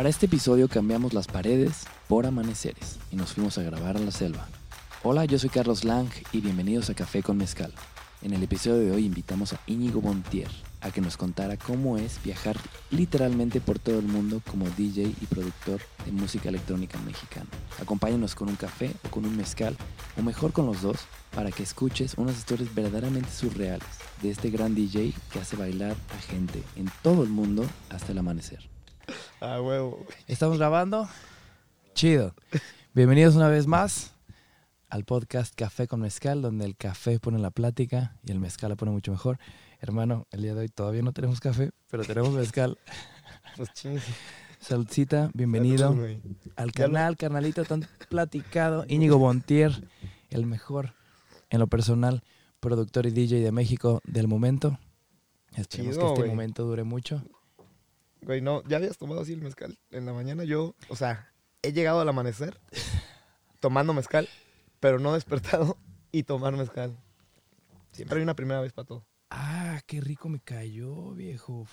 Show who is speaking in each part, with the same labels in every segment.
Speaker 1: Para este episodio cambiamos las paredes por amaneceres y nos fuimos a grabar a la selva. Hola, yo soy Carlos Lang y bienvenidos a Café con Mezcal. En el episodio de hoy invitamos a Íñigo Bontier a que nos contara cómo es viajar literalmente por todo el mundo como DJ y productor de música electrónica mexicana. Acompáñanos con un café o con un mezcal, o mejor con los dos, para que escuches unas historias verdaderamente surreales de este gran DJ que hace bailar a gente en todo el mundo hasta el amanecer.
Speaker 2: Huevo.
Speaker 1: ¿Estamos grabando? Chido. Bienvenidos una vez más al podcast Café con Mezcal, donde el café pone la plática y el mezcal la pone mucho mejor. Hermano, el día de hoy todavía no tenemos café, pero tenemos mezcal.
Speaker 2: Pues.
Speaker 1: Saludcita, bienvenido
Speaker 2: Salud,
Speaker 1: al canal, carnalito tan platicado. Íñigo Bontier, el mejor, en lo personal, productor y DJ de México del momento. Esperemos
Speaker 2: Chido,
Speaker 1: que este momento dure mucho.
Speaker 2: Güey, no, ya habías tomado así el mezcal. En la mañana yo, o sea, he llegado al amanecer tomando mezcal, pero no despertado y tomar mezcal. Siempre hay una primera vez para todo.
Speaker 1: Ah, qué rico me cayó, viejo.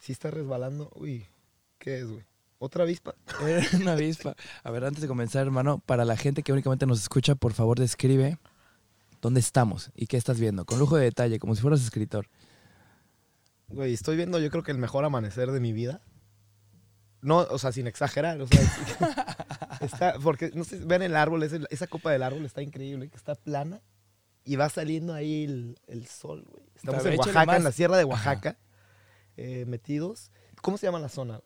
Speaker 2: Si está resbalando, uy, ¿qué es, güey? ¿Otra avispa?
Speaker 1: Era una avispa. A ver, antes de comenzar, hermano, para la gente que únicamente nos escucha, por favor, describe dónde estamos y qué estás viendo, con lujo de detalle, como si fueras escritor.
Speaker 2: Güey, estoy viendo yo creo que el mejor amanecer de mi vida. No, o sea, sin exagerar, o sea, está, porque, no sé, ven el árbol, ese- esa copa del árbol está increíble, que está plana y va saliendo ahí el, el sol, güey. Estamos en Oaxaca,
Speaker 1: más.
Speaker 2: en la sierra de. Oaxaca, eh, metidos. ¿Cómo se llama la zona?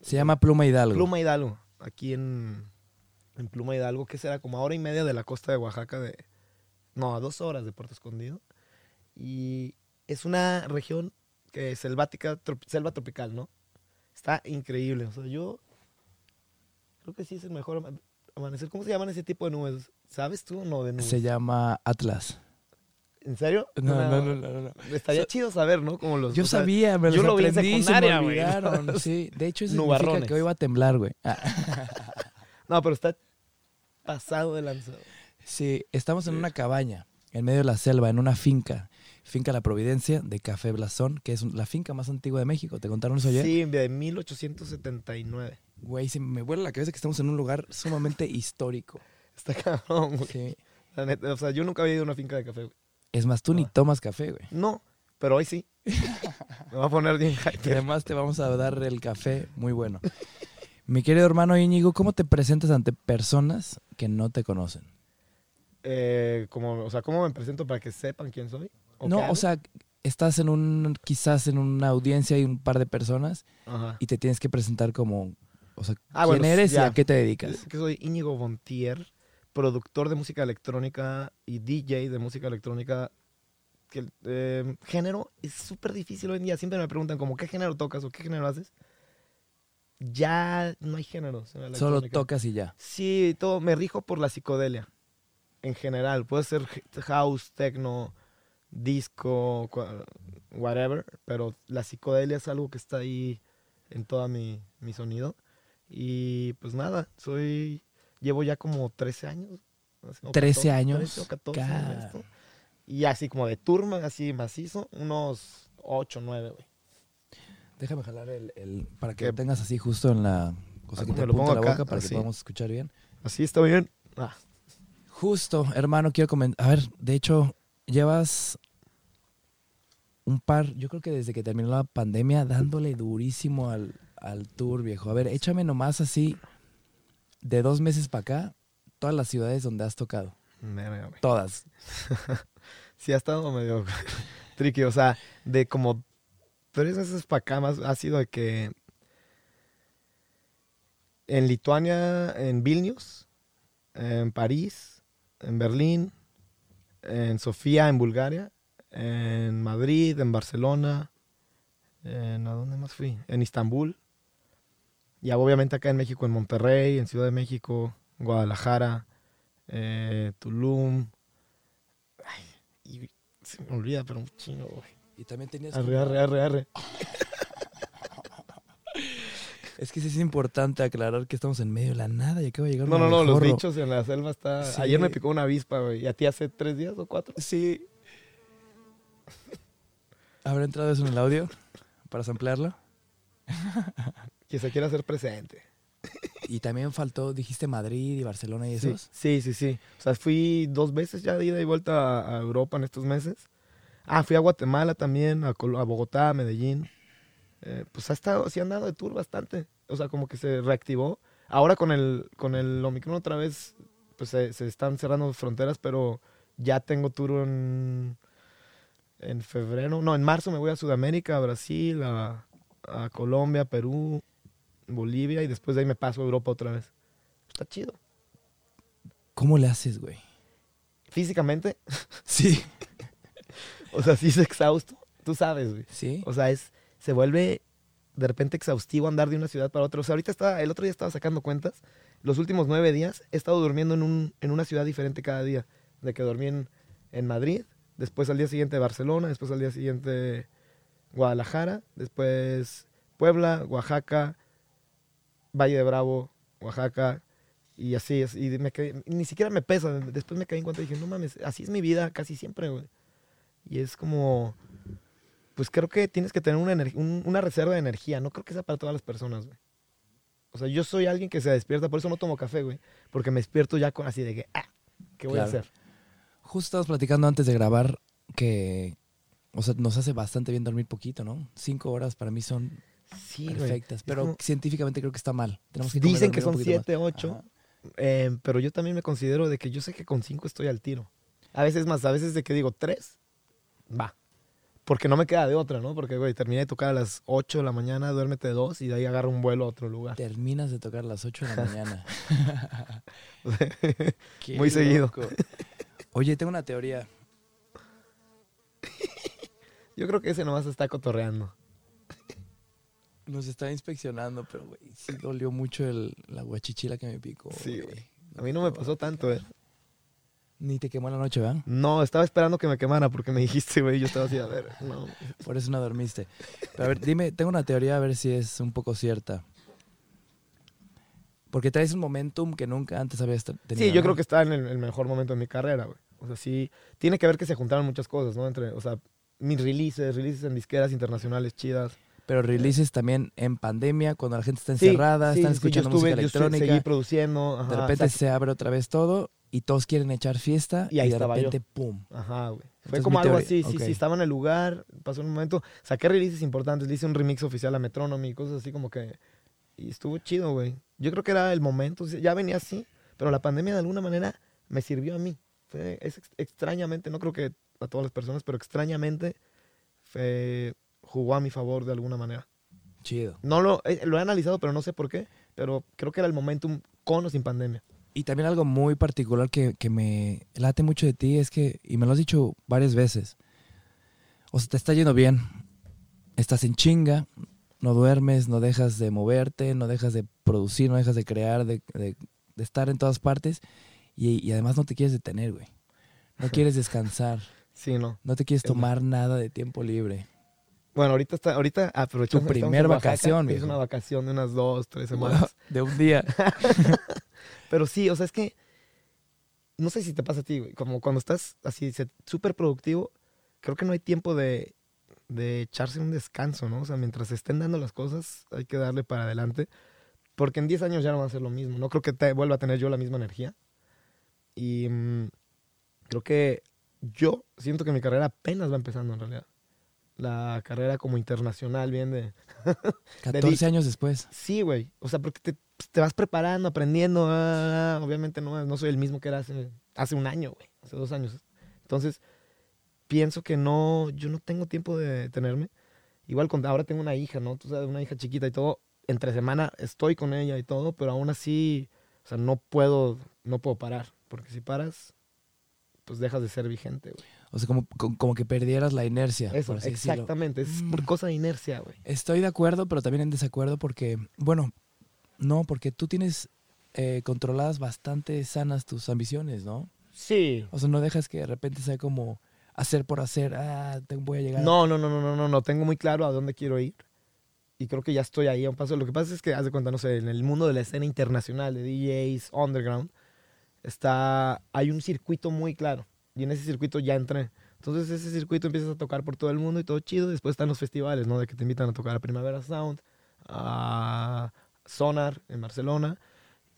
Speaker 1: Se llama Pluma Hidalgo.
Speaker 2: Pluma Hidalgo, aquí en, en Pluma Hidalgo, que será como a hora y media de la costa de Oaxaca, de, no, a dos horas de Puerto Escondido. Y es una región que selvática, trop- selva tropical, ¿no? Está increíble. O sea, yo creo que sí es el mejor ama- amanecer. ¿Cómo se llaman ese tipo de nubes? ¿Sabes tú o no de nubes?
Speaker 1: Se llama Atlas.
Speaker 2: ¿En serio?
Speaker 1: No, no, no, no, no.
Speaker 2: Estaría chido saber, ¿no? Como los,
Speaker 1: Yo sabía, me
Speaker 2: yo lo vi en secundaria, güey.
Speaker 1: Sí, de hecho eso significa que hoy va a temblar, güey. Ah,
Speaker 2: No, pero está pasado de lanzado.
Speaker 1: sí, estamos en una cabaña, en medio de la selva, en una finca. Finca La Providencia de Café Blasón, que es la finca más antigua de México. ¿Te contaron eso ayer?
Speaker 2: Sí, de 1879.
Speaker 1: Güey, se me vuela la cabeza que estamos en un lugar sumamente histórico.
Speaker 2: Está cabrón, güey.
Speaker 1: Sí.
Speaker 2: La neta, o sea, yo nunca había ido a una finca de café, güey.
Speaker 1: Es más, tú ni tomas café, güey.
Speaker 2: No, pero hoy sí. Me va a poner bien
Speaker 1: Y
Speaker 2: hyper.
Speaker 1: además te vamos a dar el café muy bueno. Mi querido hermano Íñigo, ¿cómo te presentas ante personas que no te conocen?
Speaker 2: Eh, como, o sea, ¿cómo me presento para que sepan quién soy? ¿O
Speaker 1: No, o sea, estás en un, quizás en una audiencia y un par de personas
Speaker 2: Ajá.
Speaker 1: y te tienes que presentar como, o sea,
Speaker 2: Ah,
Speaker 1: quién
Speaker 2: bueno,
Speaker 1: eres y a qué te dedicas.
Speaker 2: Que soy Íñigo Bontier, productor de música electrónica y DJ de música electrónica. Que, el, eh, género es súper difícil hoy en día. Siempre me preguntan como, ¿qué género tocas o qué género haces? Ya no hay géneros en la
Speaker 1: Solo tocas y ya.
Speaker 2: Sí, todo. Me rijo por la psicodelia. En general. Puede ser house, techno, disco, whatever. Pero la psicodelia es algo que está ahí en toda mi, mi sonido. Y pues nada, soy. Llevo ya como 13 años. o
Speaker 1: 13 años.
Speaker 2: 13 o 14 en
Speaker 1: Ca-
Speaker 2: esto. Y así como de turma, así macizo, unos 8, 9, güey.
Speaker 1: Déjame jalar el, el- para que lo tengas así justo en la cosa que
Speaker 2: Me
Speaker 1: te
Speaker 2: lo
Speaker 1: apunta la
Speaker 2: acá,
Speaker 1: boca para que
Speaker 2: así.
Speaker 1: podamos escuchar bien.
Speaker 2: Así está bien. Ah,
Speaker 1: Justo, hermano, quiero comentar. A ver, de hecho, llevas un par, yo creo que desde que terminó la pandemia, dándole durísimo al, al tour, viejo. A ver, échame nomás así, de dos meses para acá, todas las ciudades donde has tocado. Todas.
Speaker 2: sí ha estado medio tricky. O sea, de como tres veces para acá más ha sido de que en Lituania, en Vilnius, en París, en Berlín, en Sofía, en Bulgaria, en Madrid, en Barcelona, en, ¿a dónde más fui? En Istambul. Y obviamente acá en México, en Monterrey, en Ciudad de México, Guadalajara, eh, Tulum, y se me olvida, pero un chingo, güey.
Speaker 1: Y también tenías...
Speaker 2: Arre, arre, arre, arre.
Speaker 1: Es que sí es importante aclarar que estamos en medio de la nada y acaba de llegar
Speaker 2: No, no, no, los bichos en la selva está...
Speaker 1: Sí.
Speaker 2: Ayer me picó una avispa, güey. ¿Y a ti hace tres días o cuatro?
Speaker 1: Sí. ¿Habrá entrado eso en el audio para samplearlo?
Speaker 2: que se quiere hacer presente.
Speaker 1: Y también faltó, dijiste Madrid y Barcelona y
Speaker 2: Sí,
Speaker 1: esos.
Speaker 2: sí, sí, sí. O sea, fui dos veces ya de ida y vuelta a, a Europa en estos meses. Ah, fui a Guatemala también, a, Col- a Bogotá, a Medellín. Eh, pues ha estado, sí han dado de tour bastante. O sea, como que se reactivó. Ahora con el, con el Omicron otra vez, pues se, se están cerrando fronteras, pero ya tengo tour en, en febrero. No, en marzo me voy a Sudamérica, a Brasil, a, a Colombia, Perú, Bolivia y después de ahí me paso a Europa otra vez. Está chido.
Speaker 1: ¿Cómo le haces, güey?
Speaker 2: Físicamente,
Speaker 1: Sí.
Speaker 2: o sea, sí es exhausto. Tú sabes, güey.
Speaker 1: Sí.
Speaker 2: O sea, es, se vuelve de repente exhaustivo andar de una ciudad para otra. O sea, ahorita estaba, el otro día estaba sacando cuentas. Los últimos nueve días he estado durmiendo en, un, en una ciudad diferente cada día. De que dormí en, en Madrid, después al día siguiente Barcelona, después al día siguiente Guadalajara, después Puebla, Oaxaca, Valle de Bravo, Oaxaca, y así es. Y me ni siquiera me pesa. Después me caí en cuenta y dije, no mames, así es mi vida casi siempre, güey. Y es como, pues creo que tienes que tener una, un- una reserva de energía. No creo que sea para todas las personas, güey. O sea, yo soy alguien que se despierta, por eso no tomo café, güey. Porque me despierto ya con así de que, ah, ¿qué voy a hacer?
Speaker 1: Justo estabas platicando antes de grabar que, o sea, nos hace bastante bien dormir poquito, ¿no? Cinco horas para mí son
Speaker 2: Sí,
Speaker 1: perfectas, pero
Speaker 2: como-
Speaker 1: científicamente creo que está mal. Tenemos que
Speaker 2: Dicen que son
Speaker 1: más.
Speaker 2: siete, ocho. Eh, pero yo también me considero de que yo sé que con cinco estoy al tiro. A veces más, a veces de que digo tres, va. Porque no me queda de otra, ¿no? Porque, güey, terminé de tocar a las 8 de la mañana, duérmete dos y de ahí agarro un vuelo a otro lugar.
Speaker 1: Terminas de tocar a las 8 de la mañana.
Speaker 2: Muy seguido.
Speaker 1: Oye, tengo una teoría.
Speaker 2: Yo creo que ese nomás está cotorreando.
Speaker 1: Nos está inspeccionando, pero güey, sí dolió mucho el, la guachichila que me picó.
Speaker 2: Sí, güey. A mí no me pasó tanto, ¿eh?
Speaker 1: Ni te quemó la noche, ¿verdad?
Speaker 2: No, estaba esperando que me quemara porque me dijiste, güey. Yo estaba así, a ver, no.
Speaker 1: Por eso no dormiste. Pero a ver, dime, tengo una teoría a ver si es un poco cierta. Porque traes un momentum que nunca antes habías te- tenido.
Speaker 2: Sí, yo
Speaker 1: ¿no?
Speaker 2: creo que está en el, el mejor momento de mi carrera, güey. O sea, sí, tiene que ver que se juntaron muchas cosas, ¿no? Entre, o sea, mis releases, releases en disqueras internacionales chidas.
Speaker 1: Pero releases también en pandemia, cuando la gente está
Speaker 2: Sí,
Speaker 1: encerrada,
Speaker 2: sí,
Speaker 1: están
Speaker 2: sí,
Speaker 1: escuchando
Speaker 2: yo estuve,
Speaker 1: música
Speaker 2: yo
Speaker 1: electrónica.
Speaker 2: seguí produciendo. Ajá,
Speaker 1: de repente
Speaker 2: exacto.
Speaker 1: se abre otra vez todo y todos quieren echar fiesta
Speaker 2: Y ahí
Speaker 1: de
Speaker 2: estaba yo.
Speaker 1: repente, ¡pum!
Speaker 2: Ajá, güey. Fue
Speaker 1: Entonces,
Speaker 2: como algo así, sí,
Speaker 1: ok.
Speaker 2: sí, estaba en el lugar, pasó un momento, saqué releases importantes, le hice un remix oficial a Metronomy, cosas así como que, y estuvo chido, güey. Yo creo que era el momento, ya venía así, pero la pandemia de alguna manera me sirvió a mí. Fue, es ex- extrañamente, no creo que a todas las personas, pero extrañamente fue- jugó a mi favor de alguna manera.
Speaker 1: Chido.
Speaker 2: No lo, eh, lo he analizado, pero no sé por qué, pero creo que era el momentum con o sin pandemia.
Speaker 1: Y también algo muy particular que, que me late mucho de ti es que, y me lo has dicho varias veces, o sea, te está yendo bien, estás en chinga, no duermes, no dejas de moverte, no dejas de producir, no dejas de crear, de, de- de estar en todas partes, y, y además no te quieres detener, güey. No quieres descansar,
Speaker 2: Sí, no.
Speaker 1: no te quieres
Speaker 2: Es
Speaker 1: tomar nada de tiempo libre.
Speaker 2: Bueno, ahorita está, ahorita aprovechando
Speaker 1: Tu primer
Speaker 2: en Oaxaca,
Speaker 1: vacación,
Speaker 2: Es una vacación de unas dos, tres semanas.
Speaker 1: De un día.
Speaker 2: Pero sí, o sea, es que no sé si te pasa a ti, güey. Como cuando estás así súper productivo, creo que no hay tiempo de, de echarse un descanso, ¿no? O sea, mientras se estén dando las cosas, hay que darle para adelante. Porque en 10 años ya no va a ser lo mismo. No creo que te vuelva a tener yo la misma energía. Y mm, creo que yo siento que mi carrera apenas va empezando en realidad. La carrera como internacional, bien de...
Speaker 1: 14 años después.
Speaker 2: Sí, güey. O sea, porque te, pues, te vas preparando, aprendiendo. ah, obviamente no, no soy el mismo que era hace, hace un año, güey. Hace dos años. Entonces, pienso que no, yo no tengo tiempo de detenerme. Igual con, ahora tengo una hija, ¿no? Tú sabes, una hija chiquita y todo. Entre semana estoy con ella y todo, pero aún así, o sea, no puedo, no puedo parar. Porque si paras, pues dejas de ser vigente, güey.
Speaker 1: O sea, como, como que perdieras la inercia.
Speaker 2: Eso,
Speaker 1: por así decirlo.
Speaker 2: exactamente. Es por
Speaker 1: Mm.
Speaker 2: cosa de inercia, güey.
Speaker 1: Estoy de acuerdo, pero también en desacuerdo porque, bueno, no, porque tú tienes eh, controladas bastante sanas tus ambiciones, ¿no?
Speaker 2: Sí.
Speaker 1: O sea, no dejas que de repente sea como hacer por hacer, ah, te voy a llegar.
Speaker 2: No, no, no, no, no, no, no. Tengo muy claro a dónde quiero ir. Y creo que ya estoy ahí a un paso. Lo que pasa es que, haz de cuenta, no sé, en el mundo de la escena internacional de DJs, underground, está, hay un circuito muy claro. Y en ese circuito ya entré. Entonces ese circuito empiezas a tocar por todo el mundo y todo chido. Después están los festivales, ¿no? De que te invitan a tocar a Primavera Sound, a Sonar en Barcelona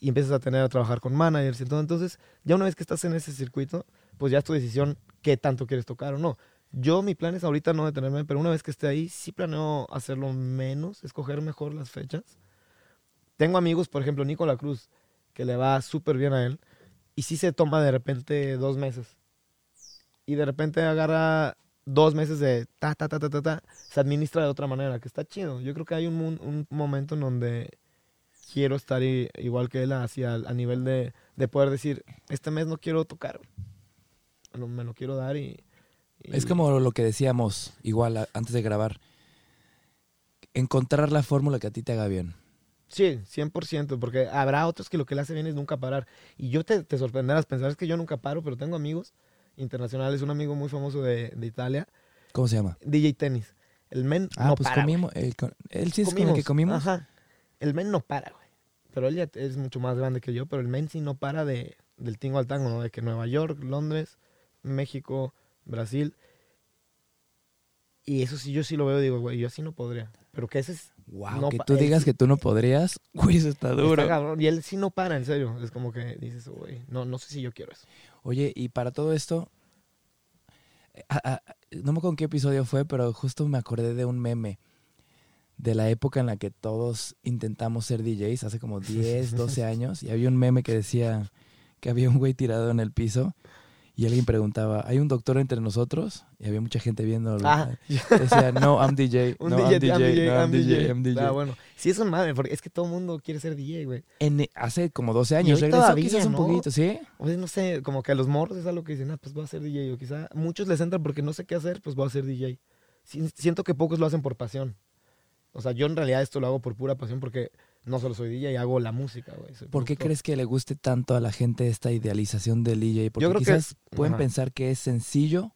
Speaker 2: y empiezas a tener a trabajar con managers y todo. Entonces, ya una vez que estás en ese circuito, pues ya es tu decisión qué tanto quieres tocar o no. Yo, mi plan es ahorita no detenerme, pero una vez que esté ahí, sí planeo hacerlo menos, escoger mejor las fechas. Tengo amigos, por ejemplo, Nicola Cruz, que le va súper bien a él, y sí se toma de repente dos meses. Y de repente agarra dos meses de ta, ta, ta, ta, ta, ta, se administra de otra manera, que está chido. Yo creo que hay un, un momento en donde quiero estar igual que él, hacia a nivel de, de poder decir, este mes no quiero tocar, me lo, quiero dar y... y-
Speaker 1: Es como lo que decíamos, igual antes de grabar. Encontrar la fórmula que a ti te haga bien.
Speaker 2: Sí, 100%, porque habrá otros que lo que le hace bien es nunca parar. Y yo te, te sorprenderás, pensarás que yo nunca paro, pero tengo amigos internacionales, un amigo muy famoso de, de Italia,
Speaker 1: ¿Cómo se llama?
Speaker 2: DJ Tennis. El men
Speaker 1: Ah,
Speaker 2: no
Speaker 1: pues
Speaker 2: para,
Speaker 1: comimos. el él sí es con el que comimos.
Speaker 2: Ajá. El men no para. Pero él ya es mucho más grande que yo, pero el men sí no para de, del tingo al tango, ¿no? De que Nueva York, Londres, México, Brasil. Y eso sí, yo sí lo veo, digo, güey, yo así no podría. Pero que ese es...
Speaker 1: Wow,
Speaker 2: No
Speaker 1: que tú digas
Speaker 2: sí-
Speaker 1: que tú no podrías. Güey, eso está duro.
Speaker 2: está. Y él sí no para, en serio. Es como que dices, güey, no, no sé si yo quiero eso.
Speaker 1: Oye, y para todo esto, eh, no me acuerdo en qué episodio fue, pero justo me acordé de un meme de la época en la que todos intentamos ser DJs, hace como 10, 12 años, y había un meme que decía que había un güey tirado en el piso y alguien preguntaba, ¿hay un doctor entre nosotros? Y había mucha gente viendo.
Speaker 2: Ah,
Speaker 1: Decía, no, I'm DJ,
Speaker 2: un
Speaker 1: no,
Speaker 2: DJ,
Speaker 1: I'm DJ,
Speaker 2: I'm DJ,
Speaker 1: no, I'm
Speaker 2: I'm
Speaker 1: DJ,
Speaker 2: DJ.
Speaker 1: I'm DJ.
Speaker 2: Ah, bueno. Sí, es un madre, porque es que todo el mundo quiere ser DJ, güey.
Speaker 1: En- hace como 12 años, regresó
Speaker 2: todavía,
Speaker 1: quizás un
Speaker 2: ¿no?
Speaker 1: poquito, ¿sí?
Speaker 2: O sea, no sé, como que a los morros es algo que dicen, ah, pues voy a ser DJ. O quizá muchos les entran porque no sé qué hacer, pues voy a ser DJ. Si- Siento que pocos lo hacen por pasión. O sea, yo en realidad esto lo hago por pura pasión porque no solo soy DJ, hago la música, güey.
Speaker 1: ¿Por qué crees que le guste tanto a la gente esta idealización del DJ? Porque
Speaker 2: creo que-
Speaker 1: pueden
Speaker 2: ajá.
Speaker 1: pensar que es sencillo.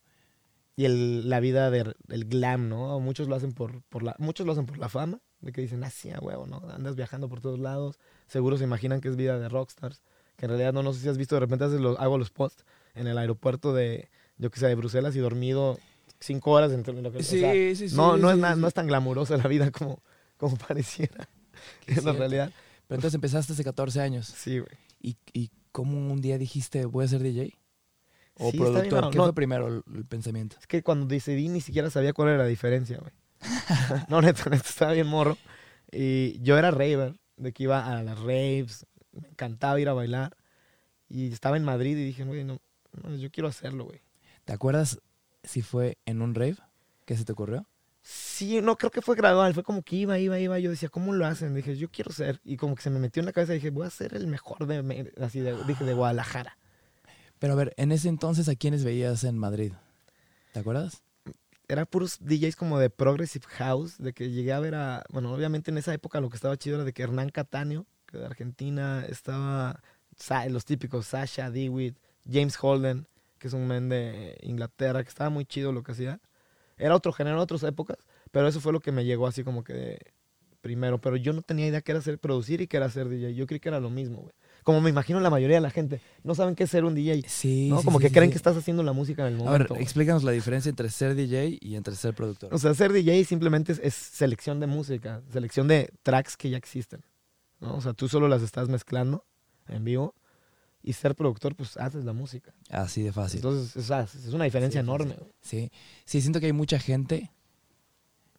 Speaker 2: Y el, la vida del el glam, ¿no? Muchos lo hacen por, por la, muchos lo hacen por la fama, de que dicen, ah, sí, a huevo, ¿no? Andas viajando por todos lados, seguro se imaginan que es vida de rockstars, que en realidad no, no sé si has visto, de repente haces los- hago los posts en el aeropuerto de, yo que sé, de Bruselas y dormido cinco horas entre lo que, o sea,
Speaker 1: sí,
Speaker 2: no, no, es na- no es tan glamurosa la vida como, como pareciera, en la
Speaker 1: cierto.
Speaker 2: realidad.
Speaker 1: Pero entonces empezaste hace 14 años.
Speaker 2: Sí, güey.
Speaker 1: ¿Y, y cómo un día dijiste, voy a ser DJ? ¿O
Speaker 2: Sí, está bien
Speaker 1: productor?
Speaker 2: raro.
Speaker 1: ¿Qué
Speaker 2: No,
Speaker 1: fue primero el, el pensamiento?
Speaker 2: Es que cuando decidí ni siquiera sabía cuál era la diferencia, güey. no, neta, neta, estaba bien morro. Y yo era raver, de que iba a las raves, me encantaba ir a bailar. Y estaba en Madrid y dije, güey, no, no, yo quiero hacerlo, güey.
Speaker 1: ¿Te acuerdas si fue en un rave? ¿Qué se te ocurrió?
Speaker 2: Sí, no creo que fue gradual, fue como que iba, iba, iba. Yo decía, ¿cómo lo hacen? Dije, yo quiero ser. Y como que se me metió en la cabeza, dije, voy a ser el mejor de, así de, dije, de Guadalajara.
Speaker 1: Pero a ver, en ese entonces, ¿a quiénes veías en Madrid? ¿Te acuerdas?
Speaker 2: Era puros DJs como de Progressive House, de que llegué a ver a, bueno, obviamente en esa época lo que estaba chido era de que Hernán Cataño, que de Argentina, estaba los típicos Sasha, Dewitt, James Holden, que es un men de Inglaterra, que estaba muy chido lo que hacía. Era otro género, otras épocas, pero eso fue lo que me llegó así como que primero, pero yo no tenía idea que era hacer producir y que era ser DJ, yo creí que era lo mismo, güey. Como me imagino la mayoría de la gente, no saben qué es ser un DJ,
Speaker 1: Sí.
Speaker 2: ¿no?
Speaker 1: sí,
Speaker 2: como
Speaker 1: sí,
Speaker 2: que
Speaker 1: sí,
Speaker 2: creen que estás haciendo la música en el
Speaker 1: A
Speaker 2: momento.
Speaker 1: ver,
Speaker 2: güey.
Speaker 1: explícanos la diferencia entre ser DJ y entre ser productor.
Speaker 2: O sea, ser DJ simplemente es, es selección de música, selección de tracks que ya existen. ¿no? O sea, tú solo las estás mezclando en vivo y ser productor, pues haces la música.
Speaker 1: Así de fácil.
Speaker 2: Entonces, o sea, es una diferencia
Speaker 1: Sí,
Speaker 2: enorme.
Speaker 1: sí. Sí, siento que hay mucha gente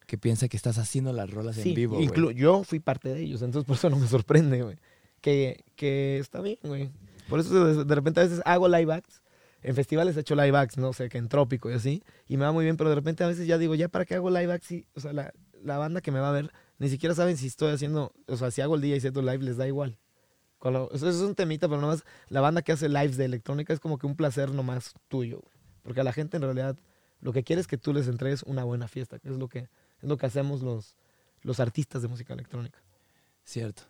Speaker 1: que piensa que estás haciendo las rolas
Speaker 2: Sí,
Speaker 1: en vivo. güey.
Speaker 2: yo fui parte de ellos, entonces por eso no me sorprende, güey. Que, que está bien, güey. Por eso de, repente a veces hago live acts. En festivales he hecho live acts, no sé, que en Trópico y así. Y me va muy bien, pero de repente a veces ya digo, ¿ya para qué hago live acts? Sí, o sea, la, la banda que me va a ver ni siquiera saben si estoy haciendo, o sea, si hago el DJ set live les da igual. Eso es un temita, pero nomás la banda que hace lives de electrónica es como que un placer nomás tuyo, güey. Porque a la gente en realidad lo que quiere es que tú les entregues una buena fiesta, que es lo que, es lo que hacemos los, los artistas de música electrónica.
Speaker 1: Cierto.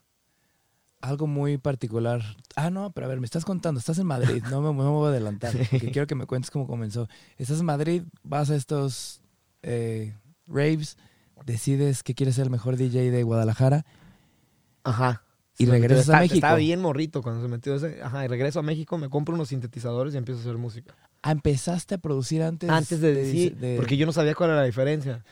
Speaker 1: Algo muy particular. Ah, no, pero a ver, me estás contando, estás en Madrid, no me, no me voy a adelantar, porque quiero que me cuentes cómo comenzó. Estás en Madrid, vas a estos eh, raves, decides que quieres ser el mejor DJ de Guadalajara
Speaker 2: Ajá.
Speaker 1: Y regresas a México.
Speaker 2: Estaba bien morrito cuando se metió ese. Ajá, y regreso a México, me compro unos sintetizadores y empiezo a hacer música.
Speaker 1: Ah, empezaste a producir antes.
Speaker 2: Antes de decir,
Speaker 1: de-
Speaker 2: porque yo no sabía cuál era la diferencia.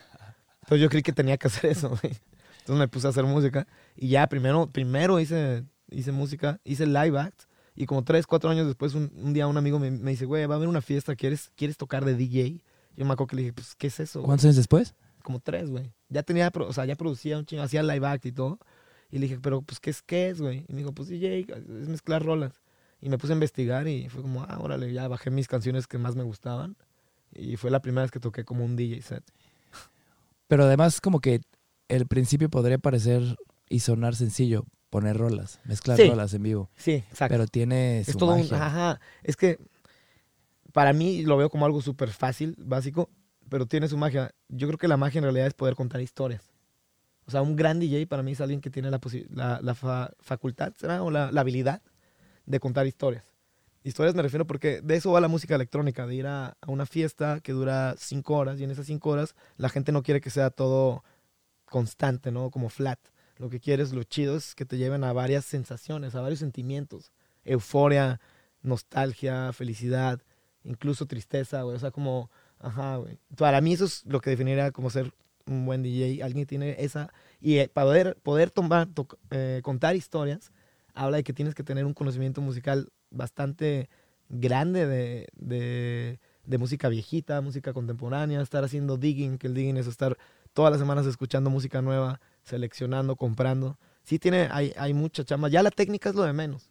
Speaker 2: Entonces yo creí que tenía que hacer eso, güey. Entonces me puse a hacer música y ya primero, primero hice, hice música, hice live act y como tres, cuatro años después un, un día un amigo me, me dice, güey, va a haber una fiesta, ¿quieres, ¿quieres tocar de DJ? Yo me acuerdo que le dije, pues, ¿qué es eso? güey?"
Speaker 1: ¿Cuántos años después?
Speaker 2: Como tres, güey. Ya tenía, o sea, ya producía un chingo, hacía live act y todo. Y le dije, pero pues, ¿qué es, qué es, güey? Y me dijo, pues DJ, es mezclar rolas. Y me puse a investigar y fue como, ah, órale, ya bajé mis canciones que más me gustaban. Y fue la primera vez que toqué como un DJ set.
Speaker 1: Pero además como que el principio podría parecer y sonar sencillo, poner rolas, mezclar
Speaker 2: Sí.
Speaker 1: rolas en vivo.
Speaker 2: Sí, exacto.
Speaker 1: Pero tiene su
Speaker 2: es todo un, ajá, es que para mí lo veo como algo súper fácil, básico, pero tiene su magia. Yo creo que la magia en realidad es poder contar historias. O sea, un gran DJ para mí es alguien que tiene la, la, la fa- facultad, ¿será? O la, la habilidad de contar historias. Historias me refiero porque de eso va la música electrónica, de ir a, a una fiesta que dura cinco horas y en esas cinco horas la gente no quiere que sea todo constante, ¿no? Como flat. Lo que quieres, lo chido es que te lleven a varias sensaciones, a varios sentimientos. Euforia, nostalgia, felicidad, incluso tristeza, güey. O sea, como, ajá, güey. Para mí eso es lo que definiría como ser un buen DJ. Alguien que tiene esa... Y eh, para poder, poder tomar, toc- eh, contar historias, habla de que tienes que tener un conocimiento musical bastante grande de, de, de música viejita, música contemporánea, estar haciendo digging, que el digging es estar todas las semanas escuchando música nueva, seleccionando, comprando. Sí tiene, hay, hay mucha chamba. Ya la técnica es lo de menos,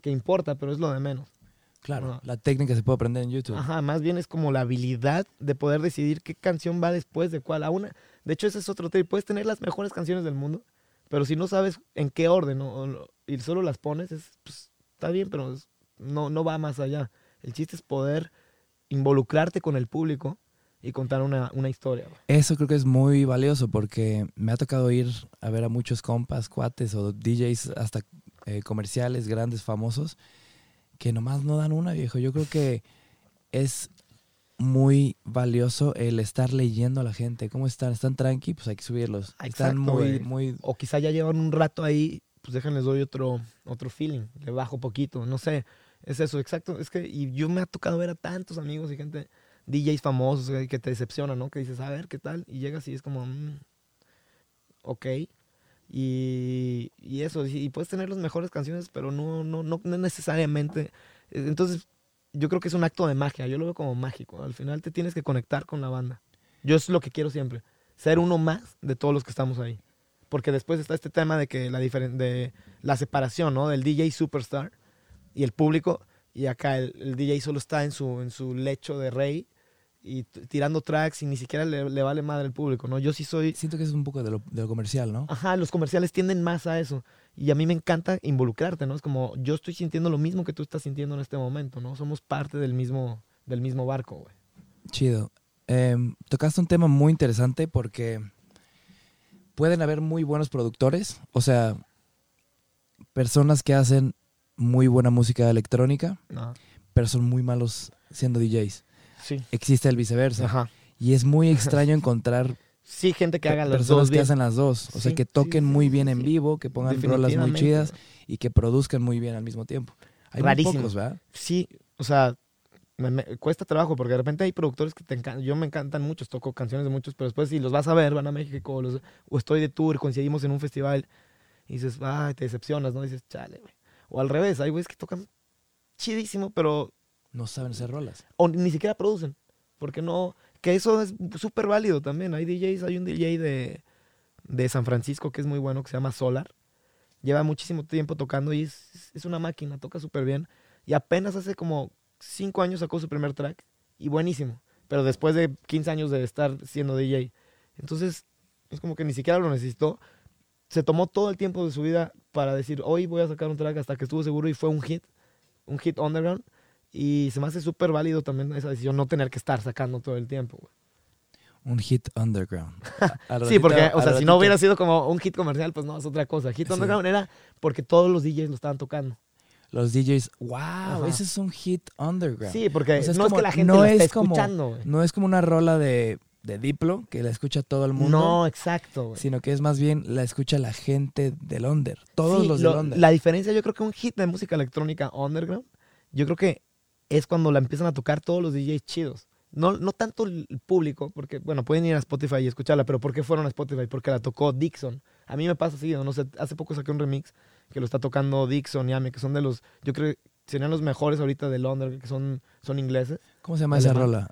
Speaker 2: que importa, pero es lo de menos.
Speaker 1: Claro, la técnica se puede aprender en YouTube.
Speaker 2: Ajá, más bien es como la habilidad de poder decidir qué canción va después de cuál. A una, de hecho, ese es otro tema. Puedes tener las mejores canciones del mundo, pero si no sabes en qué orden o- o- y solo las pones, es, pues, está bien, pero no, no va más allá. El chiste es poder involucrarte con el público y contar una, historia.
Speaker 1: Eso creo que es muy valioso porque me ha tocado ir a ver a muchos compas, cuates o DJs hasta eh, comerciales grandes, famosos, que nomás no dan una, viejo. Yo creo que es muy valioso el estar leyendo a la gente. ¿Cómo están? ¿Están tranqui? Pues hay que subirlos. Están
Speaker 2: Exacto,
Speaker 1: muy,
Speaker 2: güey.
Speaker 1: muy...
Speaker 2: O quizá ya llevan un rato ahí, pues déjenles doy otro, otro feeling, le bajo poquito, no sé. Es eso, exacto. Es que y yo me ha tocado ver a tantos amigos y gente, DJs famosos que te decepcionan, ¿no? Que dices, a ver, ¿qué tal? Y llegas y es como, mm, ok. Y, y eso, y puedes tener las mejores canciones, pero no, no, no, no necesariamente. Eh, Entonces, yo creo que es un acto de magia, yo lo veo como mágico. Al final te tienes que conectar con la banda. Yo es lo que quiero siempre, ser uno más de todos los que estamos ahí. Porque después está este tema de que la de la separación, ¿no? Del DJ superstar y el público. Y acá el, el DJ solo está en su, en su lecho de rey y tirando tracks y ni siquiera le, le vale madre el público, ¿no? Yo sí soy...
Speaker 1: Siento que es un poco de lo, de lo comercial, ¿no?
Speaker 2: Ajá, los comerciales tienden más a eso. Y a mí me encanta involucrarte, ¿no? Es como yo estoy sintiendo lo mismo que tú estás sintiendo en este momento, ¿no? Somos parte del mismo, del mismo barco, güey.
Speaker 1: Chido. Em, tocaste un tema muy interesante porque pueden haber muy buenos productores, o sea, personas que hacen muy buena música electrónica,
Speaker 2: Ajá.
Speaker 1: pero son muy malos siendo DJs.
Speaker 2: Sí.
Speaker 1: Existe el viceversa.
Speaker 2: Ajá.
Speaker 1: Y es muy extraño encontrar
Speaker 2: Sí, gente que haga las
Speaker 1: personas
Speaker 2: dos
Speaker 1: que
Speaker 2: bien.
Speaker 1: hacen las dos. O sea, que toquen
Speaker 2: sí,
Speaker 1: muy bien en vivo, que pongan rolas muy chidas y que produzcan muy bien al mismo tiempo. Hay muy
Speaker 2: Rarísimo.
Speaker 1: pocos, ¿verdad?
Speaker 2: Sí, o sea, me, me- cuesta trabajo porque de repente hay productores que te encantan. Yo me encantan muchos, toco canciones de muchos, pero después si los vas a ver, van a México o, los- o estoy de tour, coincidimos en un festival y dices, ay, te decepcionas, ¿no? dices, chale, güey. O al revés, hay güeyes que tocan chidísimo, pero
Speaker 1: No saben hacer rolas.
Speaker 2: o ni siquiera producen. Porque no, que eso es súper válido también. Hay DJs, hay un DJ de, de San Francisco que es muy bueno, que se llama Solar. Lleva muchísimo tiempo tocando y es, es una máquina, toca súper bien. Y apenas hace como cinco años sacó su primer track y buenísimo. Pero después de 15 años de estar siendo DJ. Entonces, es como que ni siquiera lo necesitó. Se tomó todo el tiempo de su vida para decir, hoy voy a sacar un track hasta que estuvo seguro y fue un hit, un hit underground. Y se me hace súper válido también esa decisión, no tener que estar sacando todo el tiempo. güey.
Speaker 1: Un hit underground.
Speaker 2: Sí, porque, o sea, si no hubiera sido como un hit comercial, pues no, es otra cosa. Hit
Speaker 1: Sí.
Speaker 2: underground era porque todos los DJs lo estaban tocando.
Speaker 1: Los DJs, wow,
Speaker 2: Ajá.
Speaker 1: ese es un hit underground.
Speaker 2: Sí, porque
Speaker 1: O sea, es
Speaker 2: no
Speaker 1: como-
Speaker 2: es que la gente
Speaker 1: no
Speaker 2: lo esté
Speaker 1: es como-
Speaker 2: escuchando.
Speaker 1: No es como una rola de, de Diplo que la escucha todo el mundo,
Speaker 2: No, exacto,
Speaker 1: sino que es más bien la escucha la gente del under. Todos
Speaker 2: Sí,
Speaker 1: los
Speaker 2: lo-
Speaker 1: del under.
Speaker 2: La diferencia, yo creo que un hit de música electrónica underground, yo creo que es cuando la empiezan a tocar todos los DJs chidos. No, no tanto el público, porque, bueno, pueden ir a Spotify y escucharla, pero ¿por qué fueron a Spotify? Porque la tocó Dixon, A mí me pasa así, no sé, hace poco saqué un remix que lo está tocando Dixon y Ame, que son de los, yo creo que serían los mejores ahorita de Londres, que son, son ingleses.
Speaker 1: ¿Cómo se llama esa rola?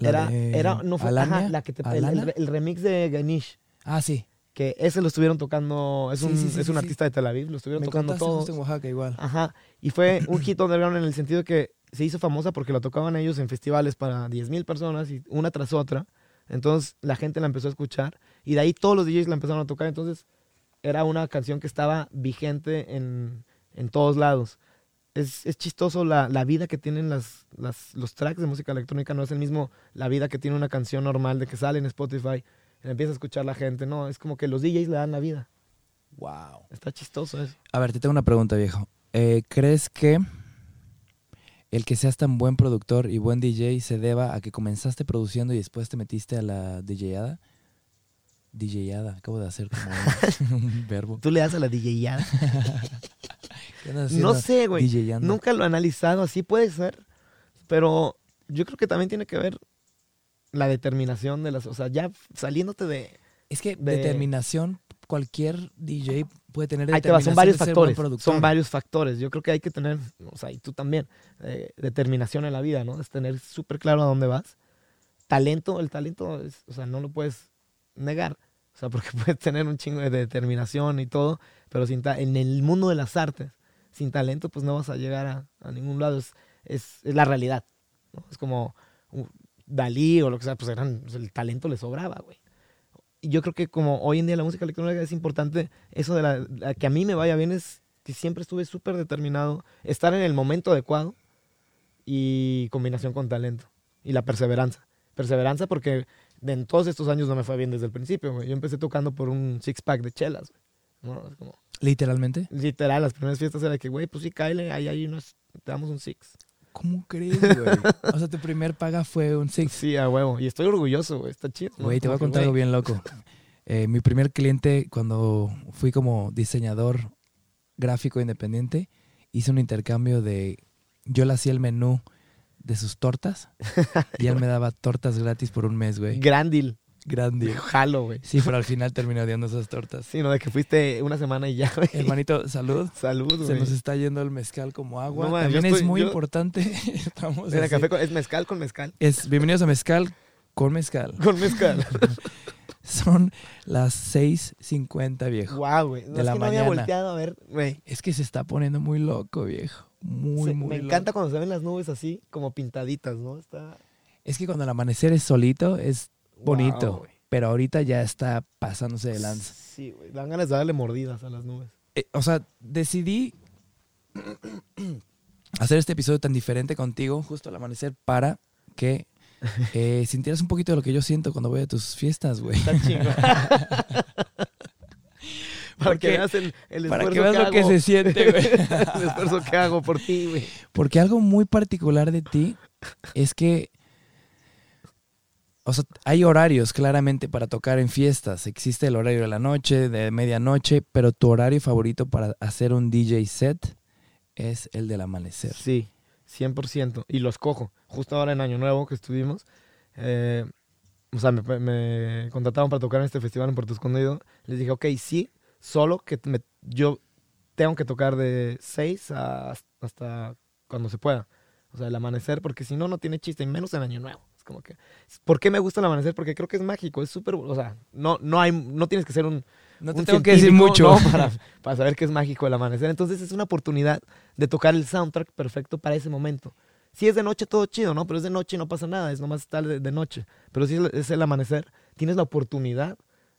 Speaker 1: La
Speaker 2: Era,
Speaker 1: de
Speaker 2: era, no fue, ajá, la que te, el, el- el remix de Ganesh,
Speaker 1: Ah, sí.
Speaker 2: que ese lo estuvieron tocando, es un,
Speaker 1: sí, sí,
Speaker 2: es un artista de Tel Aviv, lo estuvieron
Speaker 1: Me
Speaker 2: tocando todos.
Speaker 1: en Oaxaca igual.
Speaker 2: Ajá. Y fue un hit underground en el sentido que se hizo famosa porque la tocaban ellos en festivales para 10.000 personas y una tras otra. Entonces la gente la empezó a escuchar y de ahí todos los DJs la empezaron a tocar. Entonces era una canción que estaba vigente en, en todos lados. Es, es chistoso la, la vida que tienen las, las, los tracks de música electrónica. No es el mismo la vida que tiene una canción normal de que sale en Spotify. La empieza a escuchar la gente. No, es como que los DJs le dan la vida.
Speaker 1: Wow.
Speaker 2: Está chistoso eso.
Speaker 1: A ver, te tengo una pregunta, viejo. Eh, ¿Crees que el que seas tan buen productor y buen DJ se deba a que comenzaste produciendo y después te metiste a la DJada? DJada, acabo de hacer como un, verbo.
Speaker 2: Tú le das a la DJada.
Speaker 1: ¿Qué andas
Speaker 2: No sé, güey.
Speaker 1: DJando.
Speaker 2: Nunca lo he analizado, así puede ser. Pero yo creo que también tiene que ver la determinación de las. O sea, ya saliéndote de.
Speaker 1: Es que
Speaker 2: de-
Speaker 1: determinación, cualquier DJ puede tener
Speaker 2: Ahí te va, son varios factores. Son varios factores. Yo creo que hay que tener, o sea, y tú también, eh, determinación en la vida, ¿no? Es tener súper claro a dónde vas. Talento, el talento, es, o sea, no lo puedes negar. O sea, porque puedes tener un chingo de determinación y todo, pero sin en el mundo de las artes, sin talento, pues no vas a llegar a, a ningún lado. Es, es, es la realidad. ¿no? Es como uh, Dalí o lo que sea, pues eran, pues, el talento le sobraba, güey. Y yo creo que como hoy en día la música electrónica es importante, eso de la, la que a mí me vaya bien es que siempre estuve súper determinado, estar en el momento adecuado y combinación con talento y la perseverancia. Perseverancia porque en todos estos años no me fue bien desde el principio. Yo empecé tocando por un six pack de chelas,
Speaker 1: Literalmente.
Speaker 2: literal, las primeras fiestas era que, güey, pues sí, cáele, ahí hay unos, te damos un six.
Speaker 1: ¿Cómo crees, güey? o sea, tu primer paga fue un six.
Speaker 2: Sí, a huevo. Y estoy orgulloso, güey. Está chido. ¿no?
Speaker 1: Güey, te voy a contar algo bien loco. Eh, mi primer cliente, cuando fui como diseñador gráfico independiente, hice un intercambio de. Yo le hacía el menú de sus tortas y él me daba tortas gratis por un mes, güey.
Speaker 2: Gran deal.
Speaker 1: Grande.
Speaker 2: Jalo, güey.
Speaker 1: Sí, pero al final terminé odiando esas tortas.
Speaker 2: Sí, no, de que fuiste una semana y ya, güey.
Speaker 1: Hermanito, salud.
Speaker 2: Salud,
Speaker 1: Se
Speaker 2: güey.
Speaker 1: nos está yendo el mezcal como agua.
Speaker 2: No, man,
Speaker 1: También es
Speaker 2: estoy-
Speaker 1: muy
Speaker 2: yo-
Speaker 1: importante. Estamos
Speaker 2: Mira,
Speaker 1: así.
Speaker 2: café con- es mezcal con mezcal.
Speaker 1: Es, bienvenidos a Mezcal con Mezcal.
Speaker 2: Con mezcal.
Speaker 1: Son las 6.50, viejo.
Speaker 2: Guau, güey. No,
Speaker 1: De
Speaker 2: es
Speaker 1: la
Speaker 2: que no había
Speaker 1: mañana.
Speaker 2: volteado a ver, güey.
Speaker 1: Es que se está poniendo muy loco, viejo. Muy,
Speaker 2: Se-
Speaker 1: muy
Speaker 2: me
Speaker 1: loco.
Speaker 2: encanta cuando se ven las nubes así, como pintaditas, ¿no? Está
Speaker 1: Es que cuando el amanecer es solito es bonito. Pero ahorita ya está pasándose de lanza.
Speaker 2: Sí, güey. Dan ganas de darle mordidas a las nubes.
Speaker 1: Eh, o sea, decidí hacer este episodio tan diferente contigo justo al amanecer para que eh, sintieras un poquito de lo que yo siento cuando voy a tus fiestas, güey.
Speaker 2: Está chingón. Para
Speaker 1: Porque-
Speaker 2: que veas el, el
Speaker 1: Para
Speaker 2: esfuerzo
Speaker 1: que veas lo que se siente, güey.
Speaker 2: el esfuerzo que hago por ti, güey.
Speaker 1: Porque algo muy particular de ti es que, o sea, hay horarios claramente para tocar en fiestas. Existe el horario de la noche, de medianoche, pero tu horario favorito para hacer un DJ set es el del amanecer.
Speaker 2: Sí, 100%. Y los cojo. Justo ahora en Año Nuevo que estuvimos, eh, o sea, me, me contrataron para tocar en este festival en Puerto Escondido. Les dije, ok, sí, solo que me- yo tengo que tocar de 6 a, hasta cuando se pueda. O sea, el amanecer, porque si no, no tiene chiste, y menos en Año Nuevo. Como que, ¿por qué me gusta el amanecer? Porque creo que es mágico, es súper, o sea, no, no, hay, no tienes que ser un,
Speaker 1: No te
Speaker 2: un
Speaker 1: tengo que decir mucho.
Speaker 2: ¿no? para, para saber que es mágico el amanecer. Entonces es una oportunidad de tocar el soundtrack perfecto para ese momento. Si es de noche, todo chido, ¿no? Pero es de noche y no pasa nada, es nomás estar de, de noche. Pero si es, el amanecer, tienes la oportunidad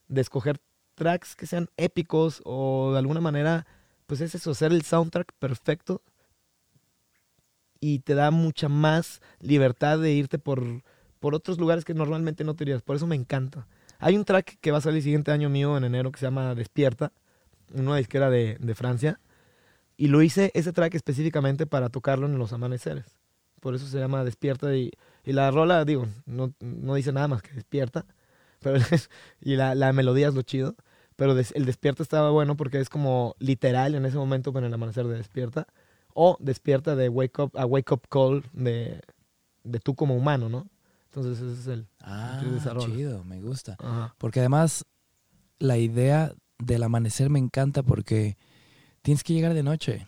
Speaker 2: de escoger tracks que sean épicos o de alguna manera, pues es eso, hacer el soundtrack perfecto y te da mucha más libertad de irte por, por otros lugares que normalmente no te irías. Por eso me encanta. Hay un track que va a salir el siguiente año mío en enero que se llama Despierta, una disquera de, de Francia. Y lo hice ese track específicamente para tocarlo en los amaneceres. Por eso se llama Despierta. Y, y la rola, digo, no, no dice nada más que Despierta. Pero y la, la melodía es lo chido. Pero el Despierta estaba bueno porque es como literal en ese momento con el amanecer de Despierta. O Despierta de Wake Up, a Wake Up Call de, de tú como humano, ¿no? Entonces ese es el...
Speaker 1: Ah, chido, me gusta.
Speaker 2: Ajá.
Speaker 1: Porque además, la idea del amanecer me encanta porque tienes que llegar de noche.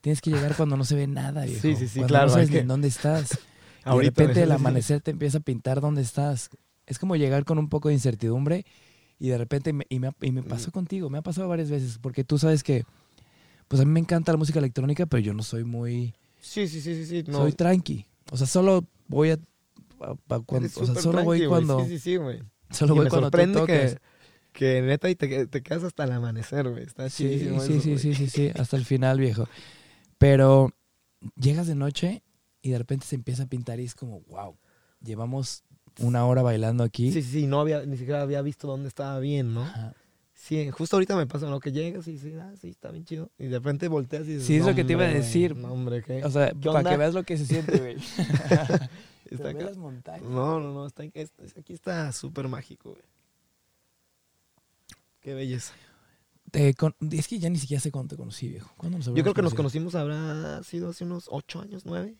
Speaker 1: Tienes que llegar cuando no se ve nada, viejo.
Speaker 2: Sí, sí, sí,
Speaker 1: Cuando
Speaker 2: claro,
Speaker 1: No sabes ni
Speaker 2: que-
Speaker 1: en dónde estás. y de repente el amanecer te empieza a pintar dónde estás. Es como llegar con un poco de incertidumbre y de repente, me- y, me, y me pasó contigo, me ha pasado varias veces, porque tú sabes que, pues a mí me encanta la música electrónica, pero yo no soy muy,
Speaker 2: Sí, sí, sí, sí, sí. No,
Speaker 1: soy tranqui. O sea, solo voy a, a- a cuando, o sea, solo voy cuando,
Speaker 2: Sí, sí, sí, güey.
Speaker 1: solo
Speaker 2: Y
Speaker 1: voy
Speaker 2: me
Speaker 1: cuando tocas.
Speaker 2: que, que neta y te, te quedas hasta el amanecer, güey. Está
Speaker 1: Sí, sí,
Speaker 2: eso,
Speaker 1: sí, sí, sí, sí, hasta el final, viejo. Pero llegas de noche y de repente se empieza a pintar y es como, wow, llevamos una hora bailando aquí.
Speaker 2: Sí, sí, sí, no había, ni siquiera había visto dónde estaba bien, ¿no?
Speaker 1: Ajá.
Speaker 2: Sí, justo ahorita me pasa, ¿no? Que llegas y dices, ah, sí, está bien chido. Y de repente volteas y dices,
Speaker 1: Sí, es
Speaker 2: "No,
Speaker 1: lo que te iba a decir.
Speaker 2: No, hombre, ¿qué?
Speaker 1: O sea,
Speaker 2: ¿Qué
Speaker 1: para
Speaker 2: onda?
Speaker 1: que veas lo que se siente, güey.
Speaker 2: Está acá.
Speaker 1: las montañas.
Speaker 2: No, no, no, está, es- aquí está súper mágico, güey. Qué belleza.
Speaker 1: Te con- Es que ya ni siquiera sé cuándo te conocí, viejo. ¿Cuándo nos
Speaker 2: Yo creo que nos conocimos habrá sido hace unos ocho años, nueve.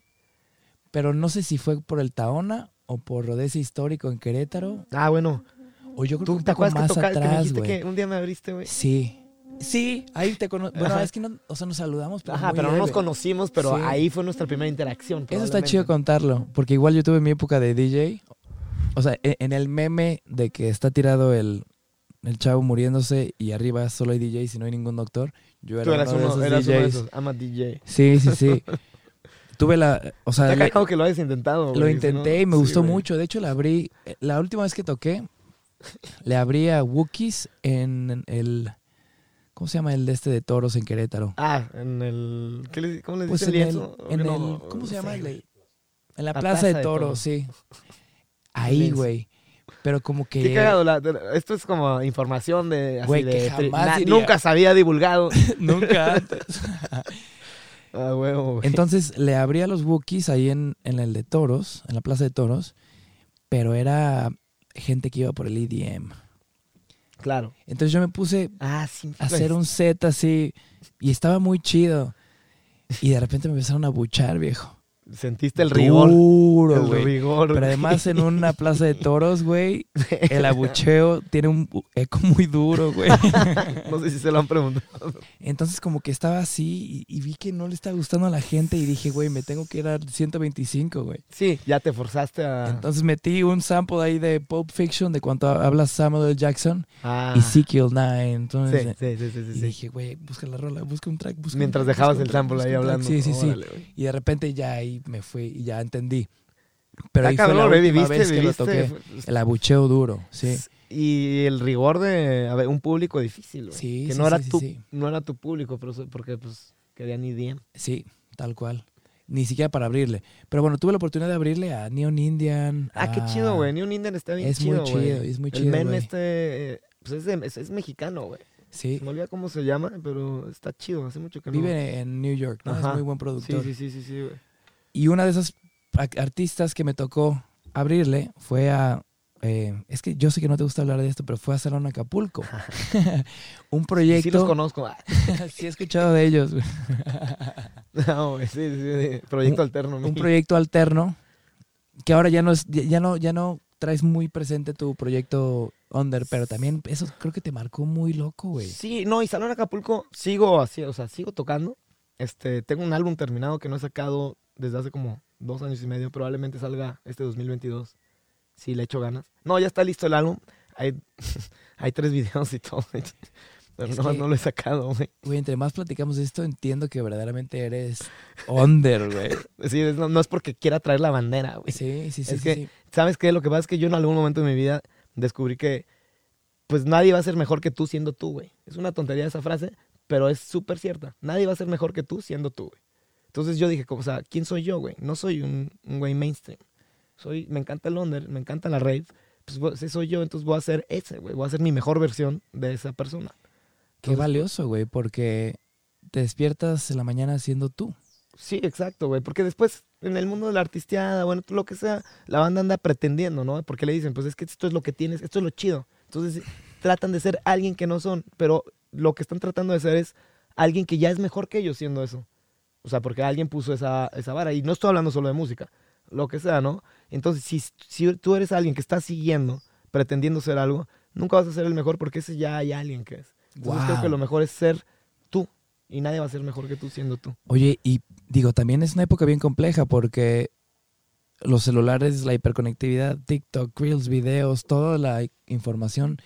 Speaker 1: Pero no sé si fue por el Taona o por Rodeza Histórico en Querétaro.
Speaker 2: Ah, bueno.
Speaker 1: O yo creo que
Speaker 2: ¿Tú
Speaker 1: un
Speaker 2: te acuerdas que,
Speaker 1: más
Speaker 2: toca- que me
Speaker 1: atrás,
Speaker 2: dijiste que un día me abriste, güey?
Speaker 1: Sí. Sí, ahí te conozco. Bueno,
Speaker 2: Ajá.
Speaker 1: es que no, o sea, nos saludamos, pero
Speaker 2: Ajá,
Speaker 1: muy
Speaker 2: pero no nos conocimos, pero
Speaker 1: Sí.
Speaker 2: ahí fue nuestra primera interacción.
Speaker 1: Eso está chido contarlo, porque igual yo tuve mi época de DJ. O sea, e- en el meme de que está tirado el, el chavo muriéndose y arriba solo hay DJs y no hay ningún doctor, yo era
Speaker 2: Tú eras
Speaker 1: uno de esos
Speaker 2: eras uno de
Speaker 1: DJs.
Speaker 2: esos. I'm a DJ.
Speaker 1: Sí, sí, sí. tuve la, o sea,
Speaker 2: Está cagado que lo hayas intentado, güey.
Speaker 1: lo intenté
Speaker 2: no-
Speaker 1: y me
Speaker 2: sí,
Speaker 1: gustó
Speaker 2: güey.
Speaker 1: mucho. De hecho, le abrí, eh, la última vez que toqué, le abrí a Wookiees en el, ¿cómo se llama el de este de toros en Querétaro?
Speaker 2: Ah, en el... ¿qué le- ¿Cómo le
Speaker 1: Pues
Speaker 2: dicen
Speaker 1: en el,
Speaker 2: No,
Speaker 1: ¿cómo se llama? El
Speaker 2: güey.
Speaker 1: en la
Speaker 2: La
Speaker 1: plaza,
Speaker 2: Plaza
Speaker 1: de
Speaker 2: de
Speaker 1: toros,
Speaker 2: Toros.
Speaker 1: sí. Ahí, güey. Pero como que...
Speaker 2: Qué cagado, la- esto es como información de... Así
Speaker 1: Güey,
Speaker 2: de
Speaker 1: que jamás
Speaker 2: na-
Speaker 1: diría.
Speaker 2: Nunca se había divulgado.
Speaker 1: Nunca antes.
Speaker 2: Ah, huevo, güey.
Speaker 1: Entonces le abrí a los Wookiees ahí en, en el de toros, en la plaza de toros, pero era gente que iba por el EDM.
Speaker 2: Claro.
Speaker 1: Entonces yo me puse
Speaker 2: Ah, sí.
Speaker 1: a hacer un set así y estaba muy chido. Y de repente me empezaron a buchar, viejo.
Speaker 2: Sentiste el rigor.
Speaker 1: Duro,
Speaker 2: el
Speaker 1: güey.
Speaker 2: rigor.
Speaker 1: Pero además en una plaza de toros, güey, el abucheo tiene un eco muy duro, güey.
Speaker 2: no sé si se lo han preguntado.
Speaker 1: Entonces como que estaba así y, y vi que no le estaba gustando a la gente y dije, güey, me tengo que ir a 125, güey.
Speaker 2: Sí, ya te forzaste a...
Speaker 1: Entonces metí un sample ahí de Pulp Fiction de cuando habla Samuel L. Jackson
Speaker 2: Ah,
Speaker 1: y Ezekiel Nine.
Speaker 2: sí,
Speaker 1: Entonces,
Speaker 2: sí, sí, sí, sí,
Speaker 1: y dije, güey, busca la rola, busca un track, busca un
Speaker 2: Mientras
Speaker 1: track,
Speaker 2: dejabas
Speaker 1: busca un
Speaker 2: el
Speaker 1: track,
Speaker 2: sample ahí
Speaker 1: un track".
Speaker 2: hablando.
Speaker 1: Sí, sí, sí.
Speaker 2: Órale.
Speaker 1: Y de repente ya ahí me fui y ya entendí. Pero ahí fue la
Speaker 2: cabrón,
Speaker 1: última
Speaker 2: viviste,
Speaker 1: vez que lo
Speaker 2: viviste,
Speaker 1: toqué.
Speaker 2: fue-
Speaker 1: El abucheo duro, sí.
Speaker 2: Y el rigor de a ver, un público difícil, güey.
Speaker 1: Sí,
Speaker 2: que
Speaker 1: sí,
Speaker 2: no era
Speaker 1: sí, sí,
Speaker 2: tu
Speaker 1: sí.
Speaker 2: no era tu público, pero porque pues querían IDM.
Speaker 1: Sí, tal cual. Ni siquiera para abrirle. Pero bueno, tuve la oportunidad de abrirle a Neon Indian.
Speaker 2: Ah, qué
Speaker 1: a-
Speaker 2: chido, güey. New Indian está bien
Speaker 1: Es muy
Speaker 2: chido, güey.
Speaker 1: chido, es muy
Speaker 2: El
Speaker 1: chido,
Speaker 2: men
Speaker 1: güey.
Speaker 2: este pues es, de- es, es mexicano, güey.
Speaker 1: Sí,
Speaker 2: Se me olvida cómo se llama, pero está chido. Hace mucho que no.
Speaker 1: vive en New York, ¿no?
Speaker 2: Ajá.
Speaker 1: Es muy buen
Speaker 2: Sí,
Speaker 1: productor.
Speaker 2: sí, sí, sí, sí, güey.
Speaker 1: Y una de esas artistas que me tocó abrirle fue a... eh, es que yo sé que no te gusta hablar de esto, pero fue a Salón Acapulco. un proyecto...
Speaker 2: Sí los conozco.
Speaker 1: Sí he escuchado de ellos.
Speaker 2: No, sí, sí, sí. Proyecto alterno.
Speaker 1: un proyecto alterno que ahora ya no es ya no ya no traes muy presente tu proyecto under pero también eso creo que te marcó muy loco güey
Speaker 2: Sí, no, y Salón Acapulco sigo así, o sea, sigo tocando. Este, tengo un álbum terminado que no he sacado desde hace como dos años y medio. Probablemente salga este 2022. Si le echo ganas. No, ya está listo el álbum. Hay, hay tres videos y todo. Pero no,
Speaker 1: que-
Speaker 2: no lo he sacado, güey.
Speaker 1: güey entre más platicamos de esto entiendo que verdaderamente eres under güey
Speaker 2: Sí, es- no, no es porque quiera traer la bandera, güey.
Speaker 1: sí sí sí
Speaker 2: Es
Speaker 1: sí,
Speaker 2: que-
Speaker 1: sí.
Speaker 2: ¿Sabes qué? Lo que pasa es que yo en algún momento de mi vida descubrí que pues nadie va a ser mejor que tú siendo tú, güey. Es una tontería esa frase, pero es súper cierta. Nadie va a ser mejor que tú siendo tú, güey. Entonces yo dije, o sea, ¿quién soy yo, güey? No soy un, un güey mainstream. Soy, me encanta el under, me encanta la rave. Pues ese soy yo, entonces voy a ser ese, güey. Voy a ser mi mejor versión de esa persona.
Speaker 1: qué valioso güey porque te despiertas en la mañana siendo tú
Speaker 2: Sí, exacto, güey. Porque después, en el mundo de la artisteada, bueno, lo que sea, la banda anda pretendiendo, ¿no? Porque le dicen, pues es que esto es lo que tienes, esto es lo chido. Entonces, tratan de ser alguien que no son, pero lo que están tratando de ser es alguien que ya es mejor que ellos siendo eso. O sea, porque alguien puso esa, esa vara. Y no estoy hablando solo de música, lo que sea, ¿no? Entonces, si, si tú eres alguien que está siguiendo, pretendiendo ser algo, nunca vas a ser el mejor porque ese ya hay alguien que es. Entonces creo que lo mejor es ser tú. Y nadie va a ser mejor que tú siendo tú.
Speaker 1: Oye, y digo, también es una época bien compleja porque los celulares, la hiperconectividad, TikTok, Reels, videos, toda la información.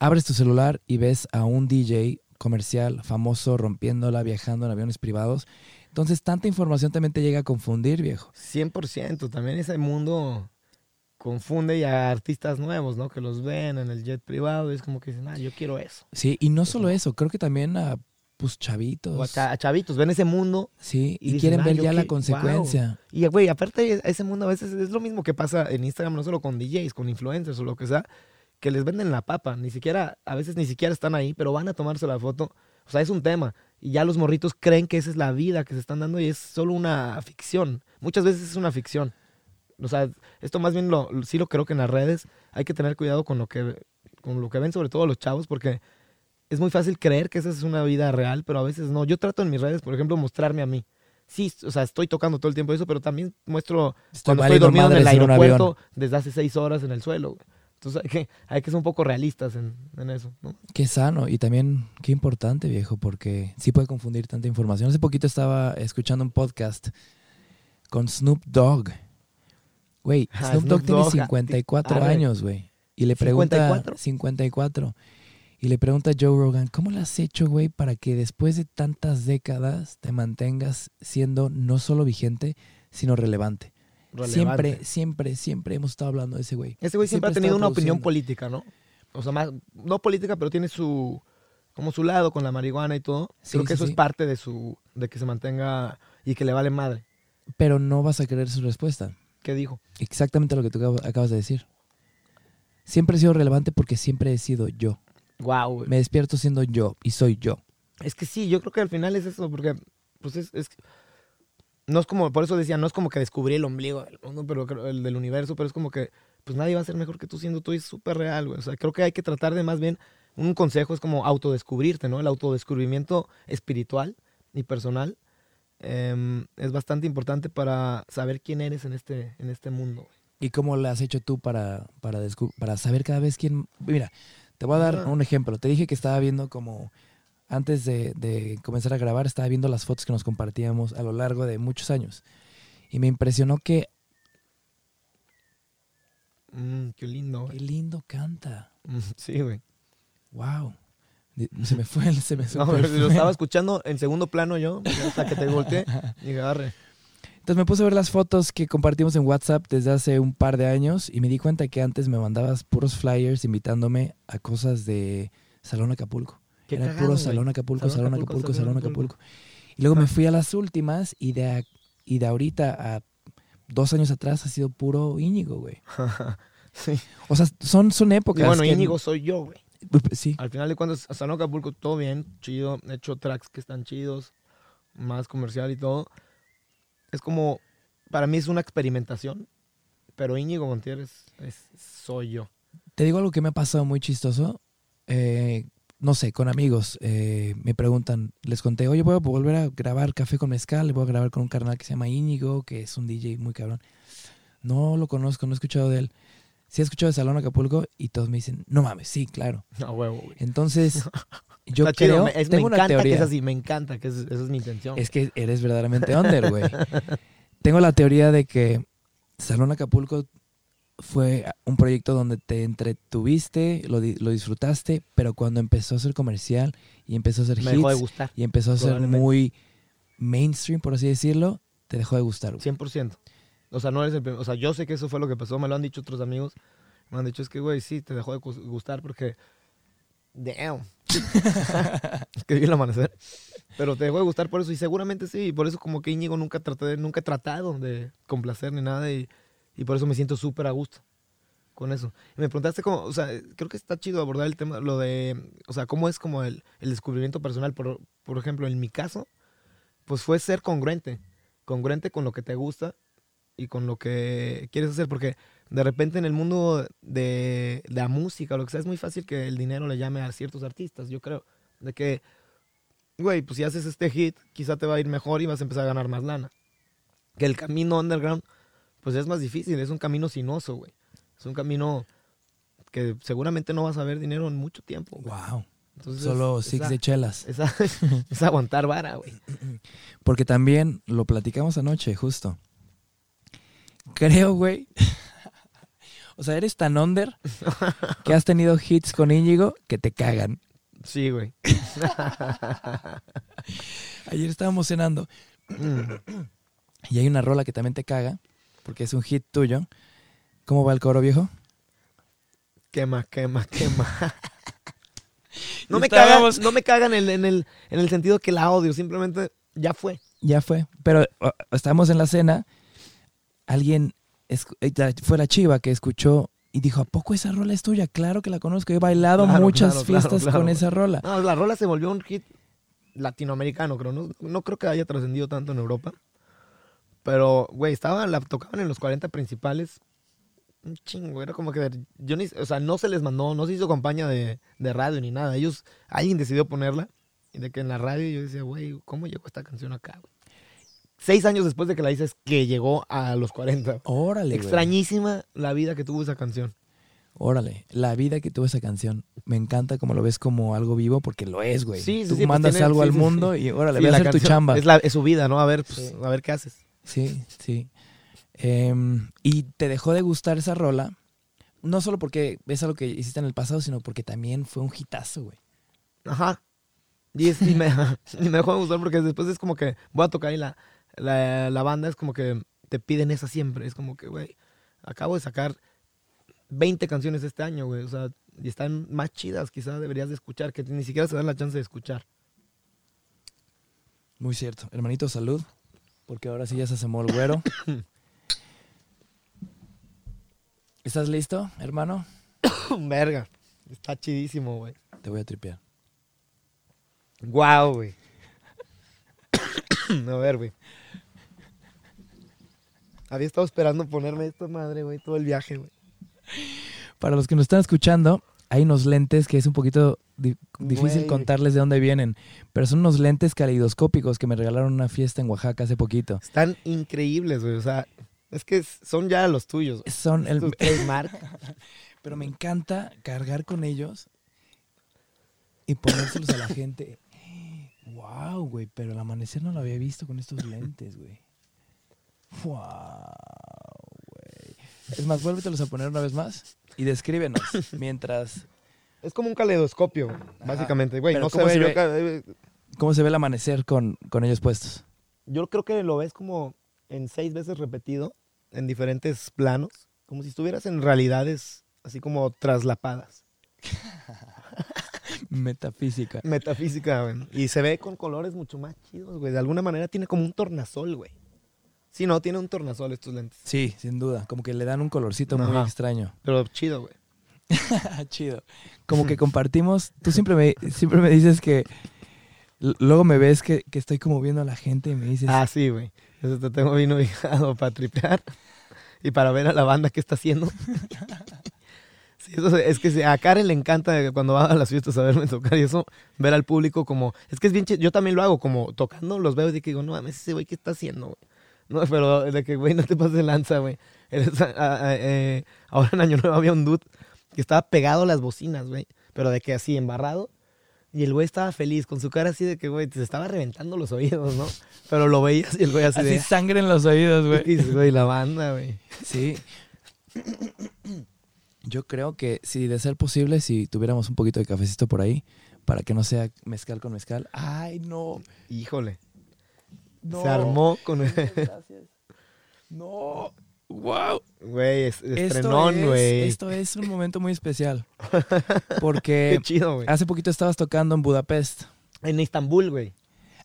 Speaker 1: Abres tu celular y ves a un DJ comercial famoso rompiéndola, viajando en aviones privados. Entonces, tanta información también te llega a confundir, viejo.
Speaker 2: 100%. También ese mundo confunde y a artistas nuevos, ¿no? Que los ven en el jet privado y es como que dicen, ah, yo quiero eso.
Speaker 1: Sí, y no solo eso, creo que también a pues chavitos.
Speaker 2: O a, chavitos, ven ese mundo.
Speaker 1: Sí, y, quieren ah, ver ya la consecuencia.
Speaker 2: Y güey, aparte ese mundo a veces es lo mismo que pasa en Instagram, no solo con DJs, con influencers o lo que sea, que les venden la papa. Ni siquiera, a veces ni siquiera están ahí, pero van a tomarse la foto. O sea, es un tema. Y ya los morritos creen que esa es la vida que se están dando y es solo una ficción. Muchas veces es una ficción. O sea, esto más bien lo, sí lo creo que en las redes hay que tener cuidado con lo que, con lo que ven, sobre todo los chavos, porque es muy fácil creer que esa es una vida real, pero a veces no. Yo trato en mis redes, por ejemplo, mostrarme a mí. Sí, o sea, estoy tocando todo el tiempo eso, pero también muestro cuando estoy dormido en el aeropuerto desde hace seis horas en el suelo. Entonces hay que, hay que ser un poco realistas en, en eso. ¿no?
Speaker 1: Qué sano y también qué importante, viejo, porque sí puede confundir tanta información. Hace poquito estaba escuchando un podcast con Snoop Dogg Güey, ah, Snoop, Dogg tiene 54 años, güey. Y le pregunta... ¿54? 54. Y le pregunta a Joe Rogan, ¿cómo lo has hecho, güey, para que después de tantas décadas te mantengas siendo no solo vigente, sino relevante? Siempre, siempre, siempre hemos estado hablando de ese güey.
Speaker 2: Ese güey siempre, ha tenido una opinión política, ¿no? O sea, más, no política, pero tiene su, como su lado con la marihuana y todo. Creo que eso es parte de su, de que se mantenga y que le vale madre.
Speaker 1: Pero no vas a querer su respuesta.
Speaker 2: ¿Qué dijo?
Speaker 1: Exactamente lo que tú acabas de decir. Siempre he sido relevante porque siempre he sido yo.
Speaker 2: Wow.
Speaker 1: Me despierto siendo yo y soy yo.
Speaker 2: Es que sí, yo creo que al final es eso, porque pues es, no es como, por eso decía, no es como que descubrí el ombligo del mundo, pero el del universo, pero es como que pues nadie va a ser mejor que tú siendo tú y es súper real, güey. O sea, creo que hay que tratar de más bien, un consejo es como autodescubrirte, ¿no? El autodescubrimiento espiritual y personal Em, es bastante importante para saber quién eres en este, en este mundo.
Speaker 1: ¿Y cómo lo has hecho tú para, para, para saber cada vez quién... Mira, te voy a dar un ejemplo. Te dije que estaba viendo como... Antes de, comenzar a grabar, estaba viendo las fotos que nos compartíamos a lo largo de muchos años. Y me impresionó que...
Speaker 2: Mm, qué lindo.
Speaker 1: Qué lindo canta.
Speaker 2: Sí, güey.
Speaker 1: Wow. Se me fue, se me
Speaker 2: no, lo estaba escuchando en segundo plano yo, hasta que te volteé y agarré.
Speaker 1: Entonces me puse a ver las fotos que compartimos en WhatsApp desde hace un par de años y me di cuenta que antes me mandabas puros flyers invitándome a cosas de Salón Acapulco. Era puro Salón Acapulco, Salón Acapulco, Salón Acapulco. Y luego me fui a las últimas y de, y de ahorita a dos años atrás ha sido puro Íñigo, güey.
Speaker 2: sí.
Speaker 1: O sea, son, son épocas.
Speaker 2: bueno, Íñigo soy yo, güey.
Speaker 1: Pues, sí.
Speaker 2: Al final de cuentas, en Acapulco todo bien, chido. He hecho tracks que están chidos, más comercial y todo. Es como, para mí es una experimentación, pero Íñigo Montiel es, soy yo.
Speaker 1: Te digo algo que me ha pasado muy chistoso. Eh, no sé, con amigos eh, me preguntan, les conté, oye, voy a volver a grabar Café con Mezcal, voy a grabar con un carnal que se llama Íñigo, que es un DJ muy cabrón. No lo conozco, no he escuchado de él sí he escuchado de Salón Acapulco y todos me dicen, no mames, sí, claro.
Speaker 2: No, huevo,
Speaker 1: Entonces, yo creo,
Speaker 2: me, tengo una teoría. que es así, me encanta, que esa es mi intención.
Speaker 1: Es que eres verdaderamente under, güey. tengo la teoría de que Salón Acapulco fue un proyecto donde te entretuviste, lo, lo disfrutaste, pero cuando empezó a ser comercial y empezó a ser
Speaker 2: me dejó de gustar,
Speaker 1: y empezó a ser muy mainstream, por así decirlo, te dejó de gustar.
Speaker 2: Güey. 100%. O sea, no eres el O sea, yo sé que eso fue lo que pasó, me lo han dicho otros amigos. Me han dicho, es que, güey, sí, te dejó de gustar porque. Damn. es que vi el amanecer. Pero te dejó de gustar por eso. Y seguramente sí. Y por eso, como que Íñigo nunca, traté, nunca he tratado de complacer ni nada. Y, y por eso me siento súper a gusto con eso. Me preguntaste cómo. O sea, creo que está chido abordar el tema, lo de. O sea, cómo es como el, el descubrimiento personal. Por, por ejemplo, en mi caso, pues fue ser congruente. Congruente con lo que te gusta y con lo que quieres hacer, porque de repente en el mundo de, la música lo que sea, es muy fácil que el dinero le llame a ciertos artistas, yo creo. De que, güey, pues si haces este hit, quizá te va a ir mejor y vas a empezar a ganar más lana. Que el camino underground, pues es más difícil, es un camino sinuoso, güey. Es un camino que seguramente no vas a ver dinero en mucho tiempo.
Speaker 1: Wow.
Speaker 2: Entonces,
Speaker 1: Solo six
Speaker 2: esa-
Speaker 1: de chelas.
Speaker 2: esa- es aguantar vara, güey.
Speaker 1: Porque también lo platicamos anoche, justo. Creo, güey. o sea, eres tan under que has tenido hits con Íñigo que te cagan.
Speaker 2: Sí, güey.
Speaker 1: Ayer estábamos cenando y hay una rola que también te caga, porque es un hit tuyo. ¿Cómo va el coro, viejo?
Speaker 2: quema, quema, quema. No me, caga,
Speaker 1: estábamos-
Speaker 2: no me caga en el, en, el, en el sentido que la odio, simplemente ya fue.
Speaker 1: Ya fue. Pero estábamos en la cena, alguien, eh, fue la chiva que escuchó y dijo, ¿a poco esa rola es tuya? Claro que la conozco, he bailado
Speaker 2: Claro,
Speaker 1: muchas
Speaker 2: claro,
Speaker 1: fiestas
Speaker 2: claro.
Speaker 1: con esa rola.
Speaker 2: No, la rola se volvió un hit latinoamericano, creo. No, no creo que haya trascendido tanto en Europa. Pero, güey, estaba, la tocaban en los 40 principales. Un chingo, era como que yo ni, o sea, no se les mandó, no se hizo campaña de, de radio ni nada. Ellos, alguien decidió ponerla. Y de que en la radio yo decía, güey, ¿cómo llegó esta canción acá? güey? Seis años después de que la hice es que llegó a los 40.
Speaker 1: Órale, güey.
Speaker 2: Extrañísima la vida que tuvo esa canción.
Speaker 1: Órale, la vida que tuvo esa canción. Me encanta como lo ves como algo vivo porque lo es, güey.
Speaker 2: Sí, sí,
Speaker 1: Tú
Speaker 2: sí, pues
Speaker 1: mandas
Speaker 2: tiene-
Speaker 1: algo al mundo y órale, ve a hacer tu chamba.
Speaker 2: Es, la- es su vida, ¿no? A ver, pues, a ver qué haces.
Speaker 1: Sí, sí. Em, y te dejó de gustar esa rola, no solo porque es algo que hiciste en el pasado, sino porque también fue un hitazo, güey.
Speaker 2: Ajá. Y, es, y, me, y me dejó de gustar porque después es como que voy a tocar y la, la, la banda es como que te piden esa siempre. Es como que, güey, acabo de sacar 20 canciones este año, güey. O sea, y están más chidas, quizás deberías de escuchar, que ni siquiera se dan la chance de escuchar.
Speaker 1: Muy cierto. Hermanito, salud. Porque ahora sí ya se asemó el güero. ¿Estás listo, hermano?
Speaker 2: Verga. Está chidísimo, güey.
Speaker 1: Te voy a tripear.
Speaker 2: Guau, güey. a ver, güey. Había estado esperando ponerme esta madre, güey, todo el viaje, güey.
Speaker 1: Para los que nos están escuchando, hay unos lentes que es un poquito di- difícil contarles de dónde vienen, pero son unos lentes caleidoscópicos que me regalaron una fiesta en Oaxaca hace poquito.
Speaker 2: Están increíbles, güey. O sea, es que son ya los tuyos.
Speaker 1: Son el,
Speaker 2: trademark.
Speaker 1: pero me encanta cargar con ellos y ponérselos a la gente. Wow, güey, pero el amanecer no lo había visto con estos lentes, güey. Wow. Es más, vuélvetelos a poner una vez más y descríbenos mientras
Speaker 2: Es como un caleidoscopio, básicamente. Güey, no se
Speaker 1: ¿cómo
Speaker 2: ve.
Speaker 1: se
Speaker 2: yo,
Speaker 1: ve?
Speaker 2: acá, eh,
Speaker 1: cómo se ve el amanecer con, con ellos puestos.
Speaker 2: yo creo que lo ves como en seis veces repetido, en diferentes planos, como si estuvieras en realidades así como traslapadas.
Speaker 1: Metafísica.
Speaker 2: Metafísica, güey. Y se ve con colores mucho más chidos, güey. De alguna manera tiene como un tornasol, güey. Sí, no, tiene un tornasol estos lentes.
Speaker 1: Sí, sin duda. Como que le dan un colorcito muy extraño.
Speaker 2: Pero chido, güey.
Speaker 1: Chido. Como que compartimos. Tú siempre me, siempre me dices que. Luego me ves que, que estoy como viendo a la gente y me dices.
Speaker 2: Ah, sí, güey. Eso te tengo bien ubicado para tripear y para ver a la banda que está haciendo. Sí, eso es que a Karen le encanta cuando va a las fiestas a verme tocar y eso, ver al público como... Es que es bien chido. Yo también lo hago, como tocando, los veo y digo, no mames, ese güey, ¿qué está haciendo, güey? No, pero de que, güey, no te pases de lanza, güey. Eres, ah, ah, eh, ahora en Año Nuevo había un dude que estaba pegado a las bocinas, güey. Pero de que así, embarrado. Y el güey estaba feliz, con su cara así de que, güey, se estaba reventando los oídos, ¿no? Pero lo veías y el güey así,
Speaker 1: así
Speaker 2: de...
Speaker 1: sangre en los oídos,
Speaker 2: ¿qué
Speaker 1: güey.
Speaker 2: dices, güey, la banda, güey.
Speaker 1: Sí. Yo creo que si de ser posible, si tuviéramos un poquito de cafecito por ahí, para que no sea mezcal con mezcal. Ay, no.
Speaker 2: Híjole.
Speaker 1: No.
Speaker 2: Se armó con...
Speaker 1: Gracias. No. Wow.
Speaker 2: Güey, es,
Speaker 1: Esto
Speaker 2: estrenón,
Speaker 1: es,
Speaker 2: güey.
Speaker 1: esto es un momento muy especial.
Speaker 2: Qué
Speaker 1: Porque
Speaker 2: chido, güey.
Speaker 1: hace poquito estabas tocando en Budapest.
Speaker 2: En Istambul, güey.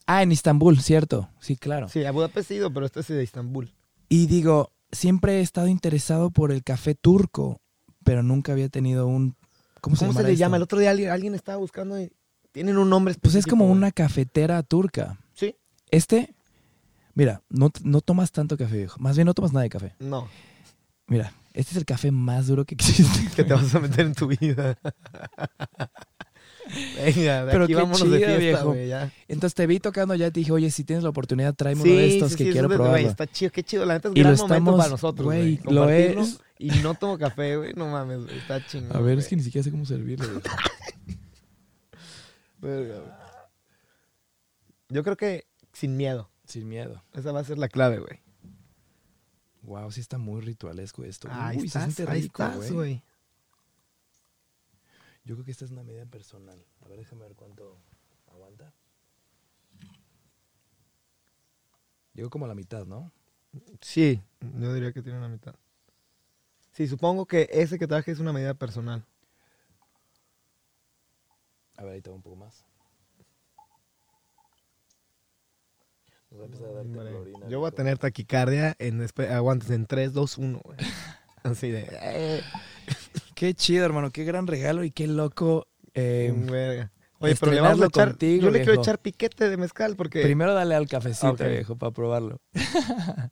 Speaker 1: Ah, en Istambul, cierto. Sí, claro.
Speaker 2: Sí, a Budapest he ido, pero este es de Istambul.
Speaker 1: Y digo, siempre he estado interesado por el café turco, pero nunca había tenido un... ¿Cómo,
Speaker 2: ¿Cómo se le
Speaker 1: esto?
Speaker 2: llama? El otro día alguien, alguien estaba buscando y tienen un nombre
Speaker 1: Pues es como
Speaker 2: específico,
Speaker 1: una cafetera turca.
Speaker 2: Sí.
Speaker 1: Este, mira, no, no tomas tanto café, viejo. Más bien no tomas nada de café.
Speaker 2: No,
Speaker 1: Mira, este es el café más duro que existe.
Speaker 2: que te vas a meter en tu vida. Venga, de
Speaker 1: Pero
Speaker 2: aquí
Speaker 1: qué
Speaker 2: vámonos de
Speaker 1: chido,
Speaker 2: fiesta,
Speaker 1: viejo.
Speaker 2: ya.
Speaker 1: Entonces te vi tocando ya y te dije, oye, si tienes la oportunidad, tráeme uno de estos que
Speaker 2: sí,
Speaker 1: quiero
Speaker 2: güey, está chido, qué chido. La neta es
Speaker 1: Y lo
Speaker 2: gran momento
Speaker 1: estamos-
Speaker 2: para nosotros,
Speaker 1: güey, lo es.
Speaker 2: Y no tomo café, güey. No mames. Está chingón.
Speaker 1: A ver, es que ni siquiera sé cómo servirlo.
Speaker 2: Verga. Yo creo que sin miedo.
Speaker 1: Sin miedo.
Speaker 2: Esa va a ser la clave, güey.
Speaker 1: Wow, sí está muy ritualesco esto.
Speaker 2: Ahí
Speaker 1: Uy, se
Speaker 2: estás,
Speaker 1: siente
Speaker 2: ahí
Speaker 1: rico,
Speaker 2: estás,
Speaker 1: güey.
Speaker 2: güey.
Speaker 1: Yo creo que esta es una medida personal. A ver, déjame ver cuánto aguanta. Llegó como a la mitad, ¿no?
Speaker 2: Sí, yo diría que tiene una mitad. Sí, supongo que ese que traje es una medida personal.
Speaker 1: A ver, ahí te va un poco más. Nos va a empezar a dar
Speaker 2: Hombre,
Speaker 1: temblorina,
Speaker 2: Yo voy a tener taquicardia en aguantes en 3, 2, 1, güey. Así de. eh,
Speaker 1: Qué chido, hermano. Qué gran regalo y qué loco. eh,
Speaker 2: verga. Oye, pero le vamos a echar.
Speaker 1: contigo,
Speaker 2: yo le quiero echar piquete de mezcal porque.
Speaker 1: primero dale al cafecito, viejo, para probarlo.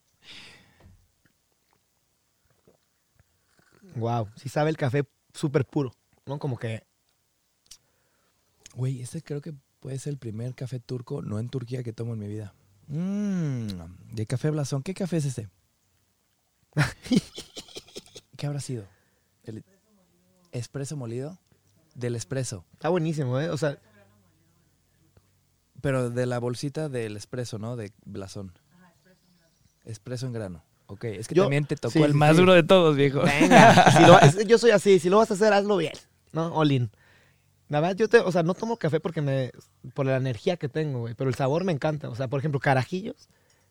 Speaker 2: Wow, sí sabe el café súper puro, ¿no? Como que.
Speaker 1: Güey, este creo que puede ser el primer café turco, no en Turquía, que tomo en mi vida. Mmm, de café blasón. ¿Qué café es este? ¿Qué habrá sido? ¿El espresso molido? Del espresso.
Speaker 2: Está buenísimo, ¿eh? O sea,
Speaker 1: Pero de la bolsita del espresso, ¿no? De blasón. Espresso en grano. Ok, es que
Speaker 2: Yo-
Speaker 1: también te tocó
Speaker 2: sí,
Speaker 1: el
Speaker 2: sí,
Speaker 1: más
Speaker 2: sí.
Speaker 1: duro de todos, viejo.
Speaker 2: venga. si lo- es- yo soy así, si lo vas a hacer, hazlo bien, ¿no? All La verdad, yo te, o sea, no tomo café porque me, por la energía que tengo, güey, pero el sabor me encanta. O sea, por ejemplo, carajillos,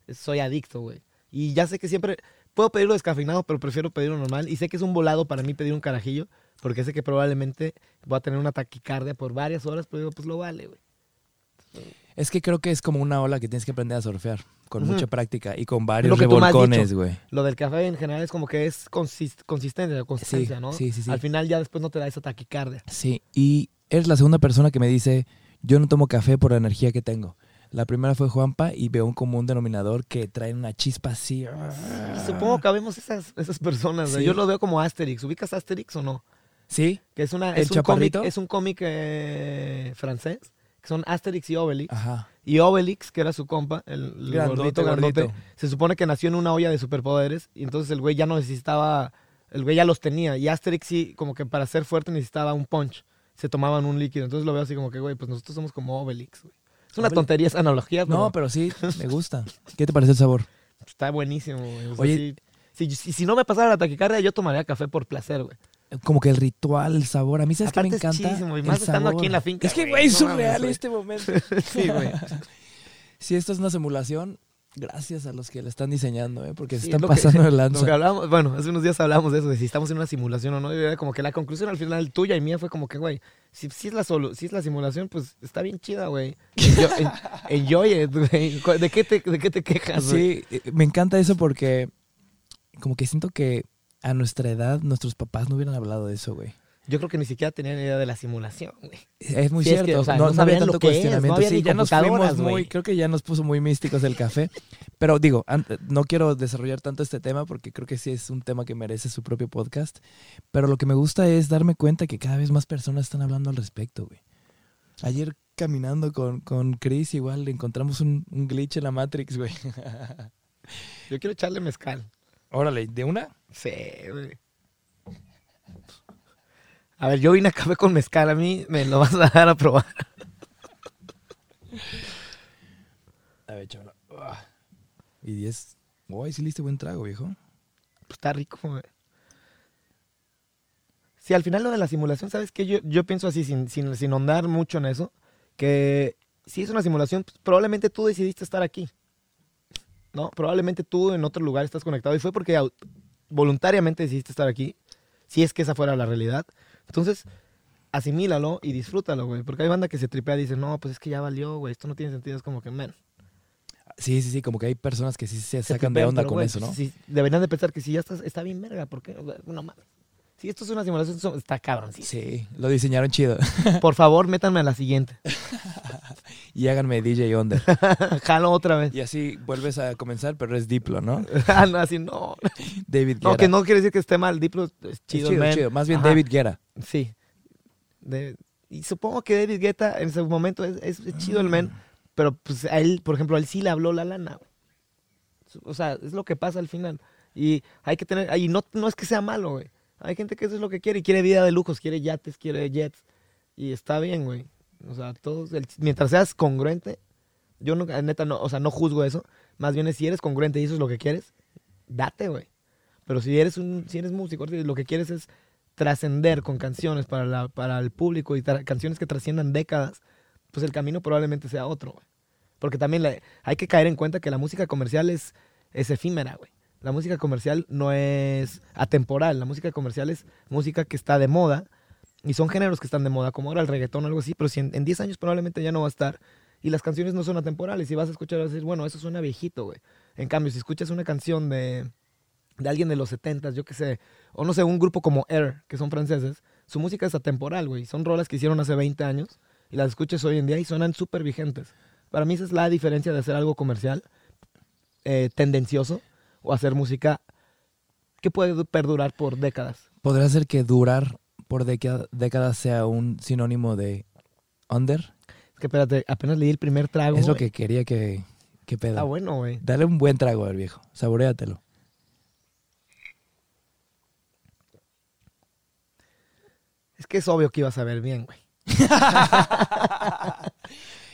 Speaker 2: soy adicto, güey. Y ya sé que siempre, puedo pedirlo descafeinado, pero prefiero pedirlo normal. Y sé que es un volado para mí pedir un carajillo, porque sé que probablemente voy a tener una taquicardia por varias horas, pero digo, pues lo vale, güey.
Speaker 1: Es que creo que es como una ola que tienes que aprender a surfear con mucha práctica y con varios
Speaker 2: Lo que
Speaker 1: revolcones, güey.
Speaker 2: Lo del café en general es como que es consist- consistente, consistencia, ¿no?
Speaker 1: sí, sí, sí.
Speaker 2: Al final ya después no te da esa taquicardia.
Speaker 1: Sí, y eres la segunda persona que me dice, yo no tomo café por la energía que tengo. La primera fue Juanpa y veo un común denominador que trae una chispa así.
Speaker 2: Y supongo que habemos esas, esas personas.
Speaker 1: Sí.
Speaker 2: Yo lo veo como Asterix. ¿Ubicas Asterix o no?
Speaker 1: Sí,
Speaker 2: Que es una
Speaker 1: ¿El
Speaker 2: es un cómic, es un cómic eh, francés. Que son Asterix y Obelix.
Speaker 1: ajá.
Speaker 2: Y Obelix, que era su compa, el, el
Speaker 1: Grandote,
Speaker 2: gordito, grandote,
Speaker 1: gordito.
Speaker 2: se supone que nació en una olla de superpoderes. Y entonces el güey ya no necesitaba. El güey ya los tenía. Y Asterix sí, como que para ser fuerte necesitaba un punch. Se tomaban un líquido. Entonces lo veo así como que, güey, pues nosotros somos como Obelix, güey. Es una
Speaker 1: Obelix.
Speaker 2: tontería esa analogía, pero
Speaker 1: No, pero sí, me gusta. ¿Qué te parece el sabor?
Speaker 2: está buenísimo, güey. O sea,
Speaker 1: Oye-
Speaker 2: si, si- si no me pasara la taquicardia, yo tomaría café por placer, güey.
Speaker 1: Como que el ritual, el sabor. A mí, ¿sabes qué me
Speaker 2: es
Speaker 1: encanta? El
Speaker 2: más estando
Speaker 1: sabor.
Speaker 2: aquí en la finca,
Speaker 1: Es que,
Speaker 2: güey,
Speaker 1: es
Speaker 2: no
Speaker 1: surreal
Speaker 2: mames,
Speaker 1: este momento.
Speaker 2: sí, güey.
Speaker 1: Si esto es una simulación, gracias a los que la están diseñando, ¿eh? Porque se
Speaker 2: Sí,
Speaker 1: están
Speaker 2: que-
Speaker 1: pasando
Speaker 2: Lo que hablábamos, bueno, hace unos días hablamos de eso, de si estamos en una simulación o no. Y como que la conclusión al final tuya y mía fue como que, güey, si, si, es la solu- si es la simulación, pues está bien chida, güey. Enjoy, en- enjoy it, güey. ¿De qué te, de qué te quejas, güey?
Speaker 1: Sí, eh, me encanta eso porque como que siento que a nuestra edad nuestros papás no hubieran hablado de eso, güey.
Speaker 2: Yo creo que ni siquiera tenían idea de la simulación, güey.
Speaker 1: Es muy
Speaker 2: Sí, es
Speaker 1: cierto,
Speaker 2: que, o sea,
Speaker 1: no,
Speaker 2: no
Speaker 1: había tanto
Speaker 2: que es, no
Speaker 1: cuestionamiento.
Speaker 2: había
Speaker 1: sí,
Speaker 2: ni
Speaker 1: ya nos fuimos
Speaker 2: computadoras,
Speaker 1: muy,
Speaker 2: güey.
Speaker 1: creo que ya nos puso muy místicos el café. Pero digo, no quiero desarrollar tanto este tema porque creo que sí es un tema que merece su propio podcast. Pero lo que me gusta es darme cuenta que cada vez más personas están hablando al respecto, güey. Ayer caminando con, con Chris igual encontramos un, un glitch en la Matrix, güey.
Speaker 2: Yo quiero echarle mezcal.
Speaker 1: Órale, ¿de una?
Speaker 2: Sí, güey. A ver, yo vine a café con mezcal, a mí me lo vas a dar a probar.
Speaker 1: A ver, chaval. Ah. Y 10. Uy, sí le diste buen trago, viejo.
Speaker 2: Pues está rico, güey. Sí, al final lo de la simulación, ¿sabes qué? Yo, yo pienso así, sin, sin, sin ahondar mucho en eso, que si es una simulación, pues, probablemente tú decidiste estar aquí. ¿No? Probablemente tú en otro lugar estás conectado y fue porque voluntariamente decidiste estar aquí, si es que esa fuera la realidad. Entonces, asimílalo y disfrútalo, güey. Porque hay banda que se tripea y dice, no, pues es que ya valió, güey, esto no tiene sentido. Es como que, man.
Speaker 1: Sí, sí, sí, como que hay personas que sí se
Speaker 2: se
Speaker 1: sacan de onda
Speaker 2: pero,
Speaker 1: con eso, ¿no?
Speaker 2: sí, deberían de pensar que si ya estás, está bien verga, ¿por qué? O sea, no mames. Si esto es una simulación, está cabrón. sí.
Speaker 1: Sí, lo diseñaron chido.
Speaker 2: Por favor, métanme a la siguiente.
Speaker 1: y háganme DJ Under.
Speaker 2: Jalo otra vez.
Speaker 1: Y así vuelves a comenzar, pero es Diplo, ¿no?
Speaker 2: Ah, no, así no.
Speaker 1: David Guerra.
Speaker 2: No, que no quiere decir que esté mal. Diplo es
Speaker 1: Es
Speaker 2: chido,
Speaker 1: chido,
Speaker 2: man.
Speaker 1: chido. Más bien
Speaker 2: Ajá.
Speaker 1: David Guerra.
Speaker 2: Sí. De- y supongo que David Guetta en su momento es, es- es chido el men, pero pues a él, por ejemplo, a él sí le habló la lana. güey. O sea, es lo que pasa al final. Y hay que tener, y no, no es que sea malo, güey. Hay gente que eso es lo que quiere y quiere vida de lujos, quiere yates, quiere jets. Y está bien, güey. O sea, todos, mientras seas congruente, yo no, neta, no, o sea, no juzgo eso. Más bien es si eres congruente y eso es lo que quieres, date, güey. Pero si eres un, si eres músico, si lo que quieres es trascender con canciones para, la, para el público y canciones que trasciendan décadas, pues el camino probablemente sea otro, güey. Porque también hay que caer en cuenta que la música comercial es, es efímera, güey. La música comercial no es atemporal. La música comercial es música que está de moda y son géneros que están de moda, como ahora el reggaetón o algo así, pero si en, en 10 años probablemente ya no va a estar. Y las canciones no son atemporales. Y vas a escuchar vas a decir, bueno, eso suena viejito, güey. En cambio, si escuchas una canción de, de alguien de los 70 yo qué sé, o no sé, un grupo como Air, que son franceses, su música es atemporal, güey. Son rolas que hicieron hace 20 años y las escuchas hoy en día y suenan súper vigentes. Para mí esa es la diferencia de hacer algo comercial, eh, tendencioso, o hacer música que puede perdurar por décadas.
Speaker 1: ¿Podría ser que durar por década- décadas sea un sinónimo de under?
Speaker 2: Es que espérate, apenas leí el primer trago.
Speaker 1: es lo que quería que, que peda.
Speaker 2: Está bueno, güey.
Speaker 1: Dale un buen trago al viejo. Saboreatelo.
Speaker 2: Es que es obvio que ibas a ver bien, güey.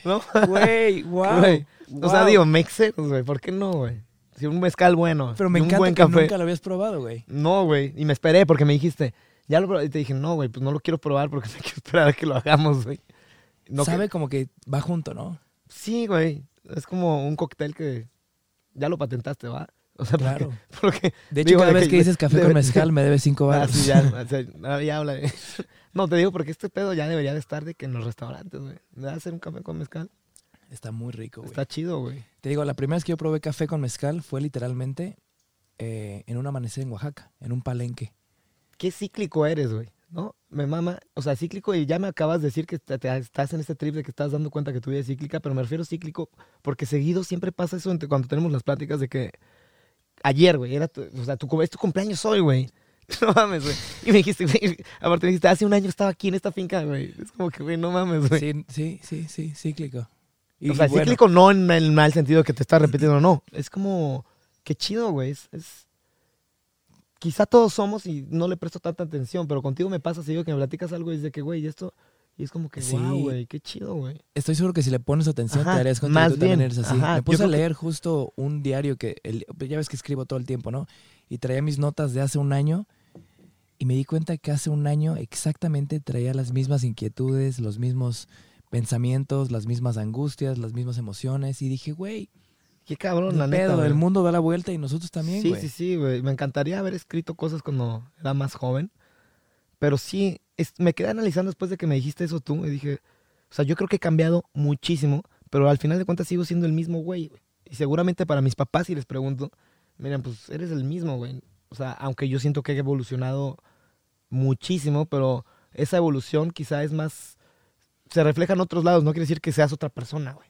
Speaker 2: ¿No?
Speaker 1: Güey, wow.
Speaker 2: Güey, O sea, digo, make sense, güey. ¿Por qué no, güey? Si un mezcal bueno.
Speaker 1: Pero me
Speaker 2: un
Speaker 1: encanta
Speaker 2: buen
Speaker 1: que
Speaker 2: café.
Speaker 1: nunca lo habías probado, güey.
Speaker 2: No, güey. Y me esperé porque me dijiste, ya lo probé. Y te dije, no, güey, pues no lo quiero probar porque me quiero esperar a que lo hagamos, güey. No que-
Speaker 1: Sabe como que va junto, ¿no?
Speaker 2: Sí, güey. Es como un cóctel que ya lo patentaste, ¿va? O sea,
Speaker 1: Claro.
Speaker 2: porque
Speaker 1: De hecho,
Speaker 2: Digo,
Speaker 1: cada
Speaker 2: de
Speaker 1: vez
Speaker 2: que-
Speaker 1: que dices café
Speaker 2: de-
Speaker 1: con mezcal me debes cinco
Speaker 2: Ah,
Speaker 1: baros.
Speaker 2: sí, ya, o sea, ah, ya habla de- No, te digo porque este pedo ya debería de estar de que en los restaurantes, güey. ¿Me vas a hacer un café con mezcal?
Speaker 1: Está muy rico, güey.
Speaker 2: Está chido, güey.
Speaker 1: Te digo, la primera vez que yo probé café con mezcal fue literalmente eh, en un amanecer en Oaxaca, en un palenque.
Speaker 2: Qué cíclico eres, güey. ¿No? Me mama. O sea, cíclico y ya me acabas de decir que te- te- estás en este trip de que estás dando cuenta que tu vida es cíclica, pero me refiero cíclico porque seguido siempre pasa eso entre- cuando tenemos las pláticas de que ayer, güey, era tu, o sea, tu, es tu cumpleaños hoy, güey. No mames, güey. Y me dijiste, güey, aparte me dijiste, hace un año estaba aquí en esta finca, güey. Es como que, güey, no mames, güey.
Speaker 1: Sí, sí, sí, sí, cíclico. Y
Speaker 2: o sea,
Speaker 1: bueno,
Speaker 2: cíclico no en el mal sentido que te estás repitiendo, no. Es como, qué chido, güey. Es, es- Quizá todos somos y no le presto tanta atención, pero contigo me pasa seguido que me platicas algo y es de que, güey, y esto... Y es como que,
Speaker 1: Sí.
Speaker 2: wow, güey, qué chido, güey.
Speaker 1: Estoy seguro que si le pones atención
Speaker 2: Ajá,
Speaker 1: te darías cuenta
Speaker 2: más
Speaker 1: que tú también eres así.
Speaker 2: Ajá,
Speaker 1: Me puse a
Speaker 2: que-
Speaker 1: leer justo un diario que, el- ya ves que escribo todo el tiempo, ¿no? Y traía mis notas de hace un año y me di cuenta que hace un año exactamente traía las mismas inquietudes, los mismos pensamientos, las mismas angustias, las mismas emociones y dije, güey,
Speaker 2: Qué cabrón, la neta,
Speaker 1: pedo,
Speaker 2: güey.
Speaker 1: el mundo da la vuelta y nosotros también,
Speaker 2: Sí,
Speaker 1: güey.
Speaker 2: sí, sí, güey. Me encantaría haber escrito cosas cuando era más joven. Pero sí, es- me quedé analizando después de que me dijiste eso tú. Y dije, o sea, yo creo que he cambiado muchísimo. Pero al final de cuentas sigo siendo el mismo güey. Y seguramente para mis papás, si les pregunto, miren, pues eres el mismo, güey. O sea, aunque yo siento que he evolucionado muchísimo, pero esa evolución quizá es más. Se refleja en otros lados. No quiere decir que seas otra persona, güey.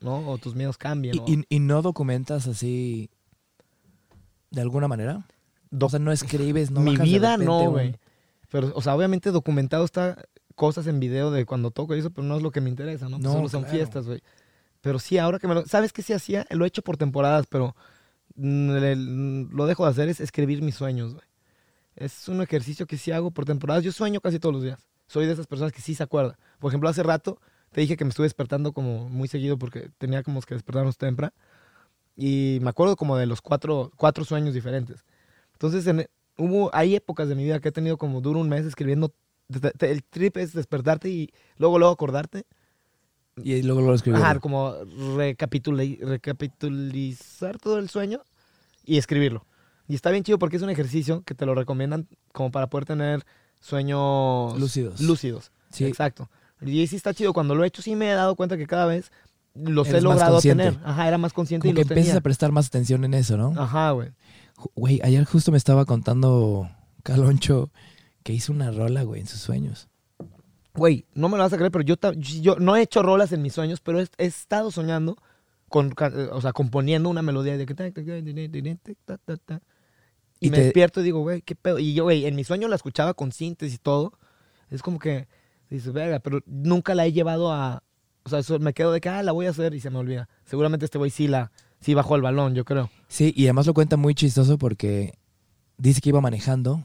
Speaker 2: ¿No? O tus miedos cambien.
Speaker 1: Y,
Speaker 2: o-
Speaker 1: y- y no documentas así de alguna manera. O sea, no escribes, no
Speaker 2: Mi vida
Speaker 1: repente
Speaker 2: no, güey. Pero, o sea, obviamente documentado está cosas en video de cuando toco y eso, pero no es lo que me interesa, ¿no?
Speaker 1: No,
Speaker 2: Solo son
Speaker 1: claro.
Speaker 2: fiestas, güey. Pero sí, ahora que me lo... ¿Sabes qué sí hacía? Lo he hecho por temporadas, pero mm, lo dejo de hacer es escribir mis sueños, güey. Es un ejercicio que sí hago por temporadas. Yo sueño casi todos los días. Soy de esas personas que sí se acuerda. Por ejemplo, hace rato te dije que me estuve despertando como muy seguido porque tenía como que despertarnos temprano. Y me acuerdo como de los cuatro, cuatro sueños diferentes. Entonces, en- hubo, hay épocas de mi vida que he tenido como duro un mes escribiendo. te- te- El trip es despertarte y luego, luego acordarte.
Speaker 1: Y luego lo escribí.
Speaker 2: Ajá, como recapitula- recapitulizar todo el sueño y escribirlo. Y está bien chido porque es un ejercicio que te lo recomiendan como para poder tener sueños
Speaker 1: Lúcidos.
Speaker 2: Lúcidos.
Speaker 1: Sí.
Speaker 2: Exacto. Y sí está chido. Cuando lo he hecho, sí me he dado cuenta que cada vez los he
Speaker 1: Eres más
Speaker 2: logrado tener. Ajá, era más consciente
Speaker 1: Como
Speaker 2: y
Speaker 1: que
Speaker 2: los
Speaker 1: empiezas
Speaker 2: tenía.
Speaker 1: a prestar más atención en eso, ¿no?
Speaker 2: Ajá, güey.
Speaker 1: Güey, ayer justo me estaba contando Caloncho que hizo una rola, güey, en sus sueños.
Speaker 2: Güey, no me lo vas a creer, pero yo, yo no he hecho rolas en mis sueños, pero he, he estado soñando, con, o sea, componiendo una melodía de. Y,
Speaker 1: Y
Speaker 2: me
Speaker 1: te-
Speaker 2: despierto y digo, güey, qué pedo. Y yo, güey, en mi sueño la escuchaba con síntesis y todo. Es como que dices, verga, pero nunca la he llevado a... O sea, eso me quedo de que, ah, la voy a hacer y se me olvida. Seguramente este güey sí la... Sí bajó el balón, yo creo.
Speaker 1: Sí, y además lo cuenta muy chistoso porque dice que iba manejando,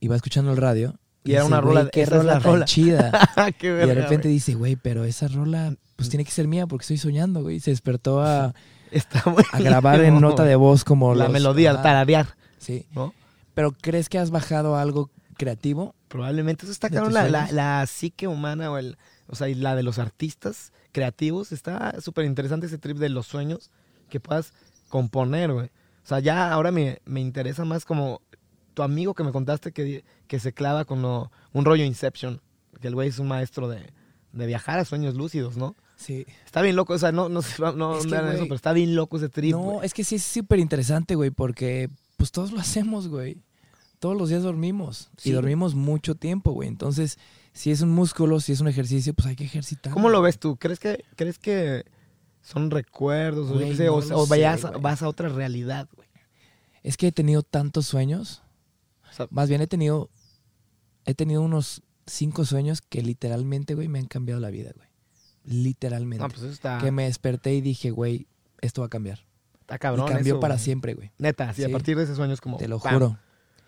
Speaker 1: iba escuchando el radio
Speaker 2: Y era
Speaker 1: dice,
Speaker 2: una
Speaker 1: "Güey,
Speaker 2: rola.
Speaker 1: Qué rola tan
Speaker 2: rola.
Speaker 1: chida.
Speaker 2: Qué
Speaker 1: y de
Speaker 2: verga,
Speaker 1: repente dice, güey, pero esa rola pues tiene que ser mía porque estoy soñando, güey. Se despertó a,
Speaker 2: Está
Speaker 1: a grabar en nota de voz como
Speaker 2: La
Speaker 1: los-
Speaker 2: melodía,
Speaker 1: Ajá,
Speaker 2: tararear,
Speaker 1: Sí.
Speaker 2: ¿no?
Speaker 1: Pero ¿crees que has bajado algo creativo?
Speaker 2: Probablemente eso está
Speaker 1: ¿De
Speaker 2: cabrón.
Speaker 1: tus
Speaker 2: La, la, la psique humana o, el, o sea, y la de los artistas creativos. Está súper interesante ese trip de los sueños que puedas componer, güey. O sea, ya ahora me, me interesa más como tu amigo que me contaste que, que se clava con lo- un rollo Inception. Que el güey es un maestro de, de viajar a sueños lúcidos, ¿no?
Speaker 1: Sí.
Speaker 2: Está bien loco, o sea, no, no, sé, no
Speaker 1: Es que,
Speaker 2: eso, pero está bien loco ese trip.
Speaker 1: No, es que sí es súper interesante, güey, porque pues todos lo hacemos, güey. Todos los días dormimos.
Speaker 2: Sí.
Speaker 1: Y dormimos mucho tiempo, güey. Entonces, si es un músculo, si es un ejercicio, pues hay que ejercitar.
Speaker 2: ¿Cómo lo ves tú? ¿Crees que, crees que son recuerdos? o
Speaker 1: Güey, no sé,
Speaker 2: vas a otra realidad, güey?
Speaker 1: Es que he tenido tantos sueños.
Speaker 2: O sea,
Speaker 1: Más bien he tenido. He tenido unos cinco sueños que literalmente, güey, me han cambiado la vida, güey. Literalmente.
Speaker 2: no, pues eso está,
Speaker 1: Que me desperté y dije, güey, esto va a cambiar.
Speaker 2: está cabrón.
Speaker 1: y cambió
Speaker 2: eso,
Speaker 1: para
Speaker 2: güey.
Speaker 1: siempre, güey.
Speaker 2: Neta, sí, a partir de ese sueño es como.
Speaker 1: Te lo
Speaker 2: ¡pam!
Speaker 1: juro.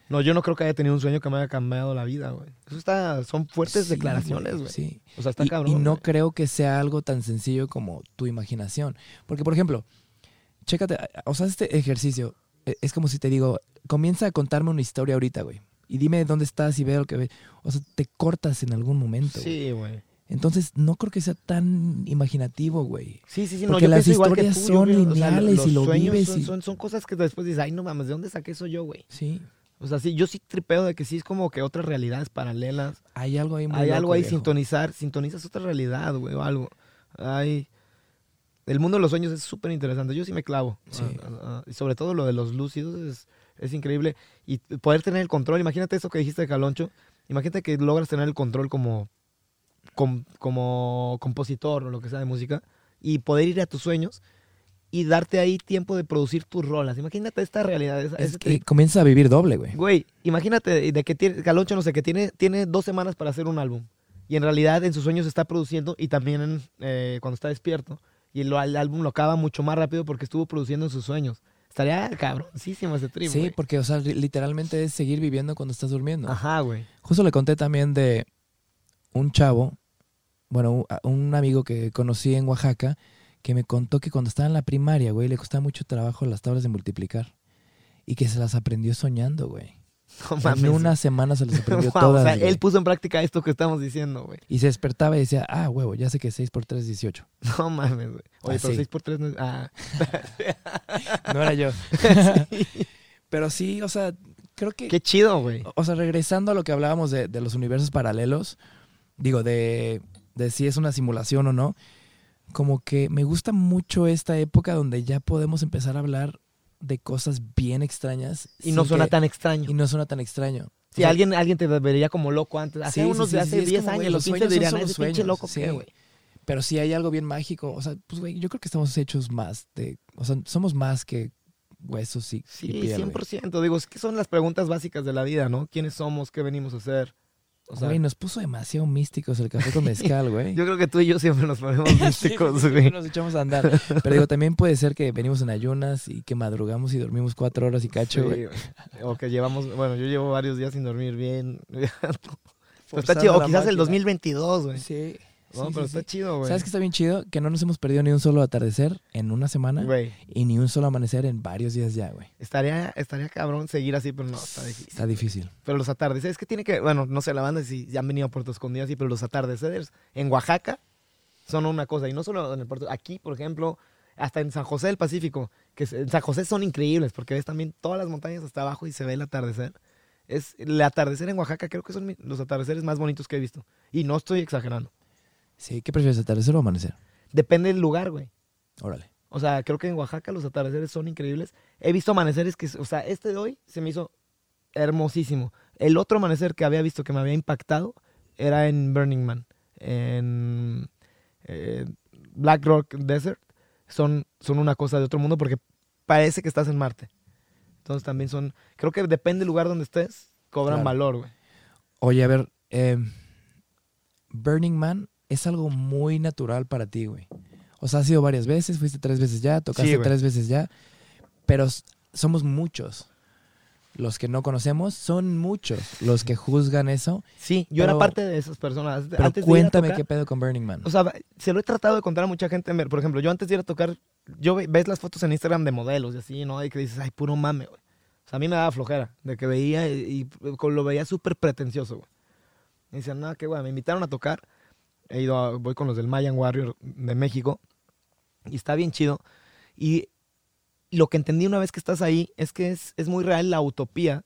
Speaker 2: No, yo no creo que haya tenido un sueño que me haya cambiado la vida, güey. Eso está. Son fuertes
Speaker 1: Sí,
Speaker 2: declaraciones, güey.
Speaker 1: Sí.
Speaker 2: O sea, está
Speaker 1: y,
Speaker 2: cabrón.
Speaker 1: y no creo que sea algo tan sencillo como tu imaginación. Porque, por ejemplo, chécate, o sea, este ejercicio eh, es como si te digo, comienza a contarme una historia ahorita, güey. Y dime dónde estás y ve lo que ve. O sea, te cortas en algún momento.
Speaker 2: Sí, güey.
Speaker 1: Entonces, no creo que sea tan imaginativo, güey.
Speaker 2: Sí, sí, sí. No,
Speaker 1: Porque
Speaker 2: yo
Speaker 1: las
Speaker 2: pienso igual que
Speaker 1: historias
Speaker 2: tú, yo
Speaker 1: son
Speaker 2: creo, o sea,
Speaker 1: lineales
Speaker 2: los
Speaker 1: y lo vives
Speaker 2: Son,
Speaker 1: y-
Speaker 2: son, son cosas que después dices, ay, no mames, ¿de dónde saqué eso yo, güey?
Speaker 1: Sí.
Speaker 2: O sea, sí, yo sí tripeo de que sí es como que otras realidades paralelas.
Speaker 1: Hay algo ahí muy
Speaker 2: Hay
Speaker 1: loco,
Speaker 2: algo ahí,
Speaker 1: viejo.
Speaker 2: sintonizar, sintonizas otra realidad, güey, o algo. Hay... El mundo de los sueños es súper interesante. Yo sí me clavo.
Speaker 1: Sí.
Speaker 2: Ah, ah, ah, y sobre todo lo de los lúcidos es, es increíble. Y poder tener el control. Imagínate eso que dijiste de Caloncho. Imagínate que logras tener el control como, com- como compositor o lo que sea de música. Y poder ir a tus sueños y darte ahí tiempo de producir tus rolas. Imagínate esta realidad. esa-
Speaker 1: Es que comienzas a vivir doble, güey.
Speaker 2: Güey, imagínate de que tiene, Caloncho, no sé, que tiene, tiene dos semanas para hacer un álbum. Y en realidad en sus sueños está produciendo y también eh, cuando está despierto. Y el álbum lo acaba mucho más rápido porque estuvo produciendo en sus sueños. Estaría cabroncísimo ese trip,
Speaker 1: Sí,
Speaker 2: güey.
Speaker 1: porque, o sea, li- literalmente es seguir viviendo cuando estás durmiendo.
Speaker 2: Ajá, güey.
Speaker 1: Justo le conté también de un chavo, bueno, un amigo que conocí en Oaxaca, que me contó que cuando estaba en la primaria, güey, le costaba mucho trabajo las tablas de multiplicar. Y que se las aprendió soñando, güey.
Speaker 2: No
Speaker 1: En
Speaker 2: mames.
Speaker 1: una semana se las aprendió
Speaker 2: Wow,
Speaker 1: todas.
Speaker 2: o sea,
Speaker 1: güey.
Speaker 2: él puso en práctica esto que estamos diciendo, güey.
Speaker 1: Y se despertaba y decía, ah, huevo, ya sé que 6 por 3 es 18.
Speaker 2: No mames, güey. Oye,
Speaker 1: Ah,
Speaker 2: pero
Speaker 1: sí.
Speaker 2: 6 por 3 no es... Ah,
Speaker 1: No era yo. Pero sí, o sea, creo que...
Speaker 2: qué chido, güey.
Speaker 1: O sea, regresando a lo que hablábamos de, de los universos paralelos, digo, de, de si es una simulación o no, como que me gusta mucho esta época donde ya podemos empezar a hablar de cosas bien extrañas.
Speaker 2: Y no suena
Speaker 1: que-
Speaker 2: tan extraño.
Speaker 1: Y no suena tan extraño.
Speaker 2: Si
Speaker 1: O sea,
Speaker 2: alguien, alguien te vería como loco antes. Hace
Speaker 1: Sí, sí,
Speaker 2: unos
Speaker 1: sí, sí,
Speaker 2: hace
Speaker 1: es
Speaker 2: 10
Speaker 1: como, güey,
Speaker 2: años,
Speaker 1: los
Speaker 2: los 15
Speaker 1: sueños son
Speaker 2: dirían, "Ah, ese pinche
Speaker 1: sueños",
Speaker 2: loco,
Speaker 1: sí.
Speaker 2: ¿qué, güey?
Speaker 1: Pero si hay algo bien mágico, o sea, pues, güey, yo creo que estamos hechos más de... O sea, somos más que huesos y, y
Speaker 2: Sí,
Speaker 1: piel, güey.
Speaker 2: 100%. Digo, es que son las preguntas básicas de la vida, ¿no? ¿Quiénes somos? ¿Qué venimos a hacer? O sea,
Speaker 1: Güey, nos puso demasiado místicos el café con mezcal, güey.
Speaker 2: yo creo que tú y yo siempre nos ponemos
Speaker 1: Sí,
Speaker 2: místicos,
Speaker 1: siempre
Speaker 2: güey.
Speaker 1: nos echamos a andar. Pero digo, también puede ser que venimos en ayunas y que madrugamos y dormimos cuatro horas y cacho,
Speaker 2: Sí,
Speaker 1: güey.
Speaker 2: O que llevamos, bueno, yo llevo varios días sin dormir bien. Pero está
Speaker 1: Forzando
Speaker 2: chido. O quizás el
Speaker 1: máquina.
Speaker 2: 2022, güey.
Speaker 1: Sí.
Speaker 2: No,
Speaker 1: sí,
Speaker 2: pero
Speaker 1: sí,
Speaker 2: está
Speaker 1: sí.
Speaker 2: chido, güey.
Speaker 1: ¿Sabes qué está bien chido? Que no nos hemos perdido ni un solo atardecer en una semana
Speaker 2: Güey,
Speaker 1: y ni un solo amanecer en varios días ya, güey.
Speaker 2: estaría, estaría cabrón seguir así, pero no, está difícil.
Speaker 1: Está difícil.
Speaker 2: Pero los atardeceres, que tiene que, bueno, no sé, la banda si ya han venido a Puerto Escondido así, pero los atardeceres en Oaxaca son una cosa. Y no solo en el puerto, aquí, por ejemplo, hasta en San José del Pacífico, que en San José son increíbles, porque ves también todas las montañas hasta abajo y se ve el atardecer. Es, el atardecer en Oaxaca creo que son los atardeceres más bonitos que he visto. Y no estoy exagerando.
Speaker 1: Sí, ¿qué prefieres, atardecer o amanecer?
Speaker 2: Depende del lugar, güey.
Speaker 1: Órale.
Speaker 2: O sea, creo que en Oaxaca los atardeceres son increíbles. He visto amaneceres que, o sea, este de hoy se me hizo hermosísimo. El otro amanecer que había visto que me había impactado era en Burning Man, en eh, Black Rock Desert. Son, son una cosa de otro mundo porque parece que estás en Marte. Entonces también son, creo que depende del lugar donde estés, cobran
Speaker 1: Claro.
Speaker 2: valor, güey.
Speaker 1: Oye, a ver, eh, Burning Man es algo muy natural para ti, güey. O sea, has ido varias veces, fuiste tres veces ya, tocaste
Speaker 2: Sí,
Speaker 1: tres veces ya, pero somos muchos. los que no conocemos, son muchos los que juzgan eso.
Speaker 2: Sí, yo era parte de esas personas.
Speaker 1: Pero
Speaker 2: antes de ir a
Speaker 1: cuéntame
Speaker 2: tocar-
Speaker 1: qué pedo con Burning Man.
Speaker 2: O sea, se lo he tratado de contar a mucha gente. Por ejemplo, yo antes de ir a tocar, yo ve- ves las fotos en Instagram de modelos y así, ¿no? Y que dices, ay, puro mame, güey. O sea, a mí me daba flojera de que veía y, y lo veía súper pretencioso, güey. Y decían, no, qué güey, me invitaron a tocar. He ido a- voy con los del Mayan Warrior de México y está bien chido. Y lo que entendí una vez que estás ahí es que es, es muy real la utopía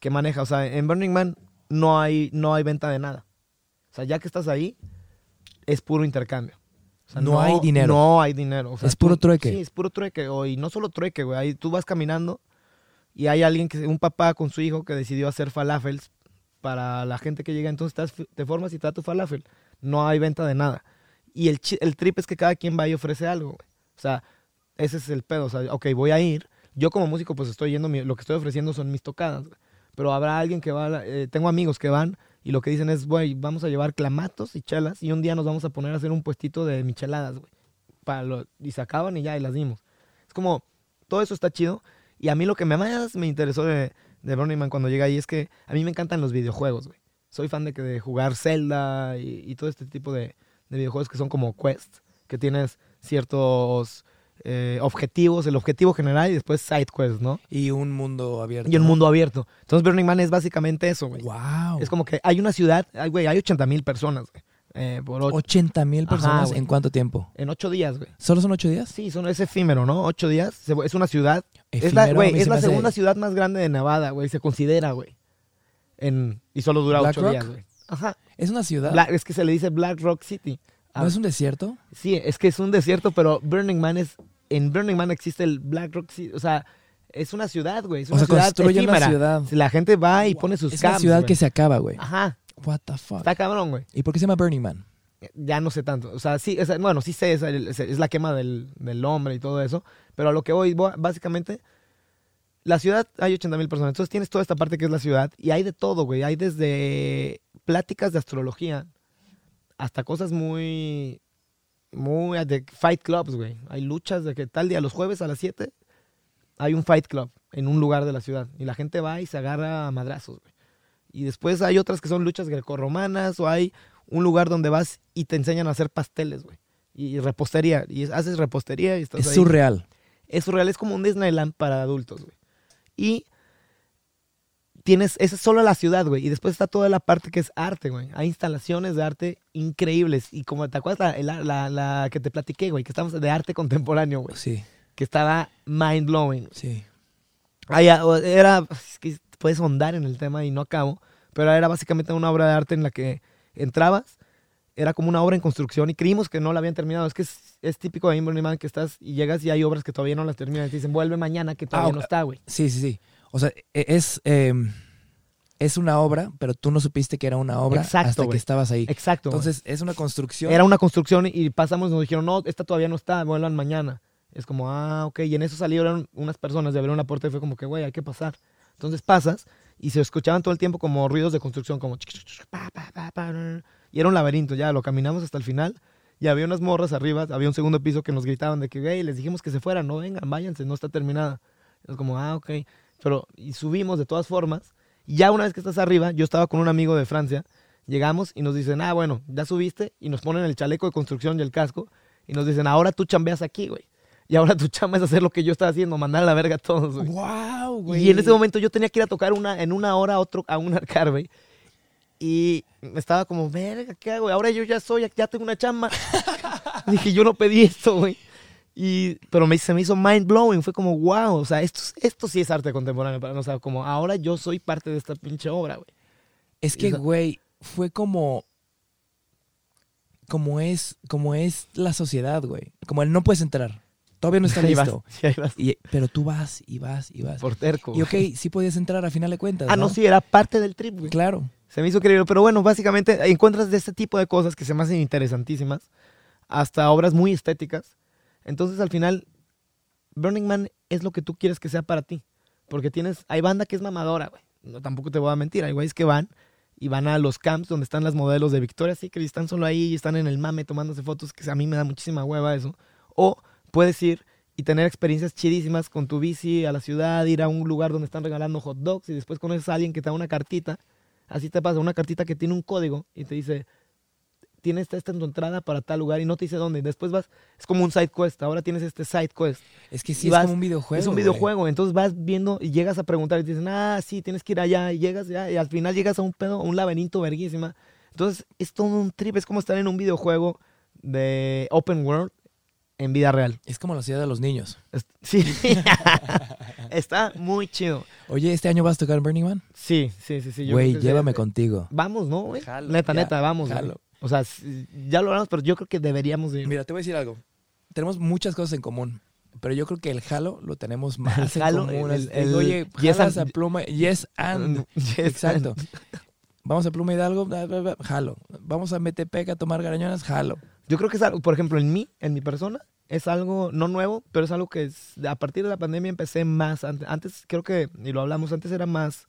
Speaker 2: que maneja. O sea, en Burning Man no hay, no hay venta de nada. O sea, ya que estás ahí, es puro intercambio. O sea,
Speaker 1: No hay dinero.
Speaker 2: No hay dinero. O sea,
Speaker 1: Es puro
Speaker 2: tú-
Speaker 1: trueque.
Speaker 2: Sí, es puro trueque. O, y no solo trueque, güey. Ahí tú vas caminando y hay alguien, que un papá con su hijo que decidió hacer falafels para la gente que llega. Entonces te formas y te da tu falafel. No hay venta de nada. Y el, el trip es que cada quien va y ofrece algo. O sea, ese es el pedo. O sea, ok, voy a ir. Yo como músico pues estoy yendo, lo que estoy ofreciendo son mis tocadas. Pero habrá alguien que va, eh, tengo amigos que van y lo que dicen es, güey, vamos a llevar clamatos y chelas y un día nos vamos a poner a hacer un puestito de micheladas, güey. Para y se acaban y ya, y las dimos. Es como, todo eso está chido. Y a mí lo que más me interesó de, de Burning cuando llegué ahí es que a mí me encantan los videojuegos, güey. Soy fan de, que, de jugar Zelda y, y todo este tipo de, de videojuegos que son como quests, que tienes ciertos eh, objetivos, el objetivo general y después side quests, ¿no?
Speaker 1: y un mundo abierto.
Speaker 2: Y un mundo abierto. Entonces Burning Man es básicamente eso, güey.
Speaker 1: Wow.
Speaker 2: Es como que hay una ciudad, güey, hay 80 mil personas, güey. eh, por ocho-
Speaker 1: 80 mil
Speaker 2: Ajá,
Speaker 1: personas en cuánto tiempo?
Speaker 2: en ocho días, güey.
Speaker 1: ¿Solo son ocho días?
Speaker 2: Sí, son, es efímero, ¿no? Ocho días. es una ciudad. es la, güey, es
Speaker 1: se
Speaker 2: la
Speaker 1: hace-
Speaker 2: segunda ciudad más grande de Nevada, güey. Se considera, güey. En, y solo dura
Speaker 1: ¿Black
Speaker 2: ocho
Speaker 1: Rock?
Speaker 2: días, güey. Ajá.
Speaker 1: Es una ciudad.
Speaker 2: Black- es que se le dice Black Rock City. Ah,
Speaker 1: ¿No es un desierto?
Speaker 2: Sí, es que es un desierto, pero Burning Man es. En Burning Man existe el Black Rock City. O sea, es una ciudad, güey. Es
Speaker 1: O
Speaker 2: una
Speaker 1: sea,
Speaker 2: ciudad
Speaker 1: construyen una
Speaker 2: efímera.
Speaker 1: ciudad.
Speaker 2: La gente va y pone sus
Speaker 1: Es una
Speaker 2: camps,
Speaker 1: ciudad
Speaker 2: güey.
Speaker 1: que se acaba, güey.
Speaker 2: Ajá.
Speaker 1: What the fuck.
Speaker 2: Está cabrón, güey.
Speaker 1: ¿Y por qué se llama Burning Man?
Speaker 2: Ya no sé tanto. O sea, sí, es- bueno, sí sé, es, el- es- es la quema del, del hombre y todo eso. Pero a lo que voy, voy- básicamente, la ciudad hay 80 mil personas. Entonces tienes toda esta parte que es la ciudad y hay de todo, güey. Hay desde pláticas de astrología hasta cosas muy, muy de fight clubs, güey. Hay luchas de que tal día, los jueves a las 7, hay un fight club en un lugar de la ciudad. Y la gente va y se agarra a madrazos, güey. Y después hay otras que son luchas grecorromanas o hay un lugar donde vas y te enseñan a hacer pasteles, güey. Y repostería. Y es- haces repostería y estás
Speaker 1: Es
Speaker 2: ahí.
Speaker 1: surreal.
Speaker 2: Es surreal, es como un Disneyland para adultos, güey. Y tienes, esa es solo la ciudad, güey. Y después está toda la parte que es arte, güey. Hay instalaciones de arte increíbles. Y como te acuerdas la, la- la que te platiqué, güey, que estamos de arte contemporáneo, güey.
Speaker 1: Sí,
Speaker 2: Que estaba mind blowing.
Speaker 1: sí.
Speaker 2: era, es que puedes ahondar en el tema y no acabo. Pero era básicamente una obra de arte en la que entrabas. Era como una obra en construcción y creímos que no la habían terminado. Es que es, es típico de Burning Man que estás y llegas y hay obras que todavía no las terminan. Y te dicen, vuelve mañana que todavía
Speaker 1: Ah,
Speaker 2: no está, güey.
Speaker 1: Sí, sí, sí. O sea, e- es, eh, es una obra, pero tú no supiste que era una obra
Speaker 2: Exacto,
Speaker 1: hasta que estabas ahí.
Speaker 2: Exacto.
Speaker 1: Entonces, es una construcción.
Speaker 2: Era una construcción y pasamos y nos dijeron, no, esta todavía no está, vuelvan mañana. Es como, ah, ok. Y en eso salieron unas personas de abrir una puerta y fue como que, güey, hay que pasar. Entonces pasas y se escuchaban todo el tiempo como ruidos de construcción, como... pa, pa, Y era un laberinto, ya lo caminamos hasta el final. Y había unas morras arriba, había un segundo piso que nos gritaban de que, güey, les dijimos que se fueran, no vengan, váyanse, no está terminada. Es como, ah, ok. Pero, y subimos de todas formas. Y ya una vez que estás arriba, yo estaba con un amigo de Francia, llegamos y nos dicen, ah, bueno, ya subiste, y nos ponen el chaleco de construcción y el casco, y nos dicen, ahora tú chambeas aquí, güey. Y ahora tu chamba es hacer lo que yo estaba haciendo, mandar a la verga a todos, güey.
Speaker 1: ¡Wow, güey!
Speaker 2: Y en ese momento yo tenía que ir a tocar una, en una hora a otro, a un arcade, güey. Y estaba como, verga, ¿qué hago? Ahora yo ya soy, ya tengo una chamba. Dije, yo no pedí esto, güey. Y, pero me, se me hizo mind blowing. Fue como, wow, o sea, esto, esto sí es arte contemporáneo. para mí, O sea, como ahora yo soy parte de esta pinche obra, güey.
Speaker 1: Es que, güey, fue como. Como es, como es la sociedad, güey. Como el no puedes entrar. Todavía no está
Speaker 2: Ahí vas,
Speaker 1: listo.
Speaker 2: ahí vas.
Speaker 1: Y- pero tú vas y vas y vas.
Speaker 2: Por terco.
Speaker 1: Y ok, sí podías entrar a final de cuentas.
Speaker 2: Ah, no, sí, era parte del trip, güey.
Speaker 1: Claro.
Speaker 2: Se me hizo increíble. Pero bueno, básicamente encuentras de este tipo de cosas que se me hacen interesantísimas hasta obras muy estéticas. Entonces, al final, Burning Man es lo que tú quieres que sea para ti. Porque tienes, hay banda que es mamadora, güey. No, tampoco te voy a mentir. Hay güeyes que van y van a los camps donde están las modelos de Victoria's Secret y están solo ahí y están en el mame tomándose fotos, que a mí me da muchísima hueva eso. O puedes ir y tener experiencias chidísimas con tu bici a la ciudad, ir a un lugar donde están regalando hot dogs y después conoces a alguien que te da una cartita. Así te pasa, una cartita que tiene un código y te dice, tienes esta, esta en tu entrada para tal lugar y no te dice dónde. Después vas, es como un side quest, ahora tienes este side quest.
Speaker 1: Es que sí
Speaker 2: Y
Speaker 1: es
Speaker 2: vas-
Speaker 1: como un videojuego.
Speaker 2: es un
Speaker 1: güey.
Speaker 2: videojuego, entonces vas viendo y llegas a preguntar y te dicen, ah, sí, tienes que ir allá y llegas ya y al final llegas a un pedo, a un laberinto verguísima. Entonces es todo un trip, es como estar en un videojuego de open world en vida real.
Speaker 1: Es como la ciudad de los niños.
Speaker 2: Es- Sí, está muy chido.
Speaker 1: Oye, ¿este año vas a tocar en Burning Man?
Speaker 2: Sí, sí, sí, sí.
Speaker 1: Güey, llévame contigo.
Speaker 2: Vamos, ¿no, güey?
Speaker 1: Jalo,
Speaker 2: Neta,
Speaker 1: ya,
Speaker 2: neta, vamos. güey.
Speaker 1: jalo.
Speaker 2: O sea, ya lo hablamos, pero yo creo que deberíamos de ir.
Speaker 1: Mira, te voy a decir algo. Tenemos muchas cosas en común. Pero yo creo que el jalo lo tenemos más en
Speaker 2: jalo,
Speaker 1: común.
Speaker 2: el- el
Speaker 1: Oye,
Speaker 2: yes
Speaker 1: jalas
Speaker 2: and-
Speaker 1: a pluma. Yes and.
Speaker 2: Yes,
Speaker 1: Exacto. Vamos a Pluma Hidalgo, jalo. Vamos a Metepec a tomar garañonas, jalo.
Speaker 2: Yo creo que es algo, por ejemplo, en mí, en mi persona, es algo no nuevo, pero es algo que es- a partir de la pandemia empecé más. Antes, antes creo que, y lo hablamos, antes era más,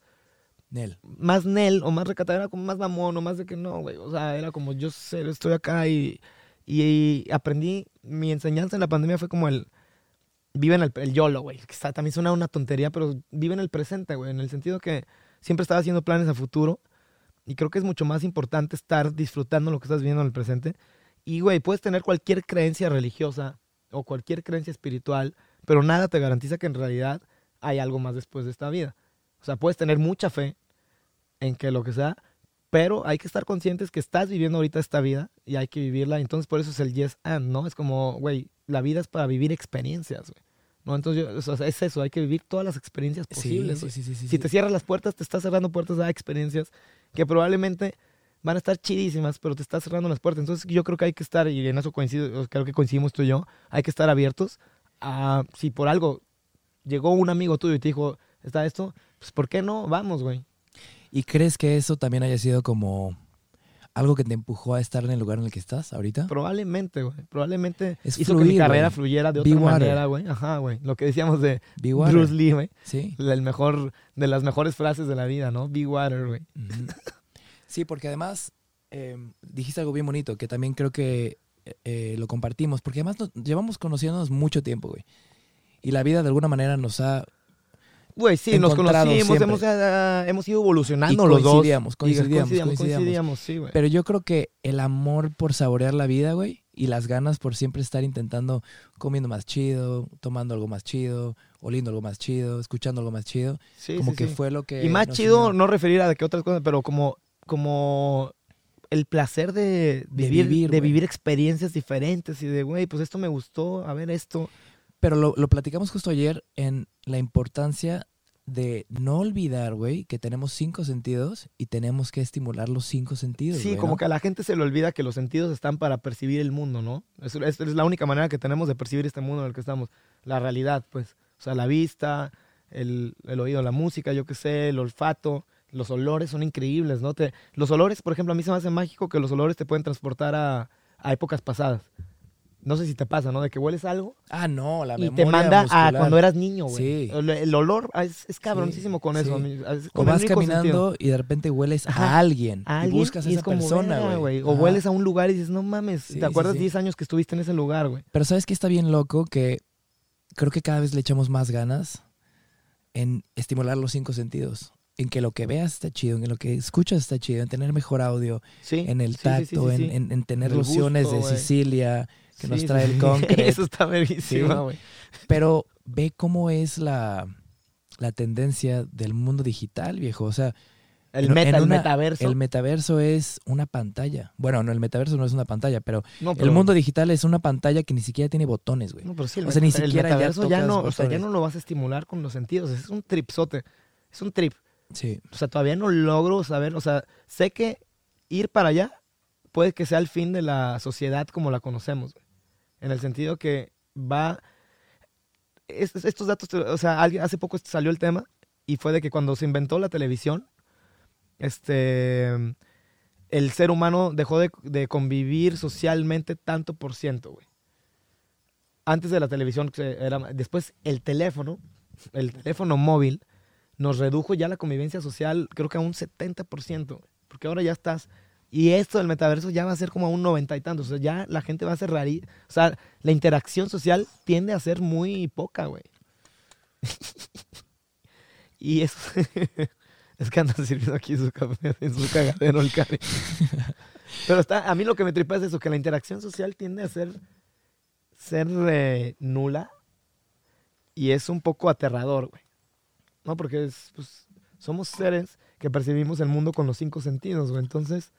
Speaker 1: Nel.
Speaker 2: más Nel o más recatado, era como más mamón o más de que no, güey. O sea, era como yo sé, estoy acá y, y, aprendí, mi enseñanza en la pandemia fue como el, vive en el, el YOLO, güey. Que está- también suena una tontería, pero vive en el presente, güey. En el sentido que siempre estaba haciendo planes a futuro. Y creo que es mucho más importante estar disfrutando lo que estás viendo en el presente. Y, güey, puedes tener cualquier creencia religiosa o cualquier creencia espiritual, pero nada te garantiza que en realidad hay algo más después de esta vida. O sea, puedes tener mucha fe en que lo que sea, pero hay que estar conscientes que estás viviendo ahorita esta vida y hay que vivirla. Entonces, por eso es el yes and, ¿no? Es como, güey, la vida es para vivir experiencias, güey. ¿No? Entonces, yo- o sea, es eso, hay que vivir todas las experiencias posibles.
Speaker 1: sí,
Speaker 2: güey.
Speaker 1: sí, sí, sí,
Speaker 2: Si te cierras las puertas, te estás cerrando puertas a experiencias que probablemente van a estar chidísimas, pero te estás cerrando las puertas. Entonces yo creo que hay que estar, y en eso coincido, creo que coincidimos tú y yo, hay que estar abiertos a, si por algo llegó un amigo tuyo y te dijo, está esto, pues ¿por qué no? Vamos, güey.
Speaker 1: ¿Y crees que eso también haya sido como algo que te empujó a estar en el lugar en el que estás ahorita?
Speaker 2: Probablemente, güey. Probablemente
Speaker 1: Es
Speaker 2: hizo que mi
Speaker 1: fluir,
Speaker 2: carrera
Speaker 1: güey.
Speaker 2: fluyera de otra manera, güey. Ajá, güey. Lo que decíamos de
Speaker 1: Be water.
Speaker 2: Bruce Lee, güey.
Speaker 1: Sí.
Speaker 2: El mejor, de las mejores frases de la vida, ¿no? Be water, güey.
Speaker 1: Ujú. Sí, porque además eh, dijiste algo bien bonito, que también creo que eh, lo compartimos, porque además nos, llevamos conociéndonos mucho tiempo, güey. Y la vida de alguna manera nos ha...
Speaker 2: Güey, sí, nos conocimos, hemos, ah, hemos ido evolucionando
Speaker 1: Y
Speaker 2: los dos.
Speaker 1: coincidíamos, coincidíamos,
Speaker 2: coincidíamos, sí, güey.
Speaker 1: Pero yo creo que el amor por saborear la vida, güey, y las ganas por siempre estar intentando comiendo más chido, tomando algo más chido, oliendo algo más chido, escuchando algo más chido,
Speaker 2: Sí,
Speaker 1: como
Speaker 2: sí,
Speaker 1: que
Speaker 2: sí.
Speaker 1: fue lo que...
Speaker 2: Y más chido,
Speaker 1: unió.
Speaker 2: no referir a que otras cosas, pero como, como el placer de,
Speaker 1: De
Speaker 2: vivir,
Speaker 1: vivir,
Speaker 2: de vivir experiencias diferentes y de, güey, pues esto me gustó, a ver esto.
Speaker 1: Pero lo, lo platicamos justo ayer en la importancia de no olvidar, güey, que tenemos cinco sentidos y tenemos que estimular los cinco sentidos.
Speaker 2: Sí, como
Speaker 1: ¿no?
Speaker 2: que a la gente se le olvida que los sentidos están para percibir el mundo, ¿no? Es, es- es la única manera que tenemos de percibir este mundo en el que estamos. La realidad, pues. O sea, la vista, el, el oído, la música, yo qué sé, el olfato, los olores son increíbles, ¿no? Te, los olores, por ejemplo, a mí se me hace mágico que los olores te pueden transportar a, a épocas pasadas. No sé si te pasa, ¿no? De que hueles algo
Speaker 1: Ah, no, la
Speaker 2: y
Speaker 1: memoria
Speaker 2: te manda a cuando eras niño, güey.
Speaker 1: Sí.
Speaker 2: El, el olor ah, es, es cabroncísimo con eso.
Speaker 1: sí.
Speaker 2: a mí, es
Speaker 1: O
Speaker 2: con el
Speaker 1: vas caminando
Speaker 2: sentido.
Speaker 1: y de repente hueles
Speaker 2: Ajá.
Speaker 1: a alguien
Speaker 2: a
Speaker 1: y buscas a
Speaker 2: y
Speaker 1: esa
Speaker 2: es
Speaker 1: persona,
Speaker 2: "Verga,
Speaker 1: güey.
Speaker 2: O hueles a un lugar y dices, no mames,
Speaker 1: Sí, sí,
Speaker 2: ¿te acuerdas
Speaker 1: sí.
Speaker 2: 10 años que estuviste en ese lugar, güey?
Speaker 1: Pero ¿sabes qué está bien loco? Que creo que cada vez le echamos más ganas en estimular los cinco sentidos. En que lo que veas está chido, en que lo que escuchas está chido, en tener mejor audio,
Speaker 2: Sí.
Speaker 1: en el tacto,
Speaker 2: sí, sí,
Speaker 1: en,
Speaker 2: sí.
Speaker 1: en- en tener
Speaker 2: El
Speaker 1: lociones
Speaker 2: gusto,
Speaker 1: de. Sicilia que nos trae el concreto.
Speaker 2: Eso está verguísima, güey.
Speaker 1: Pero ve cómo es la, la tendencia del mundo digital, viejo. O sea,
Speaker 2: El meta, el
Speaker 1: una-
Speaker 2: metaverso.
Speaker 1: el metaverso es una pantalla. Bueno, no, el metaverso no es una pantalla, pero
Speaker 2: no,
Speaker 1: el mundo digital es una pantalla que ni siquiera tiene botones, güey.
Speaker 2: No, pero sí, el,
Speaker 1: o sea, ni
Speaker 2: el
Speaker 1: siquiera ya
Speaker 2: metaverso ya, no, o sea, ya no lo vas a estimular con los sentidos. Es un tripsote. Es un trip.
Speaker 1: Sí.
Speaker 2: O sea, todavía no logro saber. O sea, sé que ir para allá puede que sea el fin de la sociedad como la conocemos. En el sentido que va. Estos, datos, o sea, alguien, hace poco salió el tema y fue de que cuando se inventó la televisión, este. El ser humano dejó de, de convivir socialmente tanto por ciento, güey. Antes de la televisión, después el teléfono, el teléfono móvil, nos redujo ya la convivencia social, creo que a un 70%, güey. porque ahora ya estás Y esto del metaverso ya va a ser como a un noventa y tantos. O sea, ya la gente va a ser rari. O sea, la interacción social tiende a ser muy poca, güey. y eso. es que andan sirviendo aquí su café en su cagadero el cari. Pero está, a mí lo que me tripa es eso, que la interacción social tiende a ser, ser eh, nula y es un poco aterrador, güey. ¿No? Porque es, pues, somos seres que percibimos el mundo con los cinco sentidos, güey. Entonces...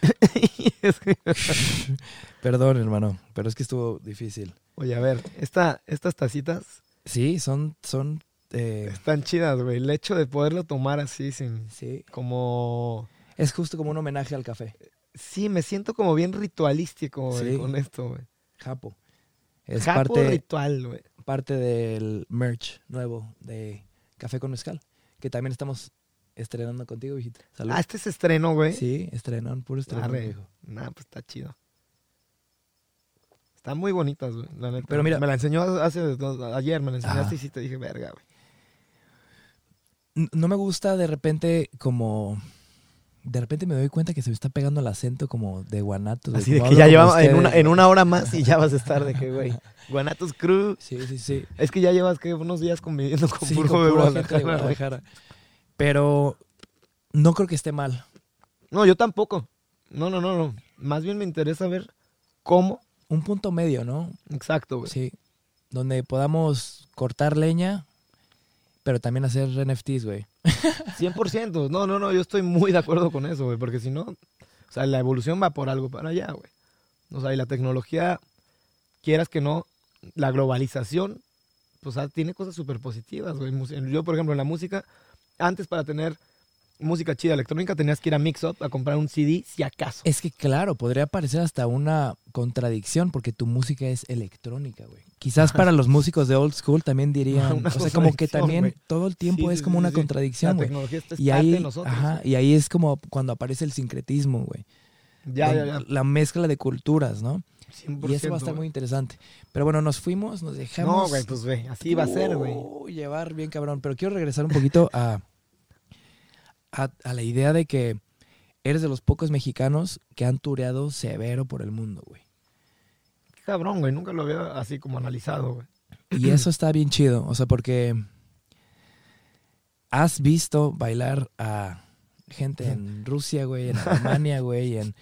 Speaker 1: Perdón, hermano, pero es que estuvo difícil.
Speaker 2: Oye, a ver, esta, estas tacitas...
Speaker 1: Sí, son... son eh,
Speaker 2: Están chidas, güey. El hecho de poderlo tomar así sin...
Speaker 1: Sí.
Speaker 2: Como...
Speaker 1: Es justo como un homenaje al café.
Speaker 2: Sí, me siento como bien ritualístico, güey,
Speaker 1: Sí.
Speaker 2: con esto, güey.
Speaker 1: Japo. Es
Speaker 2: Japo
Speaker 1: parte,
Speaker 2: ritual, güey.
Speaker 1: parte del merch nuevo de Café con Mezcal, que también estamos estrenando contigo, viejito. Salud.
Speaker 2: Ah, este es estreno, güey.
Speaker 1: Sí, estrenan, puro estreno.
Speaker 2: Nah, pues está chido. Están muy bonitas, güey, la neta.
Speaker 1: Pero mira-
Speaker 2: Me la enseñó hace dos- ayer, me la enseñaste
Speaker 1: Ajá.
Speaker 2: y sí te dije, verga, güey.
Speaker 1: No me gusta de repente como... De repente me doy cuenta que se me está pegando el acento como de guanatos.
Speaker 2: Así de que ya llevamos en una, en una hora más y ya vas a estar de que, güey. Guanatos Crew.
Speaker 1: Sí, sí, sí.
Speaker 2: Es que ya llevas que unos días conviviendo con
Speaker 1: Sí,
Speaker 2: puro
Speaker 1: con
Speaker 2: de. Guadalajara.
Speaker 1: Pero no creo que esté mal.
Speaker 2: No, yo tampoco. No, no, no, no. Más bien me interesa ver cómo.
Speaker 1: Un punto medio, ¿no?
Speaker 2: Exacto, güey.
Speaker 1: Sí. Donde podamos cortar leña, pero también hacer NFTs, güey.
Speaker 2: 100%. No, no, no. Yo estoy muy de acuerdo con eso, güey. Porque si no, o sea, la evolución va por algo para allá, güey. O sea, y la tecnología, quieras que no, la globalización, pues ah, tiene cosas súper positivas, güey. Yo, por ejemplo, en la música, antes para tener música chida electrónica tenías que ir a Mix Up a comprar un CD si acaso.
Speaker 1: Es que claro, podría parecer hasta una contradicción porque tu música es electrónica, güey. Quizás para los músicos de old school también dirían, o sea, como que también
Speaker 2: güey.
Speaker 1: todo el tiempo
Speaker 2: Sí,
Speaker 1: es como
Speaker 2: sí,
Speaker 1: una
Speaker 2: sí.
Speaker 1: contradicción,
Speaker 2: la
Speaker 1: güey.
Speaker 2: tecnología está es
Speaker 1: Y ahí,
Speaker 2: de nosotros.
Speaker 1: ajá,
Speaker 2: güey.
Speaker 1: y ahí es como cuando aparece el sincretismo, güey.
Speaker 2: Ya, ya, ya.
Speaker 1: La mezcla de culturas, ¿no?
Speaker 2: 100%,
Speaker 1: Y eso va a estar
Speaker 2: güey.
Speaker 1: muy interesante. Pero bueno, nos fuimos, nos dejamos.
Speaker 2: No, güey, pues ve, así va a ser, güey.
Speaker 1: Llevar bien cabrón. Pero quiero regresar un poquito a, a, a la idea de que eres de los pocos mexicanos que han tureado severo por el mundo, güey.
Speaker 2: Qué Cabrón, güey, nunca lo había así como analizado, güey.
Speaker 1: Y eso está bien chido. O sea, porque has visto bailar a gente en Rusia, güey, en Alemania, güey, en...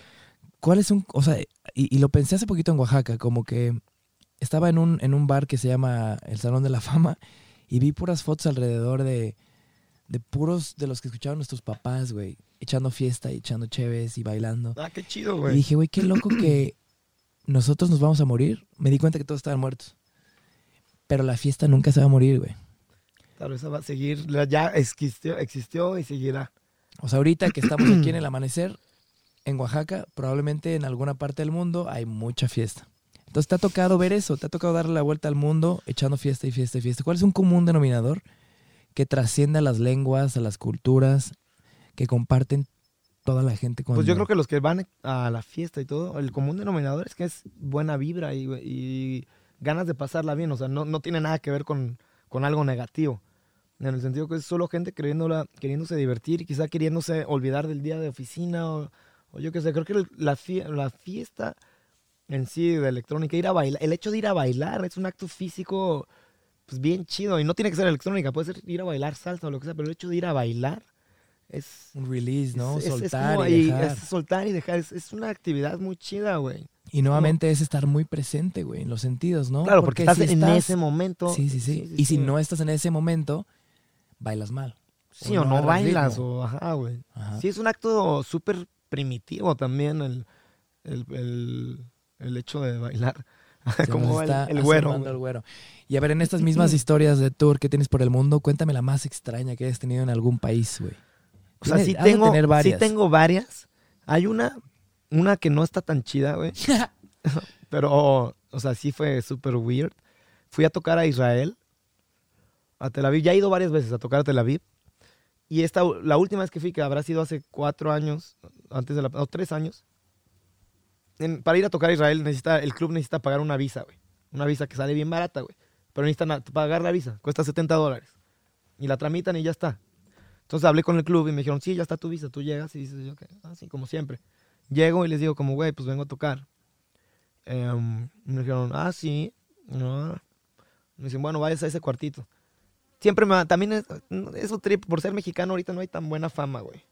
Speaker 1: ¿Cuál es un...? O sea, y, y lo pensé hace poquito en Oaxaca, como que estaba en un, en un bar que se llama el Salón de la Fama y vi puras fotos alrededor de, de puros de los que escuchaban nuestros papás, güey, echando fiesta y echando cheves y bailando.
Speaker 2: Ah, qué chido,
Speaker 1: Y
Speaker 2: güey.
Speaker 1: dije, güey, qué loco que nosotros nos vamos a morir. Me di cuenta que todos estaban muertos. Pero la fiesta nunca se va a morir, güey.
Speaker 2: Claro, esa va a seguir. Ya existió, existió y seguirá.
Speaker 1: O sea, ahorita que estamos aquí en el amanecer, en Oaxaca, probablemente en alguna parte del mundo hay mucha fiesta. Entonces te ha tocado ver eso, te ha tocado darle la vuelta al mundo echando fiesta y fiesta y fiesta. ¿Cuál es un común denominador que trasciende a las lenguas, a las culturas, que comparten toda la gente con
Speaker 2: Pues yo creo que los que van a la fiesta y todo, el común denominador es que es buena vibra y, y ganas de pasarla bien. O sea, no, no tiene nada que ver con, con algo negativo. En el sentido que es solo gente queriéndola, queriéndose divertir quizá queriéndose olvidar del día de oficina o, o yo qué sé. Creo que la, la fiesta en sí de electrónica, ir a bailar, el hecho de ir a bailar es un acto físico pues bien chido y no tiene que ser electrónica, puede ser ir a bailar salsa o lo que sea, pero el hecho de ir a bailar es,
Speaker 1: un release, ¿no?
Speaker 2: es- es- es
Speaker 1: Soltar y dejar.
Speaker 2: es soltar y dejar. Es, una actividad muy chida, güey.
Speaker 1: Y nuevamente es estar muy presente, güey, en los sentidos, ¿no?
Speaker 2: Claro, porque, estás
Speaker 1: si
Speaker 2: en ese momento.
Speaker 1: Sí, sí, sí. y si no estás en ese momento, bailas mal.
Speaker 2: Sí, o no, bailas, o ajá, güey.
Speaker 1: Ajá.
Speaker 2: Sí, es un acto súper primitivo también el, el, el, el hecho de bailar. Como el,
Speaker 1: está
Speaker 2: el güero.
Speaker 1: el güero. Y a ver, en estas mismas historias de tour que tienes por el mundo, cuéntame la más extraña que hayas tenido en algún país, güey.
Speaker 2: O sea, sí tengo, sí tengo varias. Hay una, una que no está tan chida, güey. Pero, o sea, sí fue súper weird. Fui a tocar a Israel, a Tel Aviv. Ya he ido varias veces a tocar a Tel Aviv. Y esta, la última vez que fui, que habrá sido hace cuatro años, antes de la, o tres años, para ir a tocar a Israel, necesita, el club necesita pagar una visa, güey. Una visa que sale bien barata, güey. Pero necesitan pagar la visa, cuesta 70 dólares. Y la tramitan y ya está. Entonces hablé con el club y me dijeron, sí, ya está tu visa, tú llegas y dices, yo, "Ok, así como siempre. Llego y les digo como, güey, pues vengo a tocar. Em, me dijeron, ah, sí. No. Me dicen, bueno, vayas a ese cuartito. Siempre me también es, un trip, por ser mexicano ahorita no hay tan buena fama, güey.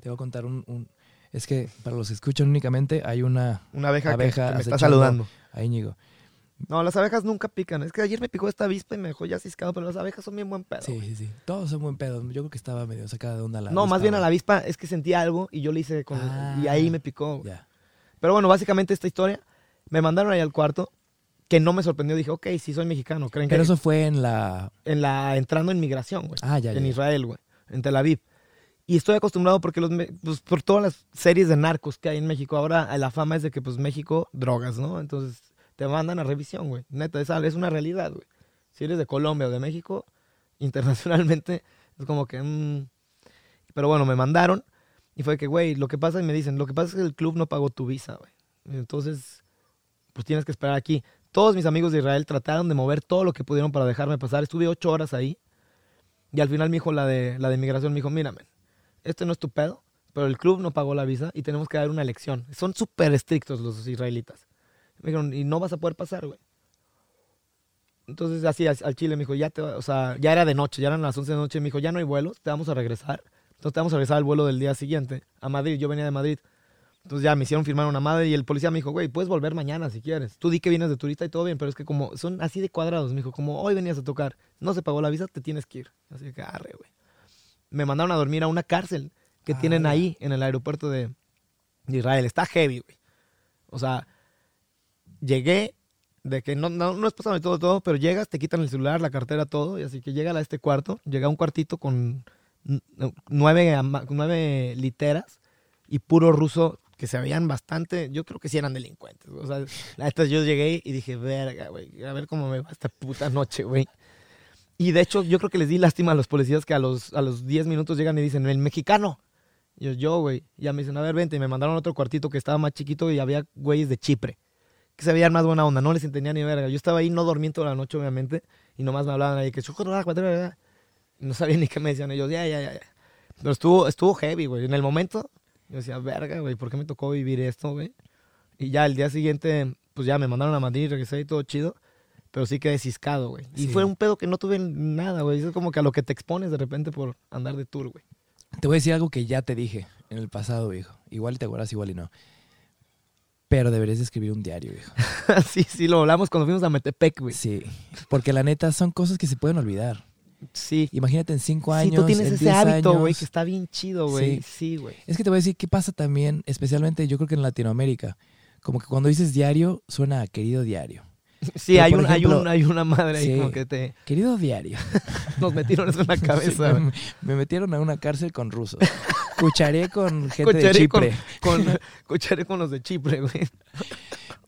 Speaker 1: Te voy a contar un- Es que para los que escuchan únicamente hay una
Speaker 2: Una abeja, que-
Speaker 1: Abeja
Speaker 2: que, me está saludando.
Speaker 1: a Íñigo.
Speaker 2: No, las abejas nunca pican. Es que ayer me picó esta avispa y me dejó ya ciscado, pero las abejas son bien buen pedo.
Speaker 1: Sí, sí, sí. Todos son buen pedo. Yo creo que estaba medio sacada de onda la
Speaker 2: no, más bien a la avispa es que sentí algo y yo le hice con... y ahí
Speaker 1: Ah.
Speaker 2: me picó.
Speaker 1: Ya.
Speaker 2: Pero bueno, básicamente esta historia, me mandaron ahí al cuarto, que no me sorprendió. Dije, ok, sí soy mexicano. ¿Creen
Speaker 1: Pero
Speaker 2: que
Speaker 1: eso fue en la...
Speaker 2: en la entrando en migración, güey?
Speaker 1: Ah, ya, ya.
Speaker 2: en
Speaker 1: ya.
Speaker 2: Israel, güey, en Tel Aviv. Y estoy acostumbrado porque los, pues, por todas las series de narcos que hay en México, ahora la fama es de que pues México drogas, ¿no? Entonces te mandan a revisión, güey. Neta, es, es una realidad, güey. Si eres de Colombia o de México, internacionalmente es como que... mm. Pero bueno, me mandaron y fue que, güey, lo que pasa y me dicen, lo que pasa es que el club no pagó tu visa, güey. Entonces, pues tienes que esperar aquí. Todos mis amigos de Israel trataron de mover todo lo que pudieron para dejarme pasar. Estuve ocho horas ahí. Y al final me dijo la de, la de inmigración, me dijo, mira, men, este no es tu pedo, pero el club no pagó la visa y tenemos que dar una elección. Son súper estrictos los israelitas. Me dijeron, y no vas a poder pasar, güey. Entonces, así as- al Chile me dijo, ya o sea, ya era de noche, ya eran las 11 de noche. Me dijo, ya no hay vuelos, te vamos a regresar. Entonces, te vamos a regresar al vuelo del día siguiente a Madrid. Yo venía de Madrid. Entonces, ya me hicieron firmar una madre y el policía me dijo, güey, puedes volver mañana si quieres. Tú di que vienes de turista y todo bien, pero es que como son así de cuadrados, me dijo, como hoy venías a tocar, no se pagó la visa, te tienes que ir. Así que, arre, güey. Me mandaron a dormir a una cárcel que tienen
Speaker 1: Ah.
Speaker 2: ahí en el aeropuerto de, de Israel. Está heavy, güey. O sea, llegué de que no, no, no es pasado todo, todo, pero llegas, te quitan el celular, la cartera, todo, y así que llega a este cuarto, llega a un cuartito con nueve, nueve literas y puro ruso que se veían bastante, yo creo que sí eran delincuentes. O sea, la neta, yo llegué y dije, verga, güey, a ver cómo me va esta puta noche, güey. Y de hecho, yo creo que les di lástima a los policías que a los, a los 10 minutos llegan y dicen, el mexicano. Y yo, yo, güey. Ya me dicen, a ver, vente. Y me mandaron a otro cuartito que estaba más chiquito y había güeyes de Chipre. Que se veían más buena onda. No les entendía ni verga. Yo estaba ahí, no dormí toda la noche, obviamente. Y nomás me hablaban ahí que... y No sabía ni qué me decían ellos. Ya, ya, ya, ya. Pero estuvo, estuvo heavy, güey. En el momento, yo decía, verga, güey, ¿por qué me tocó vivir esto, güey? Y ya el día siguiente, pues ya me mandaron a Madrid, regresé y todo chido. Pero sí quedé ciscado, güey. Y
Speaker 1: Sí.
Speaker 2: fue un pedo que no tuve nada, güey. Es como que a lo que te expones de repente por andar de tour, güey.
Speaker 1: Te voy a decir algo que ya te dije en el pasado, viejo. Igual te acuerdas, igual y no. Pero deberías de escribir un diario, viejo.
Speaker 2: sí, sí, lo hablamos cuando fuimos a Metepec, güey.
Speaker 1: Sí. Porque la neta son cosas que se pueden olvidar.
Speaker 2: Sí.
Speaker 1: Imagínate en cinco
Speaker 2: Sí,
Speaker 1: años.
Speaker 2: tú tienes
Speaker 1: en
Speaker 2: ese
Speaker 1: 10
Speaker 2: hábito, güey, que está bien chido, güey.
Speaker 1: Sí.
Speaker 2: Sí, güey.
Speaker 1: Es que te voy a decir qué pasa también, especialmente yo creo que en Latinoamérica. Como que cuando dices diario, suena a querido diario.
Speaker 2: Sí, hay, un, hay, un- hay una madre ahí
Speaker 1: Sí.
Speaker 2: como que te...
Speaker 1: Querido diario.
Speaker 2: Nos metieron eso en la cabeza,
Speaker 1: Sí, me, me metieron a una cárcel con rusos. Cucharé con gente de
Speaker 2: Cucharé con-
Speaker 1: Chipre.
Speaker 2: Con, cucharé con los de Chipre, güey.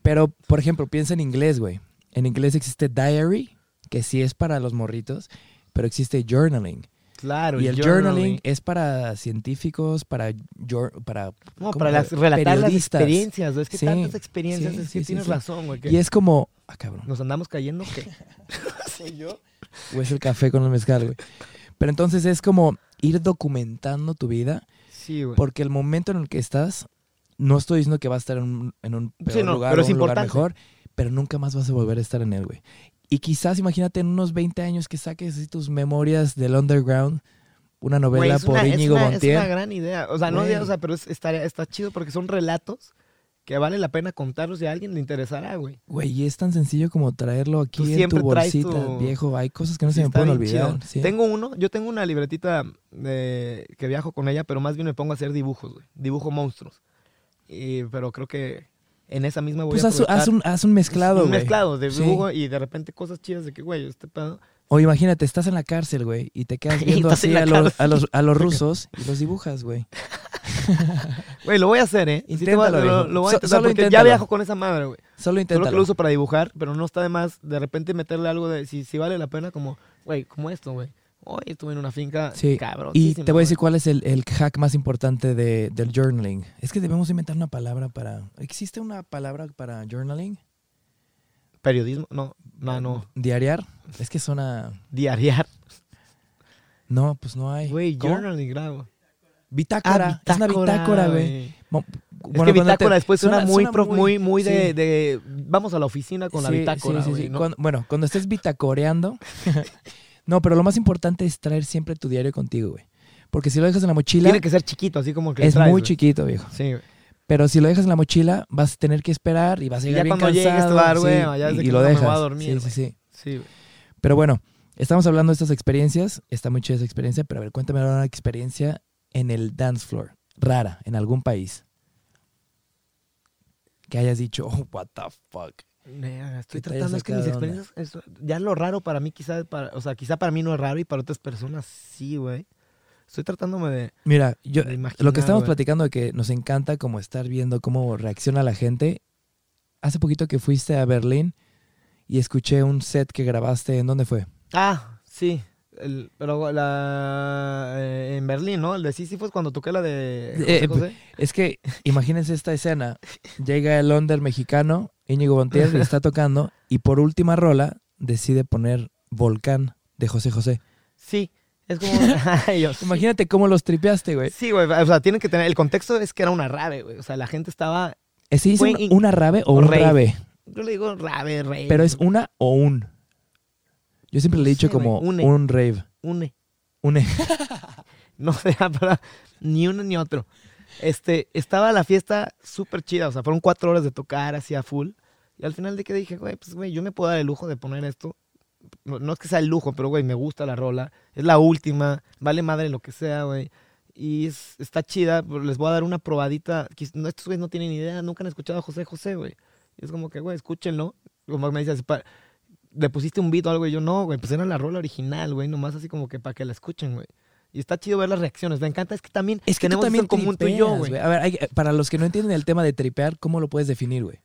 Speaker 1: Pero, por ejemplo, piensa en inglés, güey. En inglés existe diary, que sí es para los morritos, pero existe journaling.
Speaker 2: Claro,
Speaker 1: y el journaling, es para científicos, para, para
Speaker 2: No,
Speaker 1: ¿cómo?
Speaker 2: para las, relatar las experiencias. Es que
Speaker 1: Sí,
Speaker 2: tantas experiencias,
Speaker 1: sí,
Speaker 2: es que
Speaker 1: sí,
Speaker 2: tienes razón, güey.
Speaker 1: Y es como, ah, cabrón,
Speaker 2: ¿Nos andamos cayendo qué? ¿Soy yo?
Speaker 1: o es el café con el mezcal, güey. Pero entonces es como ir documentando tu vida,
Speaker 2: Sí, güey.
Speaker 1: porque el momento en el que estás, no estoy diciendo que vas a estar en un, en un peor
Speaker 2: Sí, no,
Speaker 1: lugar
Speaker 2: pero
Speaker 1: o un lugar mejor, pero nunca más vas a volver a estar en él, güey. Y quizás, imagínate, en unos 20 años que saques así tus memorias del underground, una novela
Speaker 2: es
Speaker 1: por
Speaker 2: una- es
Speaker 1: Íñigo
Speaker 2: una-
Speaker 1: Montiel.
Speaker 2: Es una gran idea. O sea, no idea, o sea, pero es- está, está chido porque son relatos que vale la pena contarlos y a alguien le interesará, güey.
Speaker 1: Güey, y es tan sencillo como traerlo aquí
Speaker 2: Tú
Speaker 1: en tu bolsita,
Speaker 2: tu-
Speaker 1: viejo. Hay cosas que no
Speaker 2: Sí,
Speaker 1: se me pueden olvidar. sí.
Speaker 2: Tengo uno, yo tengo una libretita de, que viajo con ella, pero más bien me pongo a hacer dibujos, güey. Dibujo monstruos. Y, pero creo que en esa misma voy
Speaker 1: Pues
Speaker 2: a
Speaker 1: haz, haz un, haz un mezclado,
Speaker 2: un
Speaker 1: güey.
Speaker 2: mezclado de
Speaker 1: Sí.
Speaker 2: dibujo y de repente cosas chidas de que, güey, este pedo.
Speaker 1: O imagínate, estás en la cárcel, güey, y te quedas viendo así a los, a, los, a los rusos y los dibujas, güey.
Speaker 2: Güey, lo voy a hacer, ¿eh? Sí
Speaker 1: Inténtalo,
Speaker 2: lo,
Speaker 1: viejo.
Speaker 2: lo voy a
Speaker 1: So-
Speaker 2: intentar
Speaker 1: solo
Speaker 2: porque ya
Speaker 1: inténtalo.
Speaker 2: viajo con esa madre, güey.
Speaker 1: Solo
Speaker 2: Solo que
Speaker 1: inténtalo.
Speaker 2: lo uso para dibujar, pero no está de más de repente meterle algo de si, si vale la pena, como, güey, como esto, güey. Hoy estuve en una finca
Speaker 1: Sí,
Speaker 2: cabrón.
Speaker 1: Y te voy a decir cuál es el, el hack más importante de, del journaling. Es que debemos inventar una palabra para... ¿Existe una palabra para journaling?
Speaker 2: Periodismo, no, no, no.
Speaker 1: ¿Diariar? Es que suena...
Speaker 2: Diariar.
Speaker 1: No, pues no hay.
Speaker 2: Güey, journaling, grabo.
Speaker 1: Bitácora. es una bitácora, güey. Mo-
Speaker 2: Es
Speaker 1: bueno,
Speaker 2: que
Speaker 1: te-
Speaker 2: bitácora después suena,
Speaker 1: suena-
Speaker 2: muy,
Speaker 1: suena
Speaker 2: muy, muy de,
Speaker 1: sí.
Speaker 2: de- Vamos a la oficina con la bitácora,
Speaker 1: sí, sí.
Speaker 2: ¿no?
Speaker 1: Cuando- bueno, cuando estés bitacoreando. no, pero lo más importante es traer siempre tu diario contigo, güey. Porque si lo dejas en la mochila,
Speaker 2: Tiene que ser chiquito, así como que
Speaker 1: es
Speaker 2: traes,
Speaker 1: muy
Speaker 2: güey.
Speaker 1: chiquito, viejo.
Speaker 2: Sí, güey.
Speaker 1: Pero si lo dejas en la mochila, vas a tener que esperar y vas a
Speaker 2: Y
Speaker 1: llegar
Speaker 2: ya
Speaker 1: bien
Speaker 2: cuando llegues te
Speaker 1: cansado,
Speaker 2: va a dar
Speaker 1: sí,
Speaker 2: hueva, ya
Speaker 1: y,
Speaker 2: desde
Speaker 1: y
Speaker 2: que
Speaker 1: lo
Speaker 2: no me
Speaker 1: dejas.
Speaker 2: voy a dormir,
Speaker 1: sí, sí,
Speaker 2: güey.
Speaker 1: sí.
Speaker 2: Sí, güey.
Speaker 1: Pero bueno, estamos hablando de estas experiencias. Está muy chida esa experiencia, pero a ver, cuéntame ahora una experiencia en el dance floor. Rara, en algún país. Que hayas dicho, oh, what the fuck.
Speaker 2: Estoy tratando, es que mis experiencias, es- ya lo raro para mí quizá, para, o sea, quizá para mí no es raro y para otras personas sí, güey. Estoy tratándome de,
Speaker 1: Mira, yo,
Speaker 2: de imaginar,
Speaker 1: lo que estamos platicando de que nos encanta como estar viendo cómo reacciona la gente. Hace poquito que fuiste a Berlín y escuché un set que grabaste. ¿En dónde fue?
Speaker 2: Ah, sí. El- pero la, eh, en Berlín, ¿no? El de Sísifos cuando toqué la de José
Speaker 1: Eh,
Speaker 2: José.
Speaker 1: Es que imagínense esta escena. Llega el under mexicano, Íñigo Bontier, está tocando. Y por última rola decide poner Volcán de José José.
Speaker 2: Sí, es como...
Speaker 1: Imagínate cómo los tripeaste, güey.
Speaker 2: Sí, güey, o sea, tienen que tener... El contexto es que era una rave, güey. O sea, la gente estaba...
Speaker 1: ¿Se dice una, rave o un
Speaker 2: rave.
Speaker 1: rave?
Speaker 2: Yo le digo rave, rave.
Speaker 1: Pero es una o un. Yo siempre le he dicho como
Speaker 2: une.
Speaker 1: un rave.
Speaker 2: Une.
Speaker 1: Une.
Speaker 2: No sea para ni uno ni otro. Este, estaba la fiesta súper chida, o sea, fueron cuatro horas de tocar así a full. Y al final de que dije, güey, pues, güey, yo me puedo dar el lujo de poner esto. No, no es que sea el lujo, pero, güey, me gusta la rola. Es la última, vale madre lo que sea, güey. Y es- está chida, les voy a dar una probadita. No, estos güeyes no tienen idea, nunca han escuchado a José José, güey. Y es como que, güey, escúchenlo. Como me dices, le pusiste un beat o algo y yo no, güey, pues era la rola original, güey, nomás así como que para que la escuchen, güey. Y está chido ver las reacciones. Me encanta, es que también
Speaker 1: Es que
Speaker 2: tenemos
Speaker 1: también
Speaker 2: eso en común tú y yo, güey.
Speaker 1: A ver, hay- para los que no entienden el tema de tripear, ¿cómo lo puedes definir, güey?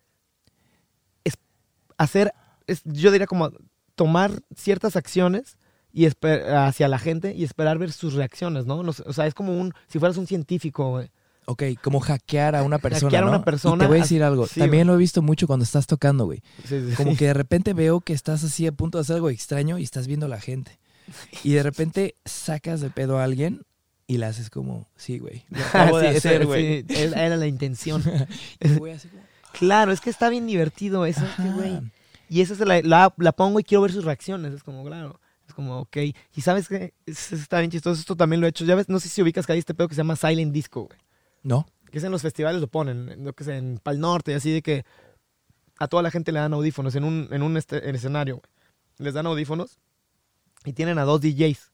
Speaker 2: Hacer, es, yo diría como tomar ciertas acciones y hacia la gente y esperar ver sus reacciones, ¿no? O sea, es como un, si fueras un científico, güey.
Speaker 1: Ok, como hackear a una persona.
Speaker 2: Hackear a una
Speaker 1: ¿no?
Speaker 2: persona,
Speaker 1: Y te voy a decir algo.
Speaker 2: sí,
Speaker 1: También
Speaker 2: güey.
Speaker 1: lo he visto mucho cuando estás tocando, güey.
Speaker 2: Sí, sí,
Speaker 1: Como que de repente veo que estás así a punto de hacer algo extraño y estás viendo a la gente. Y de repente sacas de pedo a alguien y la haces como, sí, güey. Lo acabo de
Speaker 2: Sí,
Speaker 1: hacer,
Speaker 2: ese-
Speaker 1: güey.
Speaker 2: sí, era la intención.
Speaker 1: Y así como,
Speaker 2: claro, es que está bien divertido eso, güey. Y esa es la, la, la pongo y quiero ver sus reacciones. Es como, claro. Es como, ok. Y sabes que está bien chistoso. Esto también lo he hecho. Ya ves, no sé si ubicas que hay este pedo que se llama Silent Disco, güey.
Speaker 1: No.
Speaker 2: Que es en los festivales lo ponen. Lo que es en Pal Norte y así de que a toda la gente le dan audífonos en un, en un este- en escenario, güey. Les dan audífonos y tienen a dos DJs.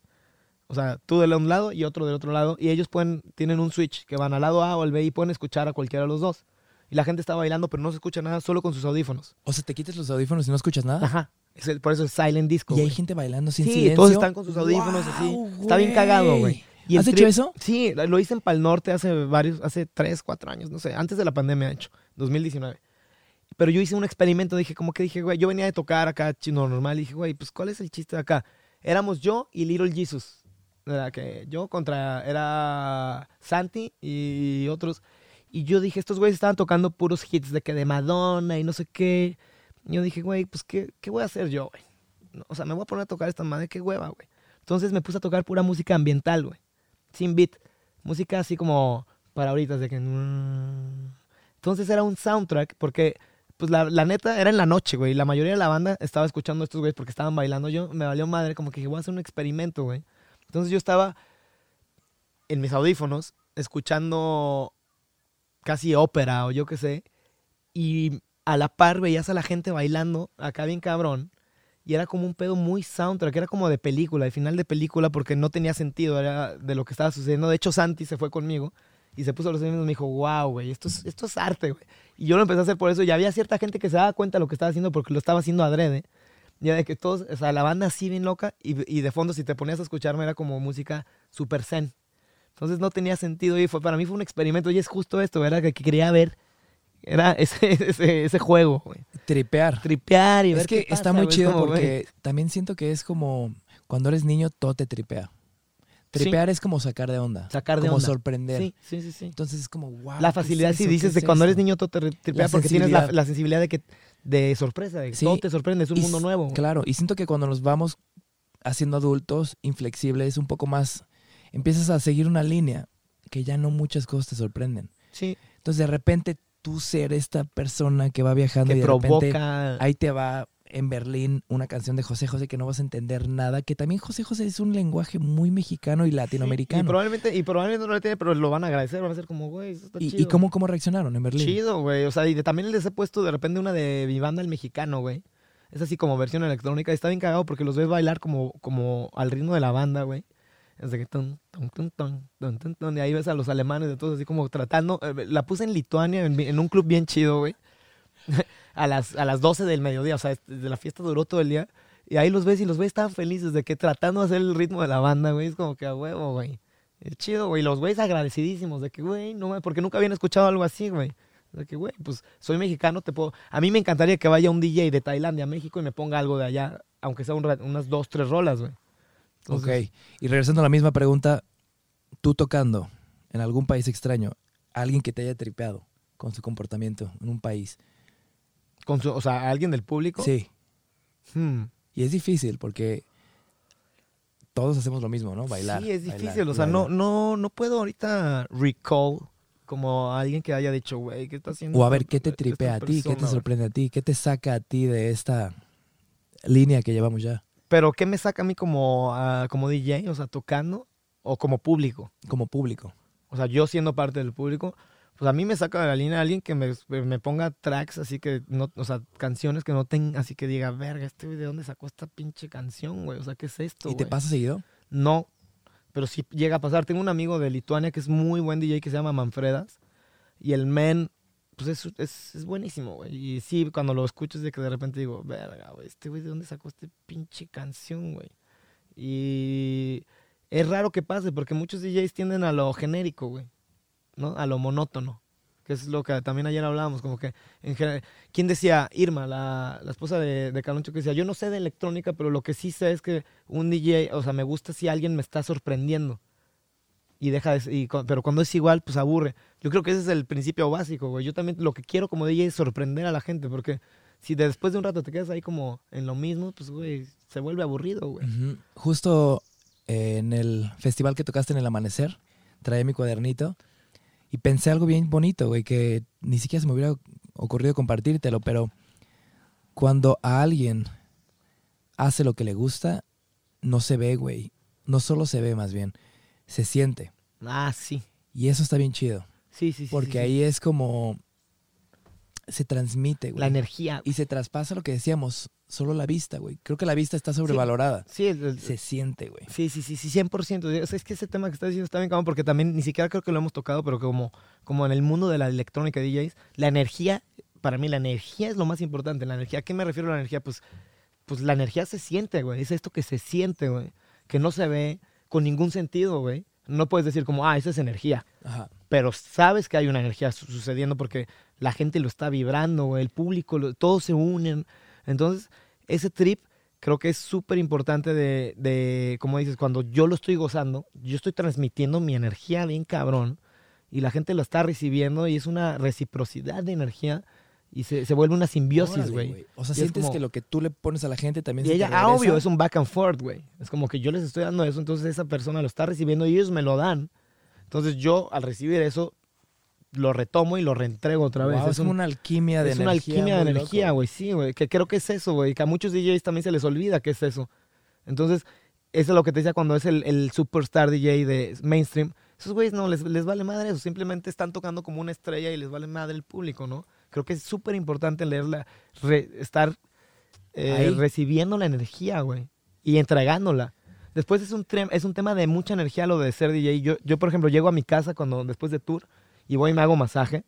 Speaker 2: O sea, tú de un lado y otro del otro lado. Y ellos pueden, tienen un switch que van al lado A o al B y pueden escuchar a cualquiera de los dos. Y la gente está bailando, pero no se escucha nada solo con sus audífonos.
Speaker 1: O sea, te quitas los audífonos y no escuchas nada.
Speaker 2: Ajá. Es el- por eso es Silent Disco.
Speaker 1: Y hay
Speaker 2: güey.
Speaker 1: gente bailando sin
Speaker 2: Sí,
Speaker 1: silencio.
Speaker 2: todos están con sus audífonos así.
Speaker 1: ¡Guau,
Speaker 2: Está bien cagado, güey.
Speaker 1: ¿Has hecho eso?
Speaker 2: Sí, lo hice en Pal Norte hace varios, hace tres, cuatro años, no sé, antes de la pandemia, de hecho, 2019. Pero yo hice un experimento, dije, como que dije, güey, yo venía de tocar acá chino normal, y dije, güey, pues ¿cuál es el chiste de acá? Éramos yo y Little Jesus. Era que yo contra, era Santi y otros. Y yo dije, estos güeyes estaban tocando puros hits de que de Madonna y no sé qué. Y yo dije, güey, pues ¿qué, qué voy a hacer yo, güey? O sea, me voy a poner a tocar esta madre, qué hueva, güey. Entonces me puse a tocar pura música ambiental, güey. Sin beat. Música así como para ahorita, de que... Entonces era un soundtrack porque, pues la, la neta, era en la noche, güey. La mayoría de la banda estaba escuchando a estos güeyes porque estaban bailando. Yo me valió madre, como que dije, voy a hacer un experimento, güey. Entonces yo estaba en mis audífonos escuchando casi ópera o yo qué sé. Y a la par veías a la gente bailando acá bien cabrón. Y era como un pedo muy soundtrack, era como de película, de final de película, porque no tenía sentido, de lo que estaba sucediendo. De hecho, Santi se fue conmigo y se puso los y me dijo, wow, güey, esto es, esto es arte, güey. Y yo lo empecé a hacer por eso. Y había cierta gente que se daba cuenta de lo que estaba haciendo porque lo estaba haciendo adrede. Ya de que todos, o sea, la banda así bien loca y, y de fondo si te ponías a escucharme era como música super zen. Entonces no tenía sentido y fue, para mí fue un experimento y es justo esto, ¿verdad? Que, que quería ver. Era ese, ese, ese juego, güey.
Speaker 1: Tripear.
Speaker 2: Tripear y ver
Speaker 1: Es que
Speaker 2: qué
Speaker 1: está
Speaker 2: pasa,
Speaker 1: muy
Speaker 2: güey,
Speaker 1: chido
Speaker 2: como, güey.
Speaker 1: porque también siento que es como cuando eres niño todo te tripea. Tripear es como sacar de onda.
Speaker 2: Sacar de
Speaker 1: como
Speaker 2: onda.
Speaker 1: sorprender.
Speaker 2: Sí, sí, sí, sí.
Speaker 1: Entonces es como, wow.
Speaker 2: la facilidad, si dices, de cuando eres niño todo te tripea porque tienes la,
Speaker 1: sensibilidad.
Speaker 2: la sensibilidad de que de sorpresa, de que
Speaker 1: Sí.
Speaker 2: todo te sorprende, es un
Speaker 1: Y
Speaker 2: mundo nuevo.
Speaker 1: Claro, y siento que cuando nos vamos haciendo adultos, inflexibles, un poco más, empiezas a seguir una línea que ya no muchas cosas te sorprenden.
Speaker 2: Sí.
Speaker 1: Entonces, de repente, tú ser esta persona que va viajando
Speaker 2: Que
Speaker 1: y de repente ahí te va en Berlín una canción de José José que no vas a entender nada, que también José José es un lenguaje muy mexicano y
Speaker 2: Sí,
Speaker 1: latinoamericano.
Speaker 2: Y probablemente, y probablemente no lo tiene, pero lo van a agradecer. Van a ser como, güey, eso está
Speaker 1: ¿Y,
Speaker 2: chido.
Speaker 1: y cómo, cómo reaccionaron en Berlín?
Speaker 2: Chido, güey. O sea, y de- también les he puesto de repente una de mi banda El Mexicano, güey. Es así como versión electrónica. Está bien cagado porque los ves bailar como, como al ritmo de la banda, güey. Que ton, ton, ton, ton, y ahí ves a los alemanes de todos así como tratando. eh, La puse en Lituania, en, en un club bien chido, güey. a, las, a las 12 del mediodía. O sea, desde la fiesta duró todo el día. Y ahí los ves y los ves estaban felices de que tratando de hacer el ritmo de la banda, güey. Es como que a huevo, güey. Es chido, güey. Los güeyes agradecidísimos de que, güey, no, porque nunca habían escuchado algo así, güey. De que, güey, pues soy mexicano, te puedo. A mí me encantaría que vaya un DJ de Tailandia a México y me ponga algo de allá, aunque sea un unas dos, tres rolas, güey.
Speaker 1: Ok. Y regresando a la misma pregunta, tú tocando en algún país extraño, alguien que te haya tripeado con su comportamiento en un país.
Speaker 2: Con su- o sea, alguien del público.
Speaker 1: Sí.
Speaker 2: Hmm.
Speaker 1: Y es difícil porque todos hacemos lo mismo, ¿no? Bailar.
Speaker 2: Sí, es
Speaker 1: bailar,
Speaker 2: difícil. O sea, no,
Speaker 1: bailar.
Speaker 2: no, no puedo ahorita recall como a alguien que haya dicho, güey, ¿qué está haciendo?
Speaker 1: O a ver, ¿qué te tripea a ti? ¿Qué te
Speaker 2: persona, güey?"
Speaker 1: sorprende a ti? ¿Qué te saca a ti de esta línea que llevamos ya
Speaker 2: Pero ¿qué me saca a mí como, ah, como DJ? O sea, tocando o como público.
Speaker 1: como público?
Speaker 2: O sea, yo siendo parte del público, pues a mí me saca de la línea alguien que me, me ponga tracks así que no, o sea, canciones que no tengan, así que diga, verga, este güey, ¿de dónde sacó esta pinche canción, güey? O sea, ¿qué es esto?
Speaker 1: ¿Y te
Speaker 2: güey?"
Speaker 1: pasa seguido?
Speaker 2: No, pero sí llega a pasar. Tengo un amigo de Lituania que es muy buen DJ que se llama Manfredas. Y el men, pues es, es, es buenísimo, güey. Y sí, cuando lo escucho es de que de repente digo, verga, güey, este güey, ¿de dónde sacó esta pinche canción, güey? Y es raro que pase porque muchos DJs tienden a lo genérico, güey. ¿No? A lo monótono. Que es lo que también ayer hablábamos, como que en general, ¿quién decía? Irma, la, la esposa de, de Caloncho, que decía, yo no sé de electrónica, pero lo que sí sé es que un DJ, o sea, me gusta si alguien me está sorprendiendo. Y deja de, y, pero cuando es igual, pues aburre. Yo creo que ese es el principio básico, güey. Yo también lo que quiero como DJ es sorprender a la gente, porque si de- después de un rato te quedas ahí como en lo mismo, pues, güey, se vuelve aburrido, güey.
Speaker 1: Justo eh, en el festival que tocaste en el amanecer, traía mi cuadernito y pensé algo bien bonito, güey, que ni siquiera se me hubiera ocurrido compartírtelo, pero cuando a alguien hace lo que le gusta, no se ve, güey. No solo se ve, más bien, se siente.
Speaker 2: Ah, sí.
Speaker 1: Y eso está bien chido,
Speaker 2: Sí, sí, sí.
Speaker 1: porque
Speaker 2: sí, sí.
Speaker 1: ahí es como se transmite, güey.
Speaker 2: La energía.
Speaker 1: y se traspasa lo que decíamos, solo la vista, güey. Creo que la vista está sobrevalorada.
Speaker 2: Sí,
Speaker 1: Se siente, güey.
Speaker 2: Sí, sí, sí, sí, 100%. O sea, es que ese tema que estás diciendo está bien cabrón porque también ni siquiera creo que lo hemos tocado, pero como, como en el mundo de la electrónica DJs, la energía, para mí la energía es lo más importante. La energía, ¿a qué me refiero a la energía? Pues, pues la energía se siente, güey. Es esto que se siente, güey. Que no se ve con ningún sentido, güey. No puedes decir como, ah, esa es energía.
Speaker 1: Ajá.
Speaker 2: Pero sabes que hay una energía su- sucediendo porque la gente lo está vibrando, güey. El público, lo- todos se unen. Entonces, ese trip creo que es súper importante de, de, como dices, cuando yo lo estoy gozando, yo estoy transmitiendo mi energía bien cabrón y la gente lo está recibiendo y es una reciprocidad de energía y se, se vuelve una simbiosis, güey.
Speaker 1: O sea,
Speaker 2: Y
Speaker 1: sientes
Speaker 2: como-
Speaker 1: que lo que tú le pones a la gente también
Speaker 2: Y
Speaker 1: se te
Speaker 2: ella, ah, obvio, es un back and forth, güey. Es como que yo les estoy dando eso, entonces esa persona lo está recibiendo y ellos me lo dan. Entonces yo, al recibir eso, lo retomo y lo reentrego otra vez.
Speaker 1: Wow, es
Speaker 2: un-
Speaker 1: una alquimia de
Speaker 2: es
Speaker 1: energía.
Speaker 2: una alquimia de energía, güey, sí, güey. Que creo que es eso, güey. Que a muchos DJs también se les olvida que es eso. Entonces, eso es lo que te decía cuando es el, el superstar DJ de mainstream. Esos güeyes no les, les vale madre eso. Simplemente están tocando como una estrella y les vale madre el público, ¿no? Creo que es súper importante leerla, re- estar eh, recibiendo la energía, güey. Y entregándola. Después es un, es un tema de mucha energía lo de ser DJ. Yo, yo, por ejemplo, llego a mi casa cuando después de tour y voy y me hago masaje.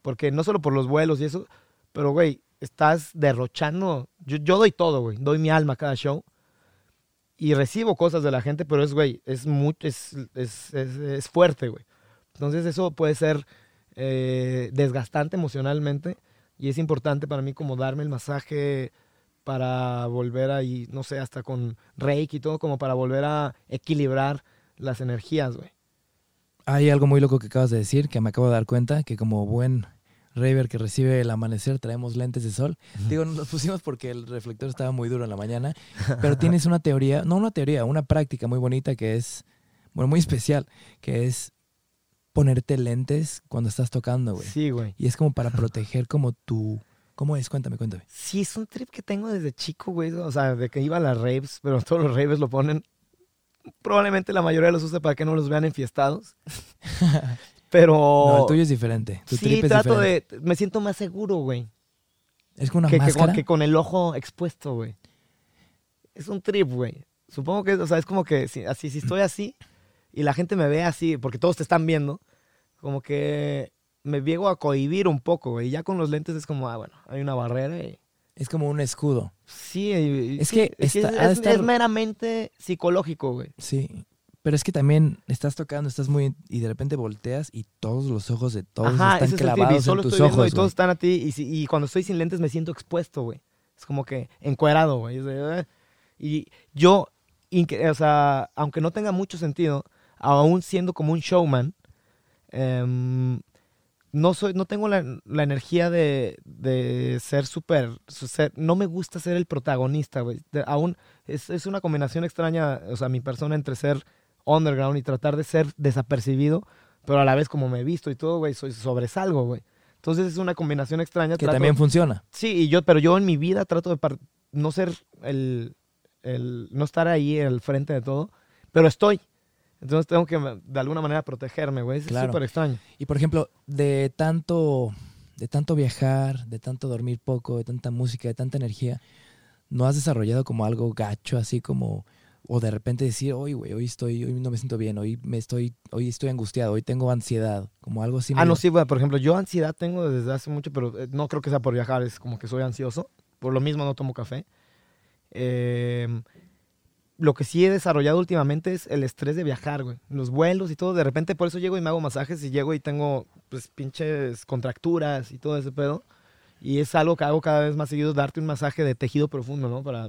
Speaker 2: Porque no solo por los vuelos y eso, pero, güey, estás derrochando. Yo, yo doy todo, güey. Doy mi alma a cada show. Y recibo cosas de la gente, pero es, güey, es, muy, es, es, es, es fuerte, güey. Entonces eso puede ser eh, desgastante emocionalmente. Y es importante para mí como darme el masaje para volver ahí, no sé, hasta con reiki y todo, como para volver a equilibrar las energías, güey.
Speaker 1: Hay algo muy loco que acabas de decir, que me acabo de dar cuenta, que como buen raver que recibe el amanecer traemos lentes de sol. Digo, nos los pusimos porque el reflector estaba muy duro en la mañana, pero tienes una teoría, no una teoría, una práctica muy bonita que es, bueno, muy especial, que es ponerte lentes cuando estás tocando, güey.
Speaker 2: Sí, güey.
Speaker 1: Y es como para proteger como tu... ¿Cómo es? Cuéntame, cuéntame.
Speaker 2: Sí, es un trip que tengo desde chico, güey. O sea, de que iba a las raves, pero todos los raves lo ponen. Probablemente la mayoría los usa para que no los vean enfiestados. Pero.
Speaker 1: No, el tuyo es diferente. Tu
Speaker 2: sí,
Speaker 1: trip es
Speaker 2: trato
Speaker 1: diferente.
Speaker 2: de. Me siento más seguro, güey.
Speaker 1: Es como una
Speaker 2: Que, que
Speaker 1: máscara.
Speaker 2: con, que con el ojo expuesto, güey. Es un trip, güey. Supongo que, o sea, es como que si, así, si estoy así y la gente me ve así, porque todos te están viendo, como que me llego a cohibir un poco, güey. Y ya con los lentes es como, ah, bueno, hay una barrera y.
Speaker 1: Es como un escudo.
Speaker 2: Sí,
Speaker 1: Es
Speaker 2: sí,
Speaker 1: que
Speaker 2: es,
Speaker 1: está-
Speaker 2: es-
Speaker 1: ha de
Speaker 2: es-
Speaker 1: estar-
Speaker 2: es meramente psicológico, güey.
Speaker 1: Sí. Pero es que también estás tocando, estás muy... Y de repente volteas y todos los ojos de todos
Speaker 2: Ajá,
Speaker 1: están
Speaker 2: es
Speaker 1: clavados
Speaker 2: solo
Speaker 1: en tus
Speaker 2: estoy
Speaker 1: ojos,
Speaker 2: y todos están a ti. Y, si- y cuando estoy sin lentes me siento expuesto, güey. Es como que encuerado, güey. "Eh". Y yo, o sea, aunque no tenga mucho sentido, aún siendo como un showman, em, no soy, no tengo la, la energía de, de ser súper, no me gusta ser el protagonista, güey. Aún es, es una combinación extraña, o sea, mi persona entre ser underground y tratar de ser desapercibido, pero a la vez como me he visto y todo, güey, soy sobresalgo, güey. Entonces es una combinación extraña.
Speaker 1: Que
Speaker 2: trato-
Speaker 1: también funciona.
Speaker 2: Sí, y yo, pero yo en mi vida trato de par- no ser el, el, no estar ahí al frente de todo, pero estoy. Entonces tengo que de alguna manera protegerme, güey. Es
Speaker 1: Claro.
Speaker 2: súper extraño.
Speaker 1: Y por ejemplo, de tanto, de tanto viajar, de tanto dormir poco, de tanta música, de tanta energía, ¿no has desarrollado como algo gacho, así como, o de repente decir, hoy, güey, hoy estoy, hoy no me siento bien, hoy me estoy, hoy estoy angustiado, hoy tengo ansiedad, como algo así.
Speaker 2: ah, no, sí, güey. Por ejemplo, yo ansiedad tengo desde hace mucho, pero eh, no creo que sea por viajar, es como que soy ansioso. Por lo mismo no tomo café. Eh, lo que sí he desarrollado últimamente es el estrés de viajar, güey. Los vuelos y todo. De repente por eso llego y me hago masajes y llego y tengo, pues, pinches contracturas y todo ese pedo. Y es algo que hago cada vez más seguido, darte un masaje de tejido profundo, ¿no? Para,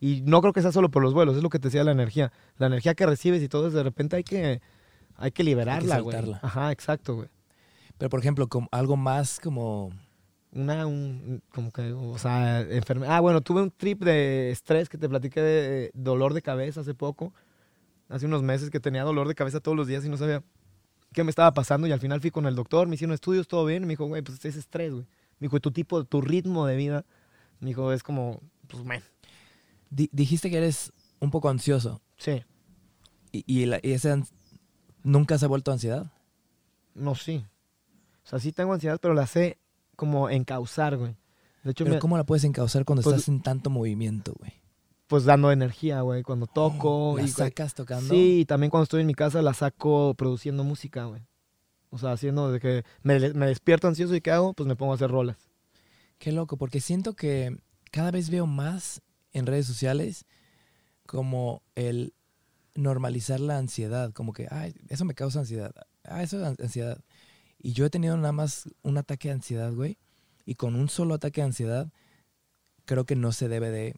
Speaker 2: y no creo que sea solo por los vuelos, es lo que te decía la energía. La energía que recibes y todo, de repente hay que, hay que liberarla, güey. Ajá, exacto, güey.
Speaker 1: Pero por ejemplo, como algo más como,
Speaker 2: Una, un, como que, o sea, enfermedad. Ah, bueno, tuve un trip de estrés que te platiqué de dolor de cabeza hace poco. Hace unos meses que tenía dolor de cabeza todos los días y no sabía qué me estaba pasando. Y al final fui con el doctor, me hicieron estudios, todo bien. Y me dijo, güey, pues es estrés, güey. Me dijo, tu tipo, tu ritmo de vida, me dijo, es como, pues, man.
Speaker 1: di- dijiste que eres un poco ansioso
Speaker 2: Sí,
Speaker 1: y, y, la- y ese nunca se ha vuelto ansiedad.
Speaker 2: no, sí. O sea, sí tengo ansiedad, pero la sé como encauzar, güey. De hecho,
Speaker 1: Pero
Speaker 2: me-
Speaker 1: ¿cómo la puedes encauzar cuando
Speaker 2: Pues-
Speaker 1: estás en tanto movimiento, güey?
Speaker 2: pues dando energía, güey, cuando toco.
Speaker 1: ¿La
Speaker 2: y,
Speaker 1: sacas tocando?
Speaker 2: Sí, y también cuando estoy en mi casa la saco produciendo música, güey. O sea, haciendo de que me, me despierto ansioso y ¿qué hago? Pues me pongo a hacer rolas.
Speaker 1: Qué loco, porque siento que cada vez veo más en redes sociales como el normalizar la ansiedad, como que, ay, eso me causa ansiedad, ah, eso es an- ansiedad. Y yo he tenido nada más un ataque de ansiedad, güey, y con un solo ataque de ansiedad, creo que no se debe de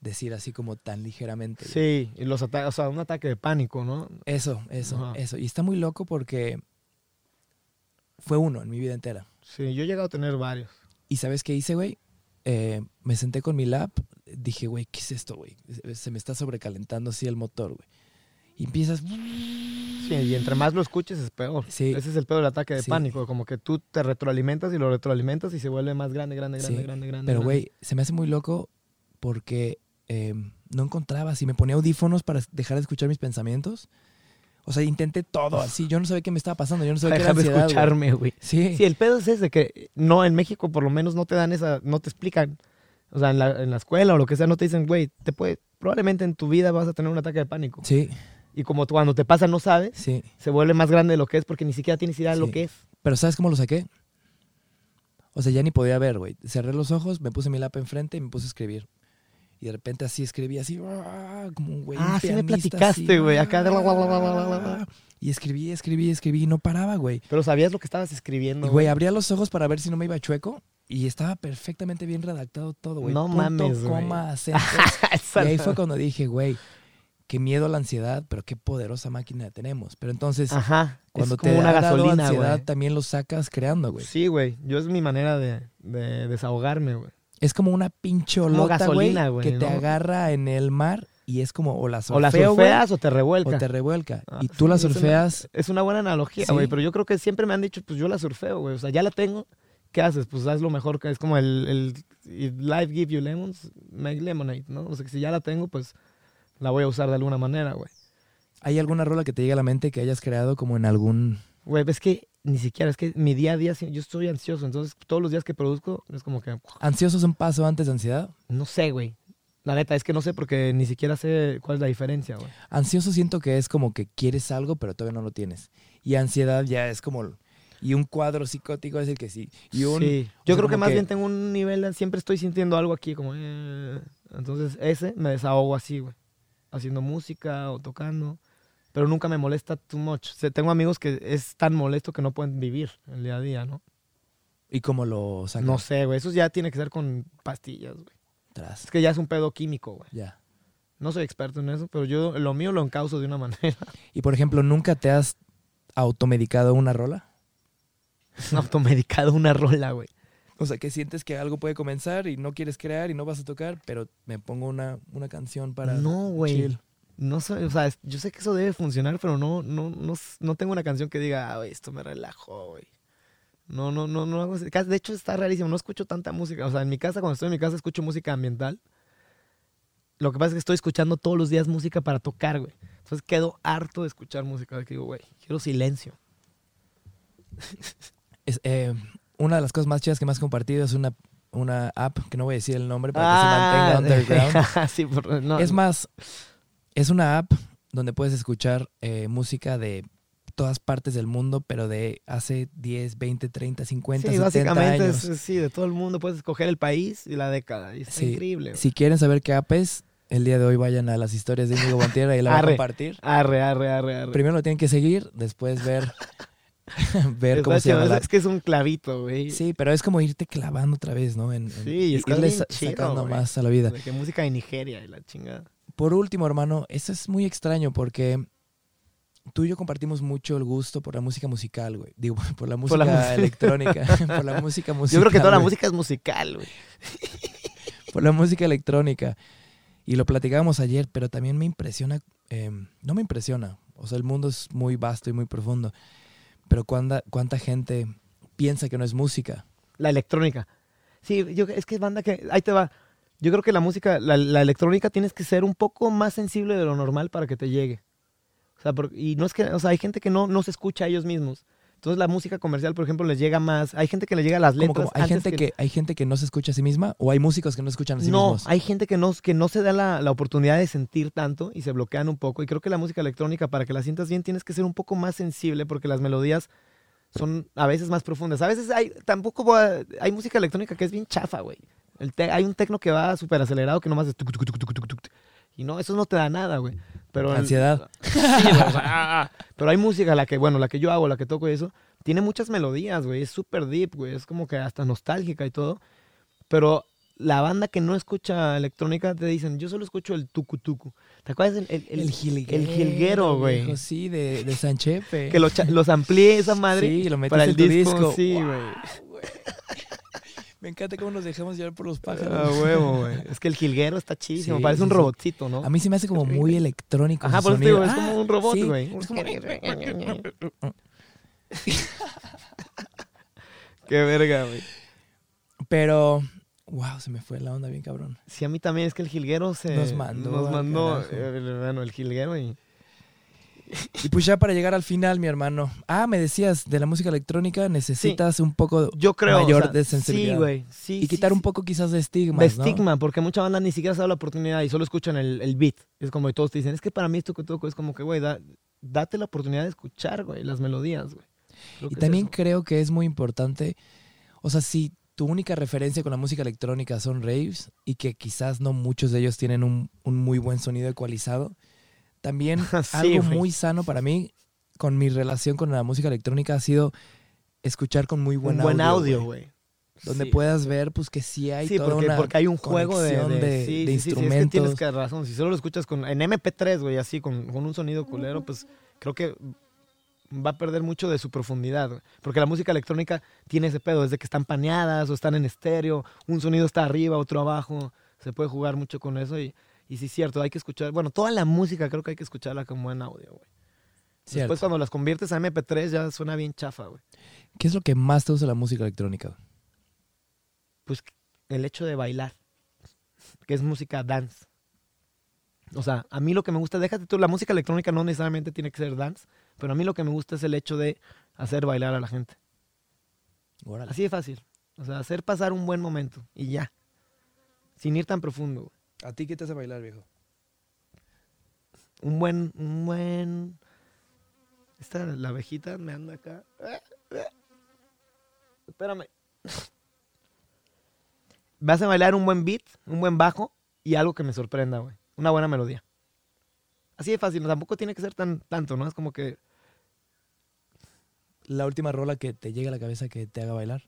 Speaker 1: decir así como tan ligeramente. güey.
Speaker 2: Sí, y los ataques, o sea, un ataque de pánico, ¿no?
Speaker 1: Eso, eso,
Speaker 2: Ajá.
Speaker 1: eso. Y está muy loco porque fue uno en mi vida entera.
Speaker 2: Sí, yo he llegado a tener varios.
Speaker 1: ¿Y sabes qué hice, güey? Eh, me senté con mi lap, dije, güey, ¿qué es esto, güey? Se me está sobrecalentando así el motor, güey. Y empiezas...
Speaker 2: Sí, y entre más lo escuches es peor.
Speaker 1: Sí.
Speaker 2: Ese es el peor del ataque de
Speaker 1: Sí.
Speaker 2: pánico, como que tú te retroalimentas y lo retroalimentas y se vuelve más grande, grande, grande,
Speaker 1: Sí,
Speaker 2: grande, grande.
Speaker 1: Pero, güey, se me hace muy loco porque eh, no encontraba, si me ponía audífonos para dejar de escuchar mis pensamientos. O sea, intenté todo así. Yo no sabía qué me estaba pasando. Yo no sabía qué era
Speaker 2: de escucharme, güey.
Speaker 1: Sí.
Speaker 2: Sí, el pedo es ese, que no, en México por lo menos no te dan esa, no te explican. O sea, en la, en la escuela o lo que sea, no te dicen, güey, te puede, probablemente en tu vida vas a tener un ataque de pánico.
Speaker 1: Sí,
Speaker 2: Y como cuando te pasa no sabes,
Speaker 1: sí.
Speaker 2: se vuelve más grande de lo que es porque ni siquiera tienes idea de lo
Speaker 1: Sí.
Speaker 2: que es.
Speaker 1: Pero ¿sabes cómo lo saqué? O sea, ya ni podía ver, güey. Cerré los ojos, me puse mi lap enfrente y me puse a escribir. Y de repente así escribí, así, ¡ah! como un güey.
Speaker 2: Ah, sí me platicaste, güey, acá de la- la- la- la- la- la-
Speaker 1: ¡ah! Y escribí, escribí, escribí y no paraba, güey.
Speaker 2: Pero sabías lo que estabas escribiendo.
Speaker 1: Y, güey, abría los ojos para ver si no me iba chueco y estaba perfectamente bien redactado todo, güey.
Speaker 2: No
Speaker 1: Punto,
Speaker 2: mames, güey.
Speaker 1: coma, acento. Y ahí fue cuando dije, güey, qué miedo a la ansiedad, pero qué poderosa máquina tenemos. Pero entonces,
Speaker 2: Ajá.
Speaker 1: cuando
Speaker 2: es
Speaker 1: te
Speaker 2: como una
Speaker 1: dado
Speaker 2: gasolina,
Speaker 1: ansiedad, también lo sacas creando, güey.
Speaker 2: Sí, güey. Yo es mi manera de, de desahogarme, güey.
Speaker 1: Es como una pinche olota, güey,
Speaker 2: gasolina, güey,
Speaker 1: que te agarra en el mar y es como o la
Speaker 2: O la
Speaker 1: surfeo,
Speaker 2: surfeas o te revuelca.
Speaker 1: o te revuelca.
Speaker 2: Ah,
Speaker 1: y tú la
Speaker 2: sí, es una-
Speaker 1: surfeas,
Speaker 2: Es una buena analogía,
Speaker 1: Sí.
Speaker 2: güey. Pero yo creo que siempre me han dicho, pues yo la surfeo, güey. O sea, ya la tengo. ¿Qué haces? Pues haz lo mejor que es como el, el if life give you lemons, make lemonade, ¿no? O sea, que si ya la tengo, pues la voy a usar de alguna manera, güey.
Speaker 1: ¿hay alguna rola que te llegue a la mente que hayas creado como en algún...
Speaker 2: Güey, es que ni siquiera, es que mi día a día, yo estoy ansioso. Entonces, todos los días que produzco, es como que,
Speaker 1: ¿Ansioso es un paso antes de ansiedad?
Speaker 2: no sé, güey. La neta, es que no sé porque ni siquiera sé cuál es la diferencia, güey.
Speaker 1: Ansioso siento que es como que quieres algo, pero todavía no lo tienes. Y ansiedad ya es como... Y un cuadro psicótico es el que sí. Y un,
Speaker 2: Sí, yo
Speaker 1: sea,
Speaker 2: creo que más bien tengo un nivel, siempre estoy sintiendo algo aquí, como... eh, entonces ese me desahogo así, güey. Haciendo música o tocando. Pero nunca me molesta too much. O sea, tengo amigos que es tan molesto que no pueden vivir el día a día, ¿no?
Speaker 1: ¿Y cómo lo sacas?
Speaker 2: No sé, güey. Eso ya tiene que ser con pastillas, güey.
Speaker 1: Tras.
Speaker 2: Es que ya es un pedo químico, güey.
Speaker 1: Ya.
Speaker 2: No soy experto en eso, pero yo lo mío lo encauso de una manera.
Speaker 1: Y por ejemplo, ¿nunca te has automedicado una rola?
Speaker 2: Automedicado una rola, güey.
Speaker 1: O sea, que sientes que algo puede comenzar y no quieres crear y no vas a tocar, pero me pongo una, una canción para...
Speaker 2: No, güey.
Speaker 1: chill.
Speaker 2: No sé, o sea, yo sé que eso debe funcionar, pero no, no, no, no tengo una canción que diga, ah, esto me relajó, güey. No, no, no, no hago De hecho, está rarísimo. No escucho tanta música. O sea, en mi casa, cuando estoy en mi casa, escucho música ambiental. Lo que pasa es que estoy escuchando todos los días música para tocar, güey. Entonces quedo harto de escuchar música. Que digo, güey, quiero silencio.
Speaker 1: Es, eh, una de las cosas más chidas que me has compartido es una, una app, que no voy a decir el nombre para que se mantenga underground.
Speaker 2: Ah, sí, por- no,
Speaker 1: Es más, es una app donde puedes escuchar eh, música de todas partes del mundo, pero de hace 10, 20, 30, 50,
Speaker 2: Sí,
Speaker 1: 70
Speaker 2: básicamente
Speaker 1: años.
Speaker 2: es, sí, de todo el mundo puedes escoger el país y la década. Y está
Speaker 1: Sí.
Speaker 2: increíble.
Speaker 1: Si quieren saber qué app es, el día de hoy vayan a las historias de Íñigo Bontierra y la voy a
Speaker 2: Arre.
Speaker 1: compartir.
Speaker 2: Arre, arre, arre, arre.
Speaker 1: Primero lo tienen que seguir, después ver, ver cómo se llama la
Speaker 2: es, que es un clavito, güey.
Speaker 1: Sí, pero es como irte clavando otra vez, ¿no? En, en-
Speaker 2: Sí, y
Speaker 1: irle sa-
Speaker 2: chido,
Speaker 1: sacando
Speaker 2: güey.
Speaker 1: más a la vida.
Speaker 2: De que música de Nigeria y la chingada.
Speaker 1: Por último, hermano, eso es muy extraño porque tú y yo compartimos mucho el gusto por la música musical, güey. Digo, por la música
Speaker 2: Por la
Speaker 1: electrónica, por la música musical.
Speaker 2: Yo creo que toda la
Speaker 1: güey,
Speaker 2: música es musical, güey.
Speaker 1: Por la música electrónica. Y lo platicábamos ayer, pero también me impresiona, eh, no me impresiona, o sea, el mundo es muy vasto y muy profundo, pero cuánta, cuánta gente piensa que no es música.
Speaker 2: La electrónica. Sí, yo, es que banda que. Ahí te va. Yo creo que la música, la, la electrónica tienes que ser un poco más sensible de lo normal para que te llegue. O sea, y no es que, o sea, hay gente que no, no se escucha a ellos mismos. Entonces la música comercial, por ejemplo, les llega más. Hay gente que le llega a las letras.
Speaker 1: hay,
Speaker 2: antes
Speaker 1: gente que... hay gente que no se escucha a sí misma o hay músicos que no escuchan a sí
Speaker 2: no,
Speaker 1: mismos.
Speaker 2: hay gente que no, que no se da la, la oportunidad de sentir tanto y se bloquean un poco. Y creo que la música electrónica, para que la sientas bien, tienes que ser un poco más sensible porque las melodías son a veces más profundas. A veces hay, tampoco hay música electrónica que es bien chafa, güey. Hay un tecno que va súper acelerado que nomás es tuc, tuc, tuc. Y no, eso no te da nada, güey. Pero
Speaker 1: Ansiedad.
Speaker 2: Sí, güey, o sea, ah, pero hay música, la que, bueno, la que yo hago, la que toco y eso, tiene muchas melodías, güey. Es súper deep, güey. Es como que hasta nostálgica y todo. Pero la banda que no escucha electrónica te dicen, yo solo escucho el tucu tucu. ¿Te acuerdas? El, el, el-
Speaker 1: El jilguero.
Speaker 2: el jilguero, güey.
Speaker 1: Sí, de, de Sanchepe.
Speaker 2: que lo los amplié esa madre
Speaker 1: Sí, lo
Speaker 2: para
Speaker 1: metiste
Speaker 2: el
Speaker 1: en tu
Speaker 2: disco.
Speaker 1: disco.
Speaker 2: Sí,
Speaker 1: Wow,
Speaker 2: güey.
Speaker 1: Me encanta cómo nos dejamos llevar por los pájaros.
Speaker 2: Ah, huevo, güey. Es que el jilguero está chidísimo.
Speaker 1: Sí,
Speaker 2: Parece un robotcito, ¿no?
Speaker 1: A mí se me hace como muy electrónico.
Speaker 2: Ajá, por eso digo, es
Speaker 1: Ah,
Speaker 2: como un robot,
Speaker 1: sí,
Speaker 2: güey.
Speaker 1: como-
Speaker 2: Qué verga, güey.
Speaker 1: Pero, wow, se me fue la onda bien cabrón.
Speaker 2: Sí, a mí también es que el jilguero se...
Speaker 1: Nos mandó
Speaker 2: Nos mandó,
Speaker 1: carajo.
Speaker 2: eh, el- bueno, el jilguero y...
Speaker 1: Y pues ya para llegar al final, mi hermano. Ah, me decías, de la música electrónica necesitas un poco
Speaker 2: Yo creo...
Speaker 1: mayor
Speaker 2: o sea,
Speaker 1: de sensibilidad.
Speaker 2: Sí, güey. Sí,
Speaker 1: y quitar
Speaker 2: sí.
Speaker 1: un poco quizás de estigma.
Speaker 2: de estigma, porque mucha banda ni siquiera se da la oportunidad y solo escuchan el, el beat. Es como que todos te dicen, es que para mí esto que toco es como que, güey, da- date la oportunidad de escuchar, güey, las melodías, güey.
Speaker 1: Y
Speaker 2: es
Speaker 1: también creo que es muy importante, o sea, si tu única referencia con la música electrónica son raves y que quizás no muchos de ellos tienen un, un muy buen sonido ecualizado, también
Speaker 2: Sí,
Speaker 1: algo
Speaker 2: güey.
Speaker 1: muy sano para mí con mi relación con la música electrónica ha sido escuchar con muy buen
Speaker 2: un buen audio,
Speaker 1: güey, donde
Speaker 2: Sí.
Speaker 1: puedas ver pues que sí hay
Speaker 2: Sí,
Speaker 1: toda
Speaker 2: porque,
Speaker 1: una
Speaker 2: porque hay un juego de, de,
Speaker 1: de-
Speaker 2: sí,
Speaker 1: de
Speaker 2: sí, sí, sí, es que
Speaker 1: instrumentos.
Speaker 2: tienes que razón. Si solo lo escuchas con, en MP3, güey, así, con, con un sonido culero, pues creo que va a perder mucho de su profundidad. Porque la música electrónica tiene ese pedo, desde que están paneadas o están en estéreo, un sonido está arriba, otro abajo. Se puede jugar mucho con eso y, Y sí, es cierto, hay que escuchar. Bueno, toda la música creo que hay que escucharla como en audio, güey.
Speaker 1: Cierto.
Speaker 2: Después, cuando las conviertes a MP3, ya suena bien chafa, güey.
Speaker 1: ¿Qué es lo que más te gusta de la música electrónica?
Speaker 2: Pues el hecho de bailar, que es música dance. O sea, a mí lo que me gusta, déjate tú, la música electrónica no necesariamente tiene que ser dance, pero a mí lo que me gusta es el hecho de hacer bailar a la gente.
Speaker 1: Órale.
Speaker 2: Así de fácil. O sea, hacer pasar un buen momento y ya. Sin ir tan profundo, güey.
Speaker 1: ¿A ti qué te hace bailar, viejo?
Speaker 2: Un buen, un buen. Esta, la abejita me anda acá. Espérame. Me hace bailar un buen beat, un buen bajo y algo que me sorprenda, güey. Una buena melodía. Así de fácil, tampoco tiene que ser tan tanto, ¿no? Es como que
Speaker 1: La última rola que te llega a la cabeza que te haga bailar.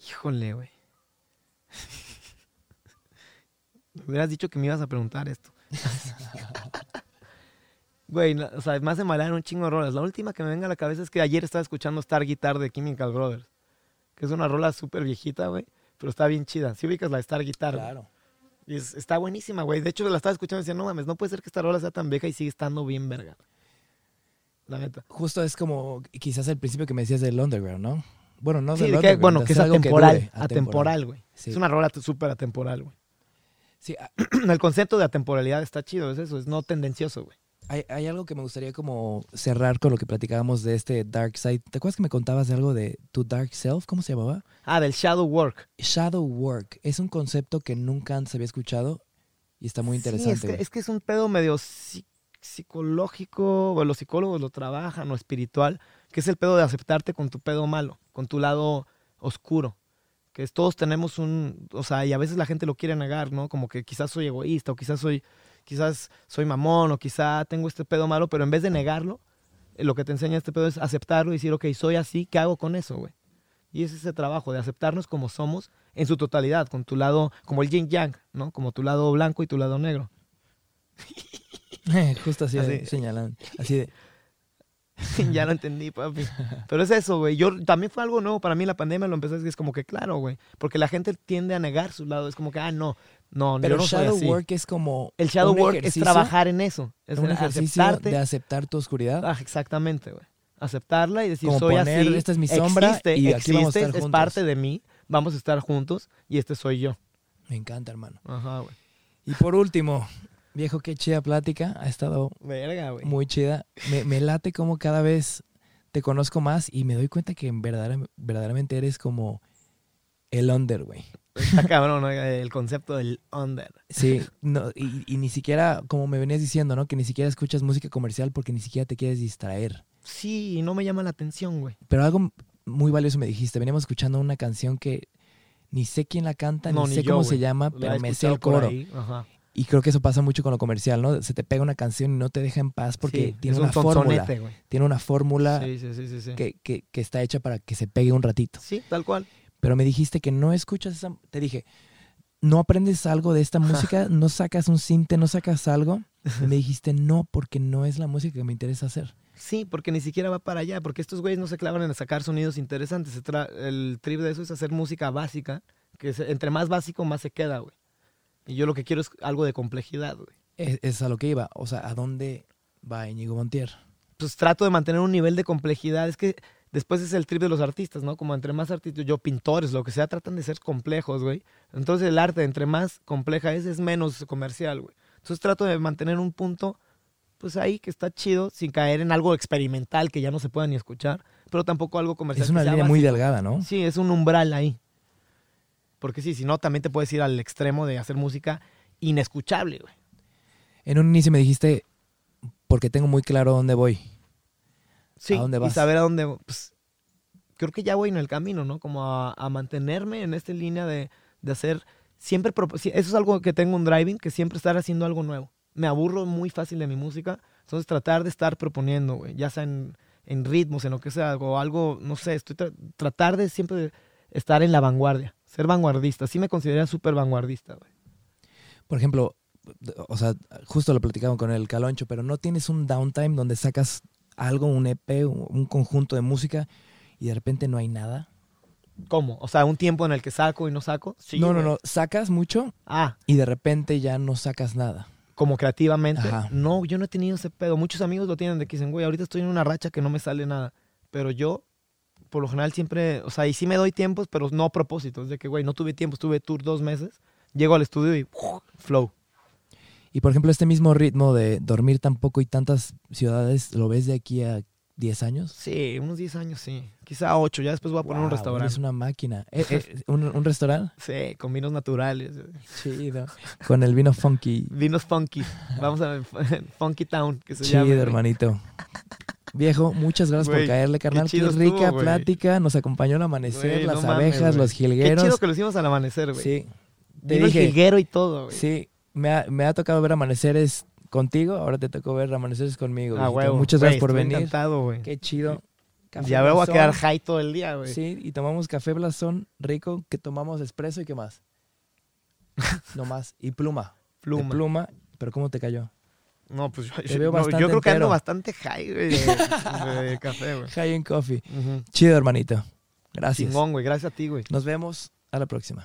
Speaker 2: Híjole, güey. Me hubieras dicho que me ibas a preguntar esto. Güey, o sea, me hace bailar un chingo de rolas. La última que me venga a la cabeza es que ayer estaba escuchando Star Guitar de Chemical Brothers. Que es una rola súper viejita, güey. Pero está bien chida. Si ubicas la Star Guitar.
Speaker 1: Claro.
Speaker 2: Y es- está buenísima, güey. De hecho, la estaba escuchando y decía, no mames, no puede ser que esta rola sea tan vieja y sigue estando bien verga. La neta.
Speaker 1: Justo es como quizás el principio que me decías del underground, ¿no? Bueno, no
Speaker 2: Sí,
Speaker 1: del
Speaker 2: que,
Speaker 1: underground,
Speaker 2: bueno, que es atemporal. atemporal, güey.
Speaker 1: Sí.
Speaker 2: Es una rola súper atemporal, güey.
Speaker 1: Sí, a-
Speaker 2: El concepto de atemporalidad está chido, es eso, es no tendencioso, güey.
Speaker 1: hay, hay algo que me gustaría como cerrar con lo que platicábamos de este Dark Side. ¿Te acuerdas que me contabas de algo de tu Dark Self? ¿Cómo se llamaba?
Speaker 2: Ah, del shadow work.
Speaker 1: Shadow Work. Es un concepto que nunca antes había escuchado y está muy interesante.
Speaker 2: Sí, es, que, es que es un pedo medio psi- psicológico, o los psicólogos lo trabajan, o espiritual, que es el pedo de aceptarte con tu pedo malo, con tu lado oscuro. Que es, todos tenemos un, o sea, y a veces la gente lo quiere negar, ¿no? Como que quizás soy egoísta, o quizás soy, quizás soy mamón, o quizá tengo este pedo malo, pero en vez de negarlo, eh, lo que te enseña este pedo es aceptarlo y decir, ok, soy así, ¿qué hago con eso, güey? Y es ese trabajo de aceptarnos como somos en su totalidad, con tu lado, como el yin yang, ¿no? Como tu lado blanco y tu lado negro.
Speaker 1: Justo así,
Speaker 2: Así.
Speaker 1: señalando. Así de,
Speaker 2: ya lo entendí, papi. Pero es eso, güey. Yo también fue algo nuevo para mí la pandemia, lo empecé a decir, es como que claro, güey, porque la gente tiende a negar su lado, es como que ah, no, no,
Speaker 1: Pero
Speaker 2: yo no soy
Speaker 1: Shadow
Speaker 2: así.
Speaker 1: Work es como.
Speaker 2: El shadow
Speaker 1: un
Speaker 2: work es trabajar en eso, es
Speaker 1: un ejercicio
Speaker 2: aceptarte,
Speaker 1: de aceptar tu oscuridad.
Speaker 2: Ah, exactamente, güey. Aceptarla y decir,
Speaker 1: Como
Speaker 2: soy
Speaker 1: poner,
Speaker 2: así.
Speaker 1: esta es mi sombra
Speaker 2: existe,
Speaker 1: y aquí vamos a
Speaker 2: existe,
Speaker 1: estar
Speaker 2: es
Speaker 1: juntos.
Speaker 2: parte de mí, vamos a estar juntos y este soy yo.
Speaker 1: Me encanta, hermano.
Speaker 2: Ajá, güey.
Speaker 1: Y por último, viejo, qué chida plática. Ha estado
Speaker 2: Verga, güey.
Speaker 1: muy chida. Me, me late como cada vez te conozco más y me doy cuenta que en verdadera- verdaderamente eres como el under, güey.
Speaker 2: Está cabrón, ¿no? el concepto del under.
Speaker 1: Sí, no, y, y ni siquiera, como me venías diciendo, ¿no? Que ni siquiera escuchas música comercial porque ni siquiera te quieres distraer.
Speaker 2: Sí, no me llama la atención, güey.
Speaker 1: Pero algo muy valioso me dijiste. Veníamos escuchando una canción que ni sé quién la canta,
Speaker 2: No,
Speaker 1: ni
Speaker 2: ni
Speaker 1: sé
Speaker 2: yo,
Speaker 1: cómo se llama, pero me sé el coro.
Speaker 2: Ajá.
Speaker 1: Y creo que eso pasa mucho con lo comercial, ¿no? Se te pega una canción y no te deja en paz porque
Speaker 2: Sí,
Speaker 1: tiene una
Speaker 2: un
Speaker 1: fórmula. Tiene una fórmula
Speaker 2: sí, sí. sí.
Speaker 1: que, está hecha para que se pegue un ratito.
Speaker 2: Sí, tal cual.
Speaker 1: Pero me dijiste que no escuchas esa... Te dije, no aprendes algo de esta música, no sacas un cinte, no sacas algo. Y me dijiste, no, porque no es la música que me interesa hacer.
Speaker 2: Sí, porque ni siquiera va para allá, porque estos güeyes no se clavan en sacar sonidos interesantes. El trip de eso es hacer música básica, que entre más básico más se queda, güey. Y yo lo que quiero es algo de complejidad, güey.
Speaker 1: Es, es a lo que iba. O sea, ¿a dónde va Íñigo Montier?
Speaker 2: Pues trato de mantener un nivel de complejidad. Es que después es el trip de los artistas, ¿no? Como entre más artistas, yo pintores, lo que sea, tratan de ser complejos, güey. Entonces el arte, entre más compleja es, es menos comercial, güey. Entonces trato de mantener un punto, pues ahí que está chido, sin caer en algo experimental que ya no se pueda ni escuchar, pero tampoco algo comercial.
Speaker 1: Es una línea muy delgada, ¿no?
Speaker 2: Sí, es un umbral ahí. Porque sí, si no, también te puedes ir al extremo de hacer música inescuchable, güey.
Speaker 1: En un inicio me dijiste, porque tengo muy claro dónde voy.
Speaker 2: Sí,
Speaker 1: ¿A dónde
Speaker 2: y
Speaker 1: vas?
Speaker 2: saber a dónde. Pues, creo que ya voy en el camino, ¿no? Como a, a mantenerme en esta línea de, de hacer. Siempre. Eso es algo que tengo un driving, que siempre estar haciendo algo nuevo. Me aburro muy fácil de mi música. Entonces, tratar de estar proponiendo, güey. Ya sea en, en ritmos, en lo que sea, o algo, no sé. Estoy tra- tratar de siempre estar en la vanguardia. Ser vanguardista. Sí me considero súper vanguardista, güey.
Speaker 1: Por ejemplo, o sea, justo lo platicamos con el Caloncho, pero no tienes un downtime donde sacas algo, un EP, un conjunto de música y de repente no hay nada.
Speaker 2: ¿Cómo? O sea, un tiempo en el que saco y no saco. Sí,
Speaker 1: no, no, no. Sacas mucho
Speaker 2: Ah,
Speaker 1: y de repente ya no sacas nada.
Speaker 2: como creativamente.
Speaker 1: Ajá.
Speaker 2: No, yo no he tenido ese pedo. Muchos amigos lo tienen de que dicen, güey, ahorita estoy en una racha que no me sale nada. Pero yo, por lo general, siempre, o sea, y sí me doy tiempos, pero no a propósito. Es de que, güey, no tuve tiempo, estuve tour dos meses. Llego al estudio y flow.
Speaker 1: Y por ejemplo, este mismo ritmo de dormir tan poco y tantas ciudades, ¿lo ves de aquí a 10 años?
Speaker 2: Sí, unos 10 años, sí. Quizá 8. Ya después voy a poner un
Speaker 1: Wow,
Speaker 2: restaurante.
Speaker 1: eres una máquina. Eh, eh, ¿un, un restaurante?
Speaker 2: Sí, con vinos naturales.
Speaker 1: Chido. Con el vino funky.
Speaker 2: Vinos funky. Vamos a ver, Funky Town, que se llama.
Speaker 1: Chido, hermanito. Viejo, muchas gracias por
Speaker 2: Güey,
Speaker 1: caerle, carnal.
Speaker 2: qué
Speaker 1: Qué, rica
Speaker 2: estuvo, güey.
Speaker 1: plática. Nos acompañó el amanecer,
Speaker 2: Güey,
Speaker 1: las
Speaker 2: no
Speaker 1: abejas,
Speaker 2: güey.
Speaker 1: los
Speaker 2: Qué
Speaker 1: jilgueros.
Speaker 2: chido que lo hicimos al amanecer, güey.
Speaker 1: Sí, te
Speaker 2: Vino el
Speaker 1: dije.
Speaker 2: jilguero y todo, güey.
Speaker 1: sí. Me ha, me ha tocado ver amaneceres contigo, ahora te tocó ver amaneceres conmigo.
Speaker 2: Ah, huevo.
Speaker 1: Muchas
Speaker 2: Güey,
Speaker 1: gracias por venir.
Speaker 2: encantado, güey.
Speaker 1: Qué chido. Café
Speaker 2: Ya voy a quedar high todo el día, güey.
Speaker 1: Sí, y tomamos café blasón rico, que tomamos espresso y qué más. no más. Y pluma. De
Speaker 2: Pluma.
Speaker 1: pluma, pero ¿cómo te cayó?
Speaker 2: No, pues yo,
Speaker 1: veo
Speaker 2: no, yo creo que ando bastante high, güey, de, de café, güey.
Speaker 1: High in coffee. Chido, hermanito. Gracias.
Speaker 2: Chingón, güey. Gracias a ti, güey.
Speaker 1: Nos vemos a la próxima.